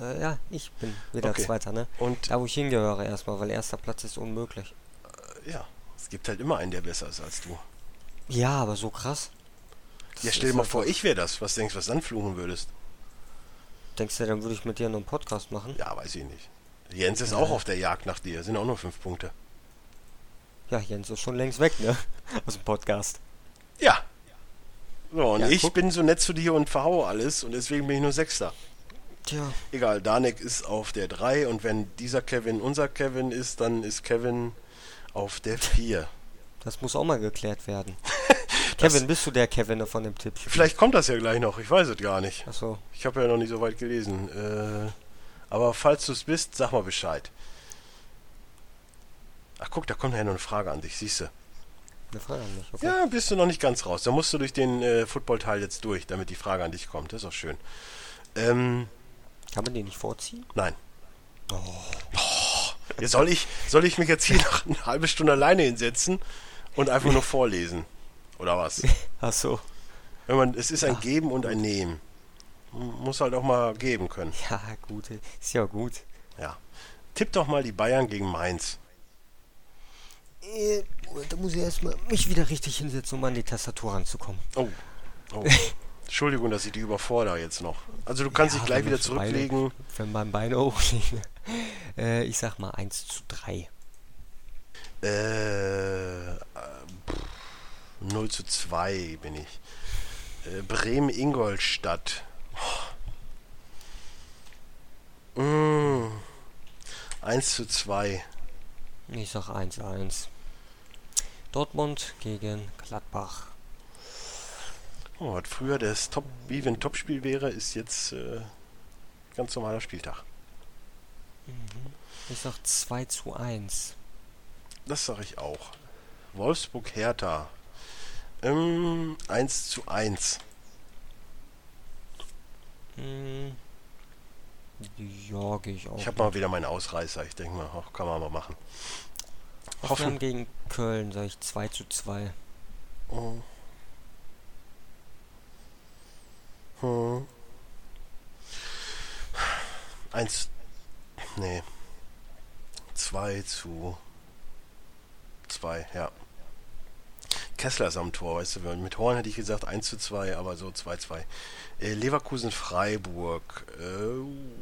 Äh, ja, ich bin wieder Okay. Zweiter, ne? Und Da, wo ich hingehöre erstmal, weil erster Platz ist unmöglich. ja, es gibt halt immer einen, der besser ist als du. Ja, aber so krass. Das Ja, stell dir mal einfach- vor, ich wäre das. Was denkst du, was dann fluchen würdest? Denkst du, dann würde ich mit dir noch einen Podcast machen? Ja, weiß ich nicht. Jens ist auch auf der Jagd nach dir. Sind auch nur fünf Punkte. Ja, Jens ist schon längst weg, ne? Aus dem Podcast. Ja. So, und Ja, ich guck. bin so nett zu dir und verhaue alles und deswegen bin ich nur Sechster. Tja, Egal, Danek ist auf der 3 und wenn dieser Kevin unser Kevin ist, dann ist Kevin auf der 4. das muss auch mal geklärt werden. Kevin, bist du der Kevin von dem Tipp? Vielleicht kommt das ja gleich noch, ich weiß es gar nicht. Achso, Ich habe ja noch nicht so weit gelesen. Äh, aber falls du es bist, sag mal Bescheid. Ach guck, da kommt ja noch eine Frage an dich, siehst du. eine Frage an mich. Okay. Ja, bist du noch nicht ganz raus. Da musst du durch den äh, Football-Teil jetzt durch, damit die Frage an dich kommt. Das ist auch schön. Ähm, Kann man den nicht vorziehen? nein. Oh. Ja, soll, ich, soll ich mich jetzt hier noch eine halbe Stunde alleine hinsetzen und einfach nur vorlesen? Oder was? Achso. Wenn man, es ist ein Ja. Geben und ein Nehmen. Muss halt auch mal geben können. Ja, gut. Ist ja gut. Ja. Tipp doch mal die Bayern gegen Mainz. Äh, da muss ich erstmal mich wieder richtig hinsetzen, um an die Tastatur ranzukommen. Oh. oh. Entschuldigung, dass ich die überfordere jetzt noch. Also du kannst Ja, dich gleich wieder zurücklegen. Beine, wenn man Beine hochlegen. Äh, ich sag mal 1 zu 3. Äh, pff, 0 zu 2 bin ich. Äh, Bremen-Ingolstadt. Oh. Mm. 1 zu 2. Ich sag 1-1. Dortmund gegen Gladbach. Oh, was früher das Top, wie wenn Topspiel wäre, ist jetzt äh, ganz normaler Spieltag. Ich sag 2 zu 1. Das sage ich auch. Wolfsburg-Hertha. Ähm, 1 zu 1. Hm. Ja, gehe ich auch. Ich habe mal wieder meinen Ausreißer. Ich denke mal, ach, kann man mal machen. Hoffen. gegen Köln, sag ich 2 zu 2. Oh. Hm. Eins. Nee. 2 zu 2, ja. Kessler ist am Tor, weißt du, mit Horn hätte ich gesagt 1 zu 2, aber so 2-2. Äh, Leverkusen-Freiburg. Äh, ähm,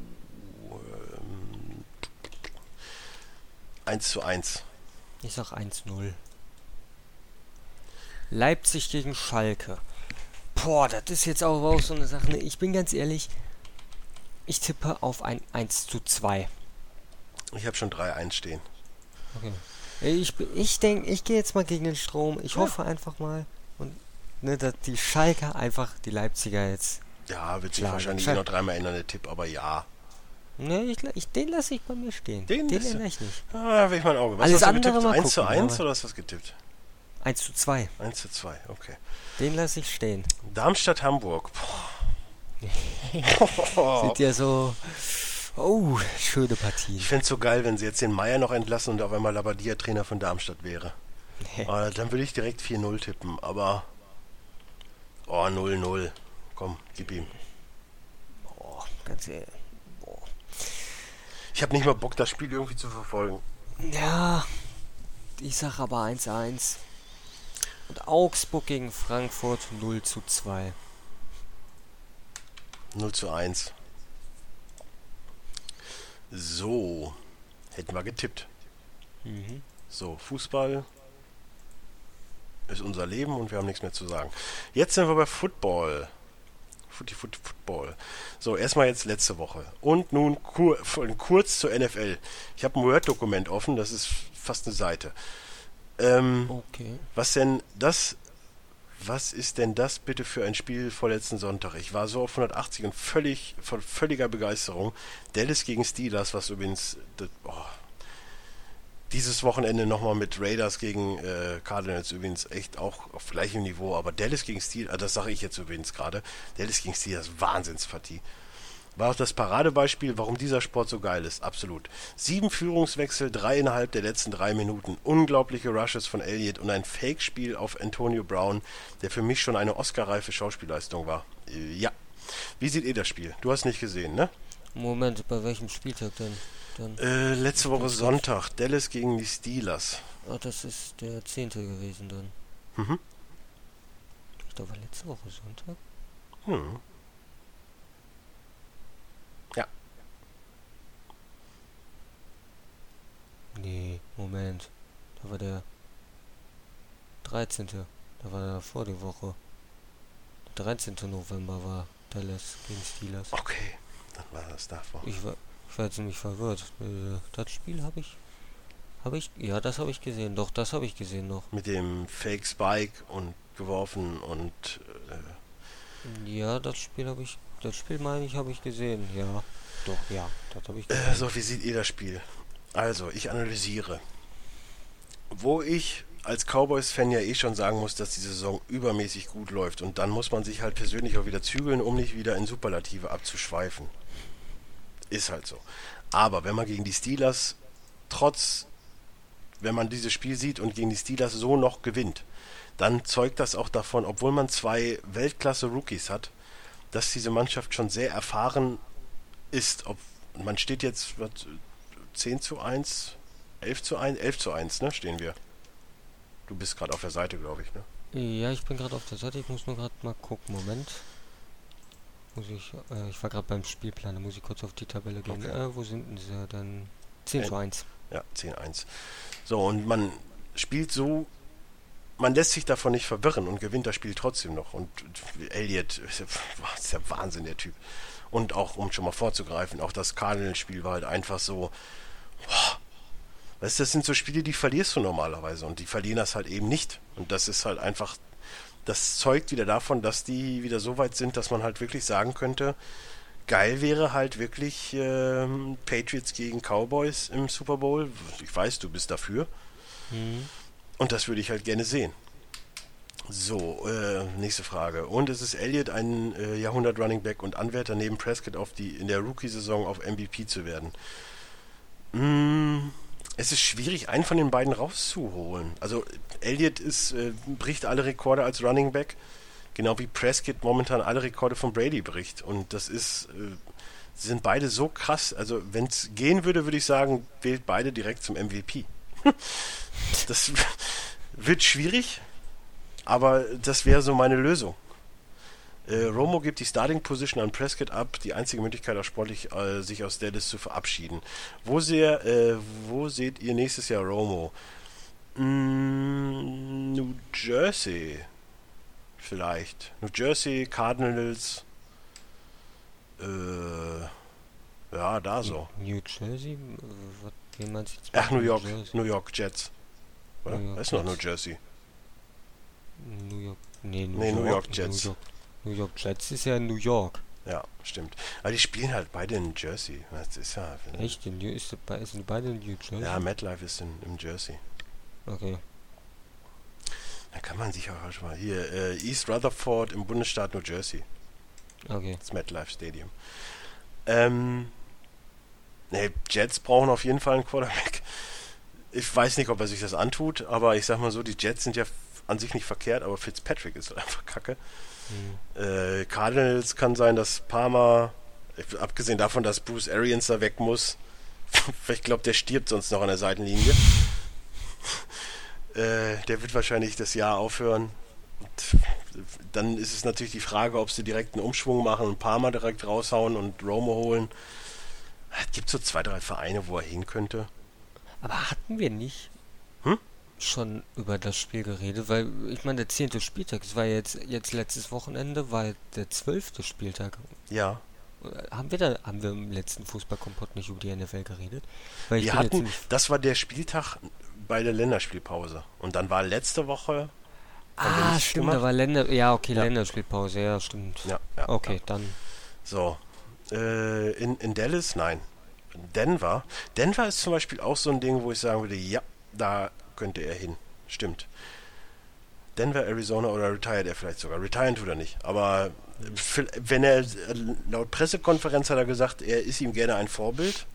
1 zu 1. Ich sag 1-0. Leipzig gegen Schalke. Boah, das ist jetzt auch auch so eine Sache. ne? Ich bin ganz ehrlich, ich tippe auf ein 1 zu 2. Ich habe schon 3-1 stehen. Okay. Ich, ich denke, ich gehe jetzt mal gegen den Strom. Ich hoffe einfach mal, und, ne, dass die Schalker einfach die Leipziger jetzt. Ja, wird sich Klar, wahrscheinlich eh Schal- noch dreimal ändern, der Tipp, aber ja. Ne, ich, ich, den lasse ich bei mir stehen. Den den ändere ich nicht. Ah, will ich mein Auge. Was Alles hast du getippt? mal 1 zu gucken, 1 aber- oder hast du was getippt? 1 zu 2. 1 zu 2, okay. Den lasse ich stehen. Darmstadt-Hamburg. Sind ja so. Oh, schöne Partien. Ich fände es so geil, wenn sie jetzt den Meier noch entlassen und auf einmal Labadia Trainer von Darmstadt wäre. Ah, dann würde ich direkt 4-0 tippen, aber. Oh, 0-0. Komm, gib ihm. Boah, ganz ehrlich. Boah. Ich habe nicht mal Bock, das Spiel irgendwie zu verfolgen. Ja, ich sag aber 1-1. Und Augsburg gegen Frankfurt 0 zu 2. 0 zu 1. So. Hätten wir getippt. Mhm. So, Fußball ist unser Leben und wir haben nichts mehr zu sagen. Jetzt sind wir bei Football. Footy Foot Football. So, erstmal jetzt letzte Woche. Und nun kur kurz zur NFL. Ich habe ein Word-Dokument offen, das ist fast eine Seite. Ähm, Okay. was denn das was ist denn das bitte für ein Spiel vorletzten Sonntag? Ich war so auf 180 und völlig, von völliger Begeisterung. Dallas gegen Steelers, was übrigens das, oh, dieses Wochenende nochmal mit Raiders gegen äh, Cardinals übrigens echt auch auf gleichem Niveau, aber Dallas gegen Steelers, das sage ich jetzt übrigens gerade, Dallas gegen Steelers, Wahnsinnspartie. War auch das Paradebeispiel, warum dieser Sport so geil ist. Absolut. Sieben Führungswechsel, drei innerhalb der letzten drei Minuten. Unglaubliche Rushes von Elliott und ein Fake-Spiel auf Antonio Brown, der für mich schon eine Oscar-reife Schauspielleistung war. Äh, ja. Wie seht ihr das Spiel? Du hast nicht gesehen, ne? Moment, bei welchem Spieltag denn? Dann äh, letzte Woche Sonntag. Dallas gegen die Steelers. Ah, das ist der zehnte gewesen dann. Mhm. Ich glaube, letzte Woche Sonntag. Hm. Nee, Moment. Da war der 13. Da war der vor die Woche. Der 13. November war Dallas gegen Steelers. Okay, dann war das davor. Ich war, ich war jetzt ziemlich verwirrt. Äh, das Spiel habe ich. Habe ich. Ja, das habe ich gesehen. Doch, das habe ich gesehen noch. Mit dem Fake Spike und geworfen und. Äh ja, das Spiel habe ich. Das Spiel meine ich, habe ich gesehen. Ja, doch, ja, das habe ich äh, gesehen. Äh, so, wie sieht ihr das Spiel? Also, ich analysiere. Wo ich als Cowboys-Fan ja eh schon sagen muss, dass die Saison übermäßig gut läuft. Und dann muss man sich halt persönlich auch wieder zügeln, um nicht wieder in Superlative abzuschweifen. Ist halt so. Aber wenn man gegen die Steelers trotz, wenn man dieses Spiel sieht und gegen die Steelers so noch gewinnt, dann zeugt das auch davon, obwohl man zwei Weltklasse-Rookies hat, dass diese Mannschaft schon sehr erfahren ist. Ob, man steht jetzt 10 zu 1, 11 zu 1, 11 zu 1, ne, stehen wir. Du bist gerade auf der Seite, glaube ich, ne? Ja, ich bin gerade auf der Seite, ich muss nur gerade mal gucken, Moment. Muss ich, äh, ich war gerade beim Spielplan, da muss ich kurz auf die Tabelle gehen. Okay. Äh, wo sind sie dann? 10 zu 1. Ja, 10 1. So, und man spielt so, man lässt sich davon nicht verwirren und gewinnt das Spiel trotzdem noch. Und Elliot ist ja Wahnsinn, der Typ. Und auch, um schon mal vorzugreifen, auch das Cardinals-Spiel war halt einfach so, boah, weißt du, das sind so Spiele, die verlierst du normalerweise und die verlieren das halt eben nicht. Und das ist halt einfach, das zeugt wieder davon, dass die wieder so weit sind, dass man halt wirklich sagen könnte, geil wäre halt wirklich ähm, Patriots gegen Cowboys im Super Bowl. Ich weiß, du bist dafür. Mhm. Und das würde ich halt gerne sehen. So, äh, nächste Frage. Und es ist Elliott ein äh, Jahrhundert Running Back und Anwärter neben Prescott auf die in der Rookie-Saison auf MVP zu werden? Mm, es ist schwierig, einen von den beiden rauszuholen. Also Elliott ist, äh, bricht alle Rekorde als Running Back, genau wie Prescott momentan alle Rekorde von Brady bricht. Und das ist, äh, sie sind beide so krass. Also wenn es gehen würde, würde ich sagen, wählt beide direkt zum MVP. das wird schwierig, aber das wäre so meine Lösung. Äh, Romo gibt die Starting Position an Prescott ab, die einzige Möglichkeit auch sportlich, äh, sich aus Dallas zu verabschieden. Wo, sehr, äh, wo seht ihr nächstes Jahr Romo? Mm, New Jersey. Vielleicht. New Jersey, Cardinals. Äh, ja, da so. New Jersey? Was, Ach, New York. New York Jets. Oder? New York ist noch New Jersey. New York. Nee, New, nee, York, New York Jets. New York. New York Jets ist ja in New York. Ja, stimmt. Aber die spielen halt beide in Jersey. Das ist ja. Echt? In New, ist, sind beide in New Jersey? Ja, MetLife ist in, in Jersey. Okay. Da kann man sich auch schon mal. Hier, äh, East Rutherford im Bundesstaat New Jersey. Okay. Das MetLife Stadium. Ähm. Ne, Jets brauchen auf jeden Fall einen Quarterback. Ich weiß nicht, ob er sich das antut, aber ich sag mal so, die Jets sind ja an sich nicht verkehrt, aber Fitzpatrick ist einfach kacke. Äh, Cardinals kann sein, dass Palmer, abgesehen davon, dass Bruce Arians da weg muss, ich glaube, der stirbt sonst noch an der Seitenlinie. äh, der wird wahrscheinlich das Jahr aufhören. Und dann ist es natürlich die Frage, ob sie direkt einen Umschwung machen und Palmer direkt raushauen und Romo holen. Es gibt so zwei, drei Vereine, wo er hin könnte. Aber hatten wir nicht? Schon über das Spiel geredet, weil ich meine, der zehnte Spieltag, es war jetzt, jetzt letztes Wochenende, war der zwölfte Spieltag. Ja. Haben wir da, haben wir im letzten Fußballkompott nicht über die NFL geredet? Wir hatten, das war der Spieltag bei der Länderspielpause. Und dann war letzte Woche Ah, stimmt, gemacht? da war Länder. Ja, okay, Ja. Länderspielpause, ja, stimmt. Ja, ja. Okay, dann. So. Äh, in, in Dallas? Nein. Denver. Denver ist zum Beispiel auch so ein Ding, wo ich sagen würde, ja, da könnte er hin. Stimmt. Denver, Arizona oder retired er vielleicht sogar. Retiren tut er nicht. Aber wenn er, laut Pressekonferenz hat er gesagt, er ist ihm gerne ein Vorbild,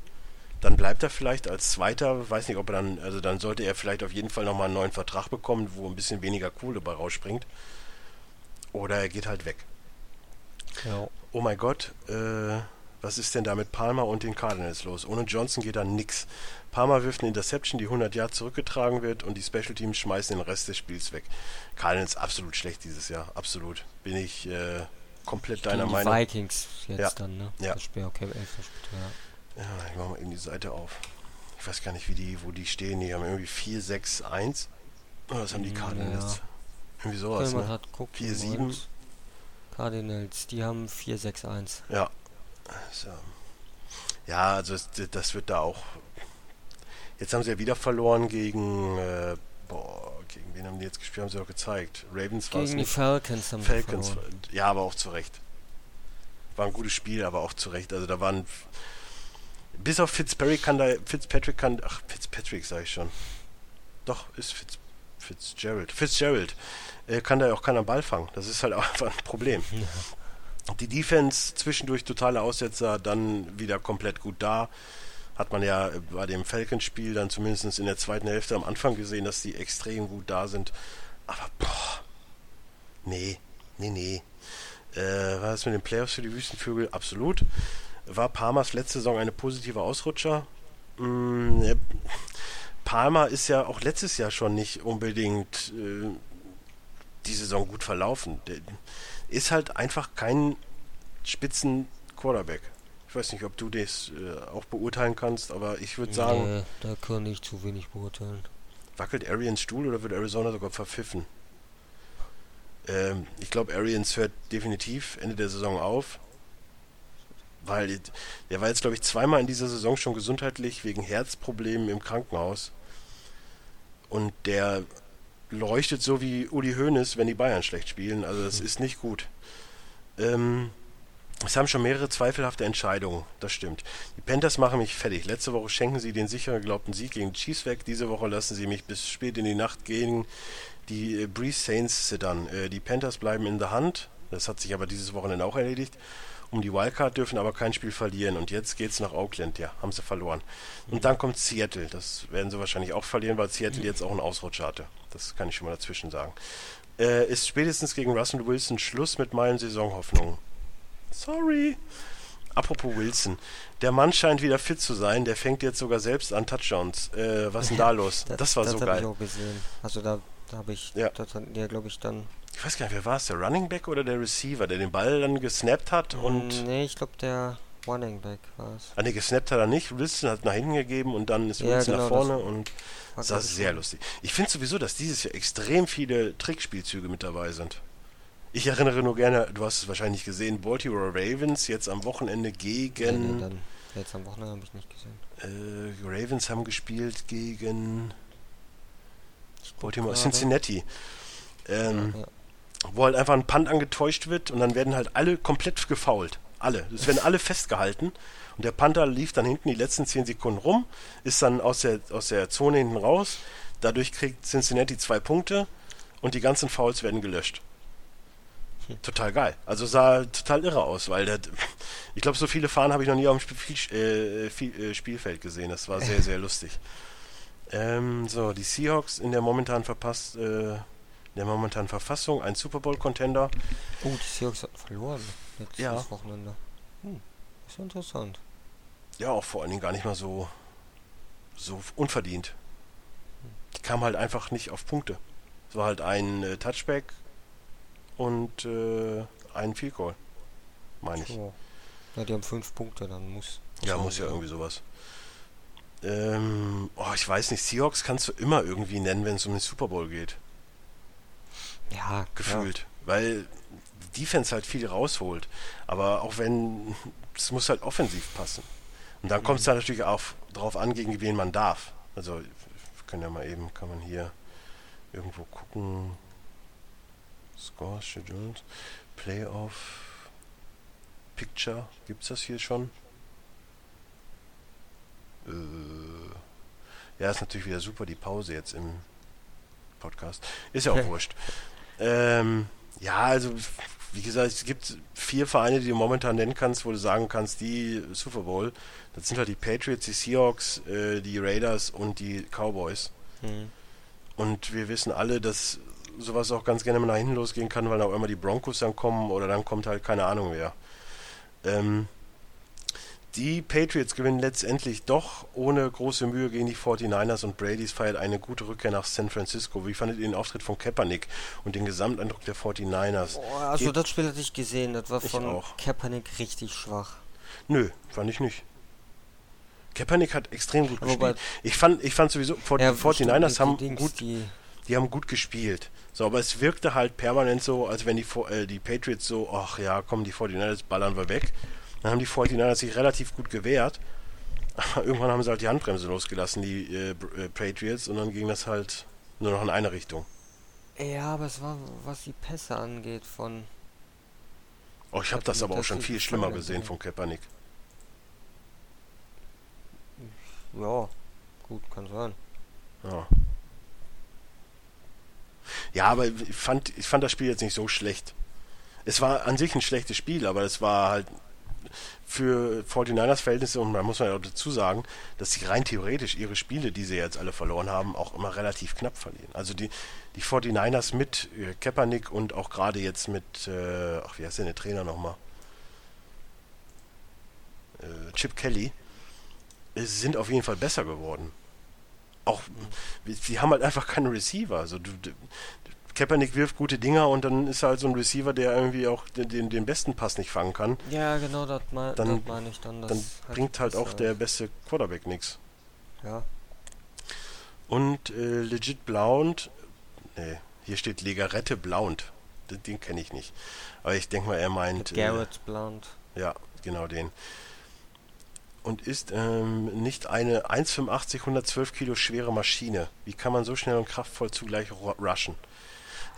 dann bleibt er vielleicht als Zweiter. Weiß nicht, ob er dann, also dann sollte er vielleicht auf jeden Fall nochmal einen neuen Vertrag bekommen, wo ein bisschen weniger Kohle bei rausspringt. Oder er geht halt weg. Ja. Oh mein Gott, äh, was ist denn da mit Palmer und den Cardinals los? Ohne Johnson geht da nix. Palmer wirft eine Interception, die 100 Yards zurückgetragen wird und die Special Teams schmeißen den Rest des Spiels weg. Cardinals absolut schlecht dieses Jahr, absolut. Bin ich äh, komplett deiner Gegen die Meinung. Vikings jetzt Ja. dann, ne? Ja. Das Spiel, okay, elfter Spiel, ja. Ja, ich mach mal eben die Seite auf. Ich weiß gar nicht, wie die, wo die stehen. Die haben irgendwie 4, 6, 1. Oh, was haben die Cardinals? ja. Irgendwie sowas, ne? grad gucken. 4-7. und Cardinals, die haben 4-6-1. Ja. So. Ja, also das wird da auch. Jetzt haben sie ja wieder verloren gegen. Äh, boah, gegen wen haben die jetzt gespielt? Haben sie doch gezeigt. Ravens war es Gegen die. Falcons haben Falcons. verloren. Ja, aber auch zu Recht. War ein gutes Spiel, aber auch zu Recht. Also da waren. Bis auf Fitzpatrick kann da. Fitzpatrick kann. Ach, Fitzpatrick sage ich schon. Doch, ist Fitz, Fitzgerald. Fitzgerald. Äh, kann da ja auch keiner Ball fangen. Das ist halt auch einfach ein Problem. Die Defense zwischendurch totale Aussetzer, dann wieder komplett gut da. Hat man ja äh, bei dem Falcons-Spiel dann zumindest in der zweiten Hälfte am Anfang gesehen, dass die extrem gut da sind. Aber boah, nee, nee, nee. Äh, war das mit den Playoffs für die Wüstenvögel? Absolut. War Palmers letzte Saison eine positive Ausrutscher? Mm, ne, Palmer ist ja auch letztes Jahr schon nicht unbedingt äh, die Saison gut verlaufen. Der ist halt einfach kein spitzen Quarterback. Ich weiß nicht, ob du das äh, auch beurteilen kannst, aber ich würde sagen, Nee, da kann ich zu wenig beurteilen. wackelt Arians Stuhl oder wird Arizona sogar verpfiffen? Ähm, ich glaube, Arians hört definitiv Ende der Saison auf. Weil der war jetzt, glaube ich, zweimal in dieser Saison schon gesundheitlich wegen Herzproblemen im Krankenhaus. Und der leuchtet so wie Uli Hoeneß, wenn die Bayern schlecht spielen. Also das ist nicht gut. Ähm, es haben schon mehrere zweifelhafte Entscheidungen, das stimmt. Die Panthers machen mich fertig. Letzte Woche schenken sie den sicher geglaubten Sieg gegen Chiefs weg. Diese Woche lassen sie mich bis spät in die Nacht gegen die äh, Breeze Saints zittern. Äh, die Panthers bleiben in der Hand. Das hat sich aber dieses Wochenende auch erledigt. Um die Wildcard dürfen aber kein Spiel verlieren. Und jetzt geht's nach Oakland. Ja, haben sie verloren. Und dann kommt Seattle. Das werden sie wahrscheinlich auch verlieren, weil Seattle jetzt auch einen Ausrutscher hatte. Das kann ich schon mal dazwischen sagen. Äh, ist spätestens gegen Russell Wilson Schluss mit meinen Saisonhoffnungen. Sorry. Apropos Wilson. Der Mann scheint wieder fit zu sein. Der fängt jetzt sogar selbst an Touchdowns. Äh, was ist denn da los? Das, war so hab geil. ich auch gesehen. Also da, da habe ich, Ja. das hat ja glaube ich dann. Ich weiß gar nicht, wer war es? Der Running Back oder der Receiver, der den Ball dann gesnappt hat und. Mm, nee, ich glaube der Running Back war es. Ah, ne, gesnappt hat er nicht. Wilson hat nach hinten gegeben und dann ist Ja, Wilson nach genau, das vorne und ich, sehr schon. lustig. Ich finde sowieso, dass dieses Jahr extrem viele Trickspielzüge mit dabei sind. Ich erinnere nur gerne, du hast es wahrscheinlich gesehen, Baltimore Ravens jetzt am Wochenende Nee, gegen. nee, dann, jetzt am Wochenende habe ich nicht gesehen. äh, Ravens haben gespielt gegen Baltimore. Cincinnati. Ähm, Ja, ja. Wo halt einfach ein Punt angetäuscht wird und dann werden halt alle komplett gefoult. Alle. Es werden alle festgehalten. Und der Panther lief dann hinten die letzten 10 Sekunden rum, ist dann aus der, aus der Zone hinten raus. Dadurch kriegt Cincinnati zwei Punkte und die ganzen Fouls werden gelöscht. Total geil. Also sah total irre aus, weil der, ich glaube, so viele Fahnen habe ich noch nie auf dem Spiel, äh, viel, äh, Spielfeld gesehen. Das war sehr, sehr lustig. Ähm, so, die Seahawks in der momentan verpasst, äh, der momentanen Verfassung, ein Super Bowl-Contender. Oh, die Seahawks hatten verloren. Jetzt Ja. das Wochenende. Hm, ist ja interessant. Ja, auch vor allen Dingen gar nicht mal so, so unverdient. Die kam halt einfach nicht auf Punkte. Es war halt ein äh, Touchback und äh, ein Field Goal, meine ich. Oh. Ja, die haben fünf Punkte, dann muss. Ja, muss ja irgendwie sowas. Ähm, oh, ich weiß nicht, Seahawks kannst du immer irgendwie nennen, wenn es um den Super Bowl geht. Ja, Gefühlt. Weil die Defense halt viel rausholt. Aber auch wenn, es muss halt offensiv passen. Und dann kommt es da natürlich auch drauf an, gegen wen man darf. Also, wir können ja mal eben, kann man hier irgendwo gucken. Score scheduled. Playoff Picture. Gibt's das hier schon? Äh, ja, ist natürlich wieder super die Pause jetzt im Podcast. Ist ja auch wurscht. Ähm, ja, also wie gesagt, es gibt vier Vereine, die du momentan nennen kannst, wo du sagen kannst, die Super Bowl, das sind halt die Patriots, die Seahawks, äh, die Raiders und die Cowboys. Mhm. Und wir wissen alle, dass sowas auch ganz gerne mal nach hinten losgehen kann, weil auch immer die Broncos dann kommen oder dann kommt halt keine Ahnung wer. Ähm, die Patriots gewinnen letztendlich doch ohne große Mühe gegen die 49ers und Brady's feiert eine gute Rückkehr nach San Francisco. Wie fandet ihr den Auftritt von Kaepernick und den Gesamteindruck der 49ers? Oh, also Geht das Spiel hatte ich gesehen, das war von auch. Kaepernick richtig schwach. Nö, fand ich nicht. Kaepernick hat extrem gut Aber gespielt. Ich fand, ich fand sowieso, ja, 49ers haben gut, die, die haben gut gespielt. So, aber es wirkte halt permanent so, als wenn die, äh, die Patriots so, ach ja, komm, die 49ers ballern wir weg. Dann haben die 49ers sich relativ gut gewehrt. Aber irgendwann haben sie halt die Handbremse losgelassen, die äh, äh, Patriots, und dann ging das halt nur noch in eine Richtung. Ja, aber es war, was die Pässe angeht, von. Oh, ich habe das aber auch schon viel schlimmer gesehen von Kaepernick. Ja, gut, kann sein. Ja. Ja, aber ich fand, ich fand das Spiel jetzt nicht so schlecht. Es war an sich ein schlechtes Spiel, aber es war halt für 49ers Verhältnisse, und da muss man ja dazu sagen, dass sie rein theoretisch ihre Spiele, die sie jetzt alle verloren haben, auch immer relativ knapp verlieren. Also die, die 49ers mit äh, Kaepernick und auch gerade jetzt mit, äh, ach, wie heißt denn der Trainer nochmal? Äh, Chip Kelly, äh, sind auf jeden Fall besser geworden. Auch, sie haben halt einfach keine Receiver. Also du, Kaepernick wirft gute Dinger und dann ist er halt so ein Receiver, der irgendwie auch den, den besten Pass nicht fangen kann. Ja, genau, das mein, dann, meine ich dann. dann bringt halt auch der beste Quarterback nichts. Ja. Und äh, Legit Blount, nee, hier steht Legarette Blount. Den, den kenne ich nicht. Aber ich denke mal, er meint. Mit Garrett äh, Blount. Ja, genau den. Und ist ähm, nicht eine 1,85, 112 Kilo schwere Maschine. Wie kann man so schnell und kraftvoll zugleich rushen?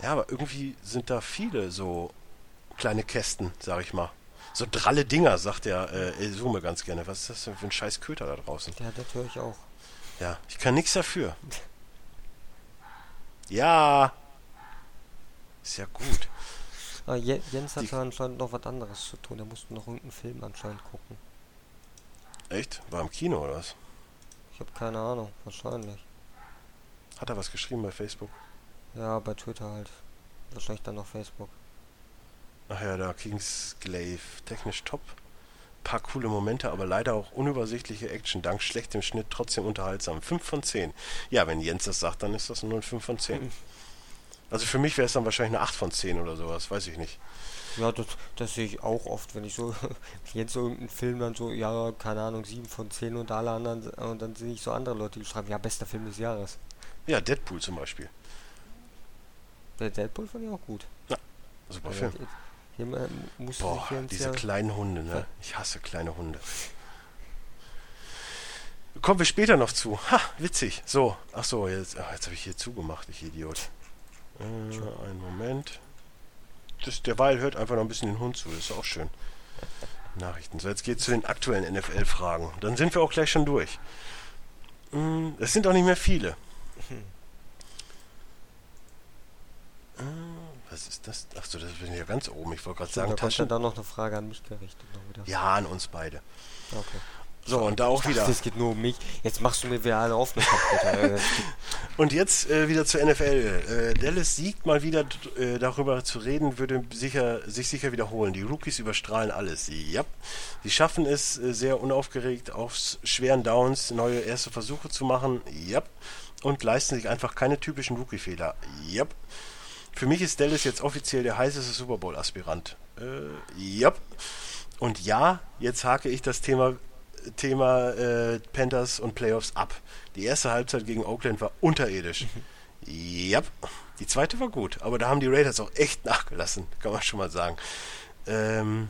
Ja, aber irgendwie sind da viele so kleine Kästen, sag ich mal. So dralle Dinger, sagt der äh, Sume ganz gerne. Was ist das denn für ein scheiß Köter da draußen? Ja, das höre ich auch. Ja, ich kann nichts dafür. Ja. Ist ja gut. Ah, Jens hat ja anscheinend noch was anderes zu tun. Er musste noch irgendeinen Film anscheinend gucken. Echt? War im Kino oder was? Ich habe keine Ahnung. Wahrscheinlich. Hat er was geschrieben bei Facebook? Ja, bei Twitter halt. Wahrscheinlich dann noch Facebook. Ach ja, da Kingsglaive. Technisch top. Paar coole Momente, aber leider auch unübersichtliche Action. Dank schlechtem Schnitt trotzdem unterhaltsam. 5 von 10. Ja, wenn Jens das sagt, dann ist das nur ein 5 von 10. Also für mich wäre es dann wahrscheinlich eine 8 von 10 oder sowas, weiß ich nicht. Ja, das, das sehe ich auch oft, wenn ich so jetzt so irgendeinen Film dann so, ja, keine Ahnung, 7 von 10 und alle anderen und dann sehe ich so andere Leute, die schreiben, ja, bester Film des Jahres. Ja, Deadpool zum Beispiel. Der Deadpool fand ich auch gut. Ja, super Film. Hier, hier muss Boah, diese kleinen Hunde, ne? Ich hasse kleine Hunde. Kommen wir später noch zu. Ha, witzig. So, ach so, jetzt, jetzt habe ich hier zugemacht, ich Idiot. Äh, einen Moment. Das, derweil hört einfach noch ein bisschen den Hund zu, das ist auch schön. Nachrichten. So, jetzt geht es zu den aktuellen NFL-Fragen. Dann sind wir auch gleich schon durch. Hm, es sind auch nicht mehr viele. Hm. Ah, was ist das? Achso, das bin ich ja ganz oben. Ich wollte gerade sagen, Taschen. Da noch eine Frage an mich gerichtet. Ja, an uns beide. Okay. So, und da auch dachte, wieder. Es geht nur um mich. Jetzt machst du mir wieder eine Hoffnung kaputt. und jetzt äh, wieder zur NFL. Äh, Dallas siegt mal wieder äh, darüber zu reden, würde sicher, sich sicher wiederholen. Die Rookies überstrahlen alles. Ja. Sie schaffen es äh, sehr unaufgeregt aufs schweren Downs neue erste Versuche zu machen. Ja. Und leisten sich einfach keine typischen Rookie-Fehler. Ja. Für mich ist Dallas jetzt offiziell der heißeste Super Bowl-Aspirant. Äh, ja. Und ja, jetzt hake ich das Thema, Thema äh, Panthers und Playoffs ab. Die erste Halbzeit gegen Oakland war unterirdisch. ja. Die zweite war gut, aber da haben die Raiders auch echt nachgelassen, kann man schon mal sagen. Ähm,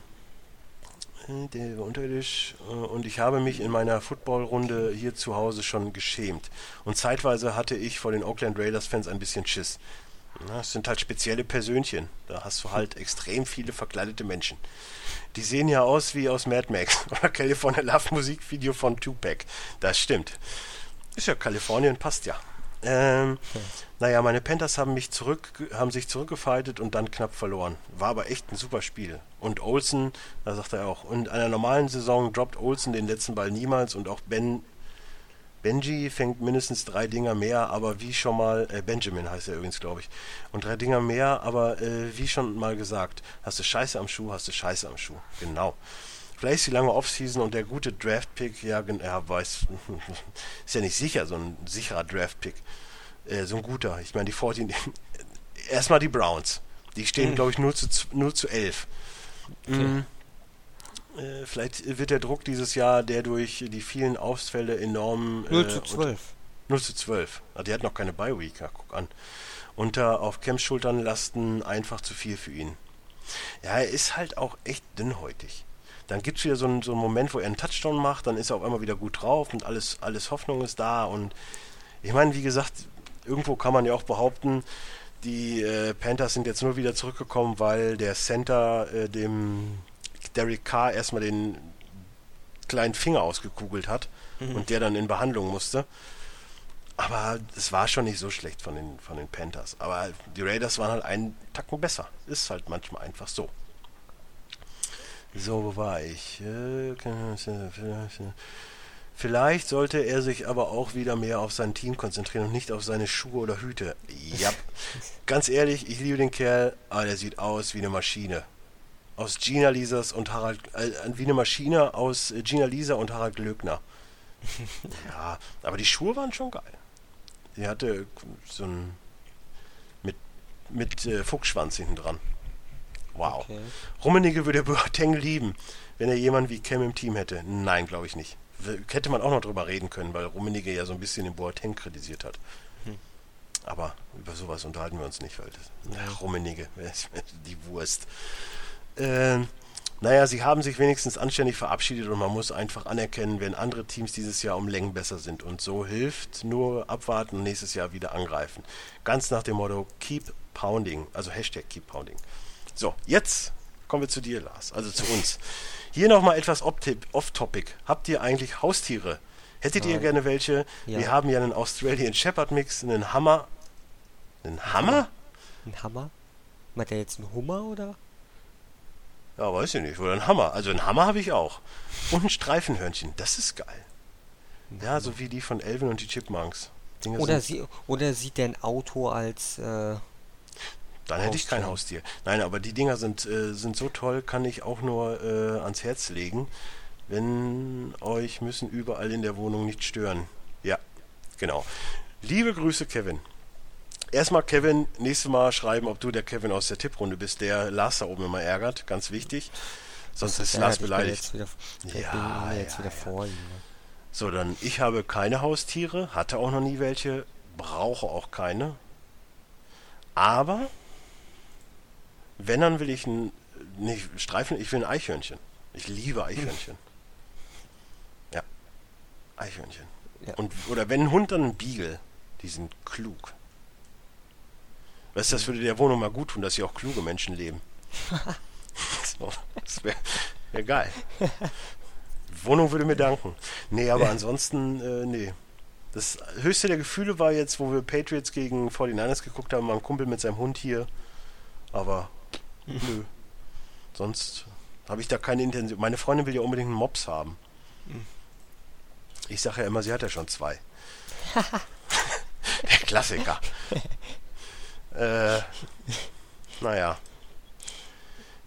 der war unterirdisch äh, und ich habe mich in meiner Footballrunde hier zu Hause schon geschämt. Und zeitweise hatte ich vor den Oakland Raiders Fans ein bisschen Schiss. Na, es sind halt spezielle Persönchen. Da hast du halt extrem viele verkleidete Menschen. Die sehen ja aus wie aus Mad Max oder California Love Musikvideo von Tupac. Das stimmt. Ist ja Kalifornien, passt ja. Ähm, naja, meine Panthers haben mich zurück, haben sich zurückgefightet und dann knapp verloren. War aber echt ein super Spiel. Und Olsen, da sagt er auch, in einer normalen Saison droppt Olsen den letzten Ball niemals und auch Ben Benji fängt mindestens drei Dinger mehr, aber wie schon mal, äh, Benjamin heißt er übrigens, glaube ich, und drei Dinger mehr, aber äh, wie schon mal gesagt, hast du Scheiße am Schuh, hast du Scheiße am Schuh. Genau. Vielleicht ist die lange Offseason und der gute Draft-Pick, ja, ja, weiß, ist ja nicht sicher, so ein sicherer Draft-Pick. Äh, so ein guter. Ich meine, die 14, erstmal die Browns. Die stehen, mhm. glaube ich, 0 zu, 0 zu 11. Okay. Mhm. Äh, vielleicht wird der Druck dieses Jahr, der durch die vielen Ausfälle enorm. Äh, 0 zu 12. 0 zu 12. Ah, die hat noch keine Bye-Week, ja, guck an. Unter auf Camps Schultern lasten einfach zu viel für ihn. Ja, er ist halt auch echt dünnhäutig. Dann gibt es wieder so einen, so einen Moment, wo er einen Touchdown macht, dann ist er auf einmal wieder gut drauf und alles, alles Hoffnung ist da. Und ich meine, wie gesagt, irgendwo kann man ja auch behaupten, die äh, Panthers sind jetzt nur wieder zurückgekommen, weil der Center äh, dem Derek Carr erstmal den kleinen Finger ausgekugelt hat mhm. und der dann in Behandlung musste. Aber es war schon nicht so schlecht von den, von den Panthers. Aber die Raiders waren halt einen Tacken besser. Ist halt manchmal einfach so. So, wo war ich? Vielleicht sollte er sich aber auch wieder mehr auf sein Team konzentrieren und nicht auf seine Schuhe oder Hüte. Ja, ganz ehrlich, ich liebe den Kerl, aber der sieht aus wie eine Maschine aus Gina Lisas und Harald, äh, wie eine Maschine aus äh, Gina Lisa und Harald Glöckner. ja, aber die Schuhe waren schon geil. Sie hatte so ein mit, mit äh, Fuchsschwanz hinten dran. Wow. Okay. Rummenigge würde Boateng lieben, wenn er jemanden wie Cam im Team hätte. Nein, glaube ich nicht. Hätte man auch noch drüber reden können, weil Rummenigge ja so ein bisschen den Boateng kritisiert hat. Hm. Aber über sowas unterhalten wir uns nicht, weil das, ach, Rummenigge, die Wurst. Äh, naja, sie haben sich wenigstens anständig verabschiedet und man muss einfach anerkennen, wenn andere Teams dieses Jahr um Längen besser sind. Und so hilft nur abwarten und nächstes Jahr wieder angreifen. Ganz nach dem Motto Keep Pounding, also Hashtag Keep Pounding. So, jetzt kommen wir zu dir, Lars, also zu uns. Hier nochmal etwas off-topic. Habt ihr eigentlich Haustiere? Hättet Nein. ihr gerne welche? Ja. Wir haben ja einen Australian Shepherd Mix, einen Hammer. Einen Hammer? Ein Hammer? Meint er jetzt einen Hummer oder? Ja, weiß ich nicht. Oder ein Hammer. Also ein Hammer habe ich auch. Und ein Streifenhörnchen. Das ist geil. Ja, so wie die von Elvin und die Chipmunks. Dinge oder, sie, oder sieht der ein Auto als. Äh, dann hätte ich kein Haustier. Nein, aber die Dinger sind, äh, sind so toll, kann ich auch nur äh, ans Herz legen. Wenn euch müssen überall in der Wohnung nicht stören. Ja, genau. Liebe Grüße, Kevin. Erstmal, Kevin, nächstes Mal schreiben, ob du der Kevin aus der Tipprunde bist, der Lars da oben immer ärgert. Ganz wichtig. Sonst ist Lars beleidigt. Wieder, ja, jetzt wieder vor ihm. Ne? So, dann, ich habe keine Haustiere, hatte auch noch nie welche, brauche auch keine. Aber, wenn, dann will ich ein, nicht Streifen, ich will ein Eichhörnchen. Ich liebe Eichhörnchen. Ja, Eichhörnchen. Ja. Und, oder wenn ein Hund, dann ein Beagle. Die sind klug. Weißt du, das würde der Wohnung mal gut tun, dass hier auch kluge Menschen leben. so, das wäre wär geil. Wohnung würde mir danken. Nee, aber ansonsten, äh, nee. Das höchste der Gefühle war jetzt, wo wir Patriots gegen 49ers geguckt haben, mein Kumpel mit seinem Hund hier. Aber nö. Sonst habe ich da keine Intention. Meine Freundin will ja unbedingt einen Mops haben. Ich sage ja immer, sie hat ja schon zwei. der Klassiker. Äh, naja.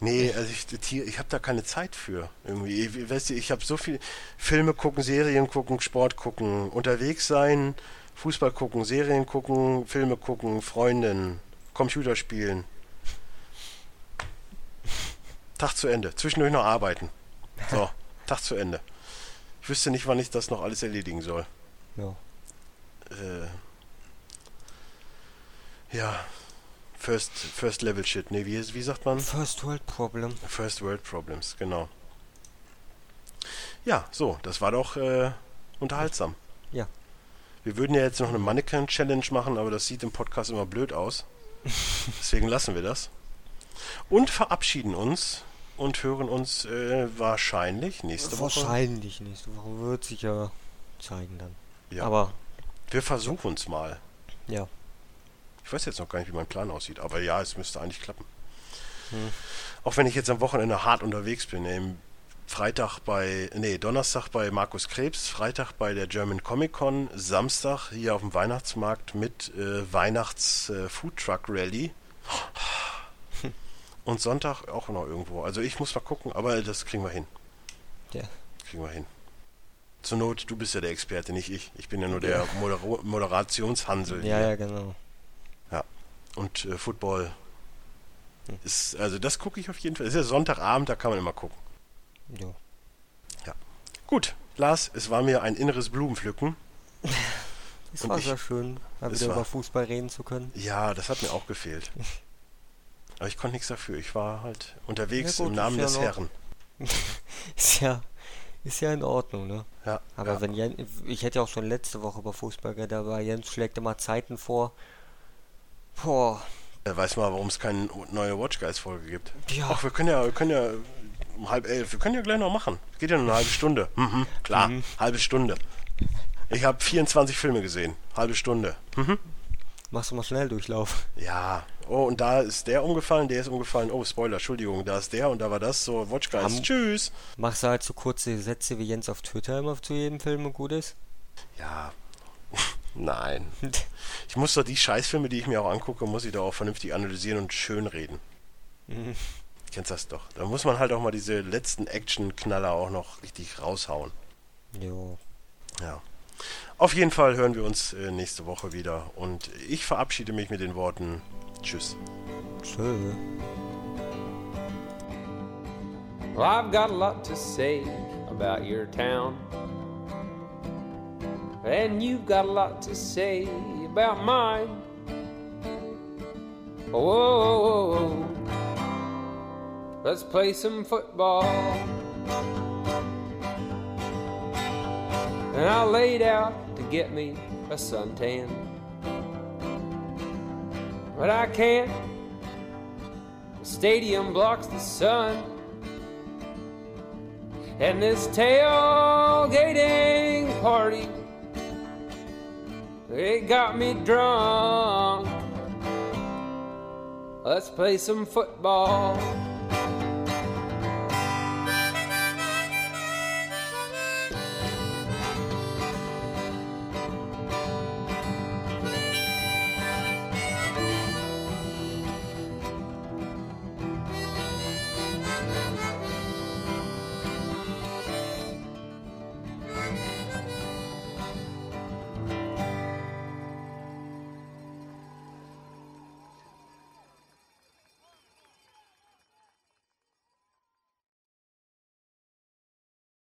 Nee, also ich, ich habe da keine Zeit für. Irgendwie. Ich, weißt du, ich habe so viel Filme gucken, Serien gucken, Sport gucken, unterwegs sein, Fußball gucken, Serien gucken, Filme gucken, Freundin, Computer spielen. Tag zu Ende. Zwischendurch noch arbeiten. So, Tag zu Ende. Ich wüsste nicht, wann ich das noch alles erledigen soll. Ja. Äh, ja, First, First Level Shit. Nee, wie, wie sagt man? First World Problem. First World Problems, genau. Ja, so, das war doch äh, unterhaltsam. Ja. Wir würden ja jetzt noch eine Mannequin-Challenge machen, aber das sieht im Podcast immer blöd aus. Deswegen lassen wir das. Und verabschieden uns und hören uns äh, wahrscheinlich nächste Woche. Wahrscheinlich nächste Woche wird sich ja zeigen dann. Ja. Aber Wir versuchen es mal. ja, Ich weiß jetzt noch gar nicht, wie mein Plan aussieht, aber ja, es müsste eigentlich klappen. Hm. Auch wenn ich jetzt am Wochenende hart unterwegs bin. Im Freitag bei, nee, Donnerstag bei Markus Krebs, Freitag bei der German Comic Con, Samstag hier auf dem Weihnachtsmarkt mit äh, Weihnachts äh, Food Truck Rally. Und Sonntag auch noch irgendwo. Also ich muss mal gucken, aber das kriegen wir hin. ja. Kriegen wir hin. Zur Not, du bist ja der Experte, nicht ich. Ich bin ja nur der Modera Moderationshansel. Ja, hier. ja, genau. Und äh, Football ist, also das gucke ich auf jeden Fall. Es ist ja Sonntagabend, da kann man immer gucken. Ja. Gut, Lars, es war mir ein inneres Blumenpflücken. Es Und war ich- sehr schön, mal wieder war- über Fußball reden zu können. Ja, das hat mir auch gefehlt. Aber ich konnte nichts dafür. Ich war halt unterwegs Ja gut, im Namen des ja noch- Herrn. Ist ja, ist ja in Ordnung, ne? Ja, Aber ja. wenn Jens, ich hätte ja auch schon letzte Woche über Fußball geredet, aber Jens schlägt immer Zeiten vor. Boah, Er weiß mal, warum es keine neue Watch Guys Folge gibt. Ja. Ach, wir können ja, wir können ja um halb elf, wir können ja gleich noch machen. Geht ja nur eine halbe Stunde. Mhm, klar, halbe Stunde. Ich habe 24 Filme gesehen. Halbe Stunde. Mhm. machst du mal schnell Durchlauf. Ja. Oh, und da ist der umgefallen, der ist umgefallen. Oh, Spoiler, Entschuldigung. Da ist der und da war das. So, Watch Guys. Haben- Tschüss. Machst du halt so kurze Sätze wie Jens auf Twitter immer zu jedem Film und gut ist? Ja. Nein. Ich muss doch die Scheißfilme, die ich mir auch angucke, muss ich doch auch vernünftig analysieren und schön reden. Mhm. Kennst das doch. Da muss man halt auch mal diese letzten Action-Knaller auch noch richtig raushauen. Jo. Ja. Auf jeden Fall hören wir uns äh, nächste Woche wieder. Und ich verabschiede mich mit den Worten Tschüss. Tschö. Well, I've got a lot to say about your town. And you've got a lot to say about mine. Whoa, whoa, whoa. let's play some football. And I laid out to get me a suntan. But I can't. The stadium blocks the sun. And this tailgating party, it got me drunk. Let's play some football.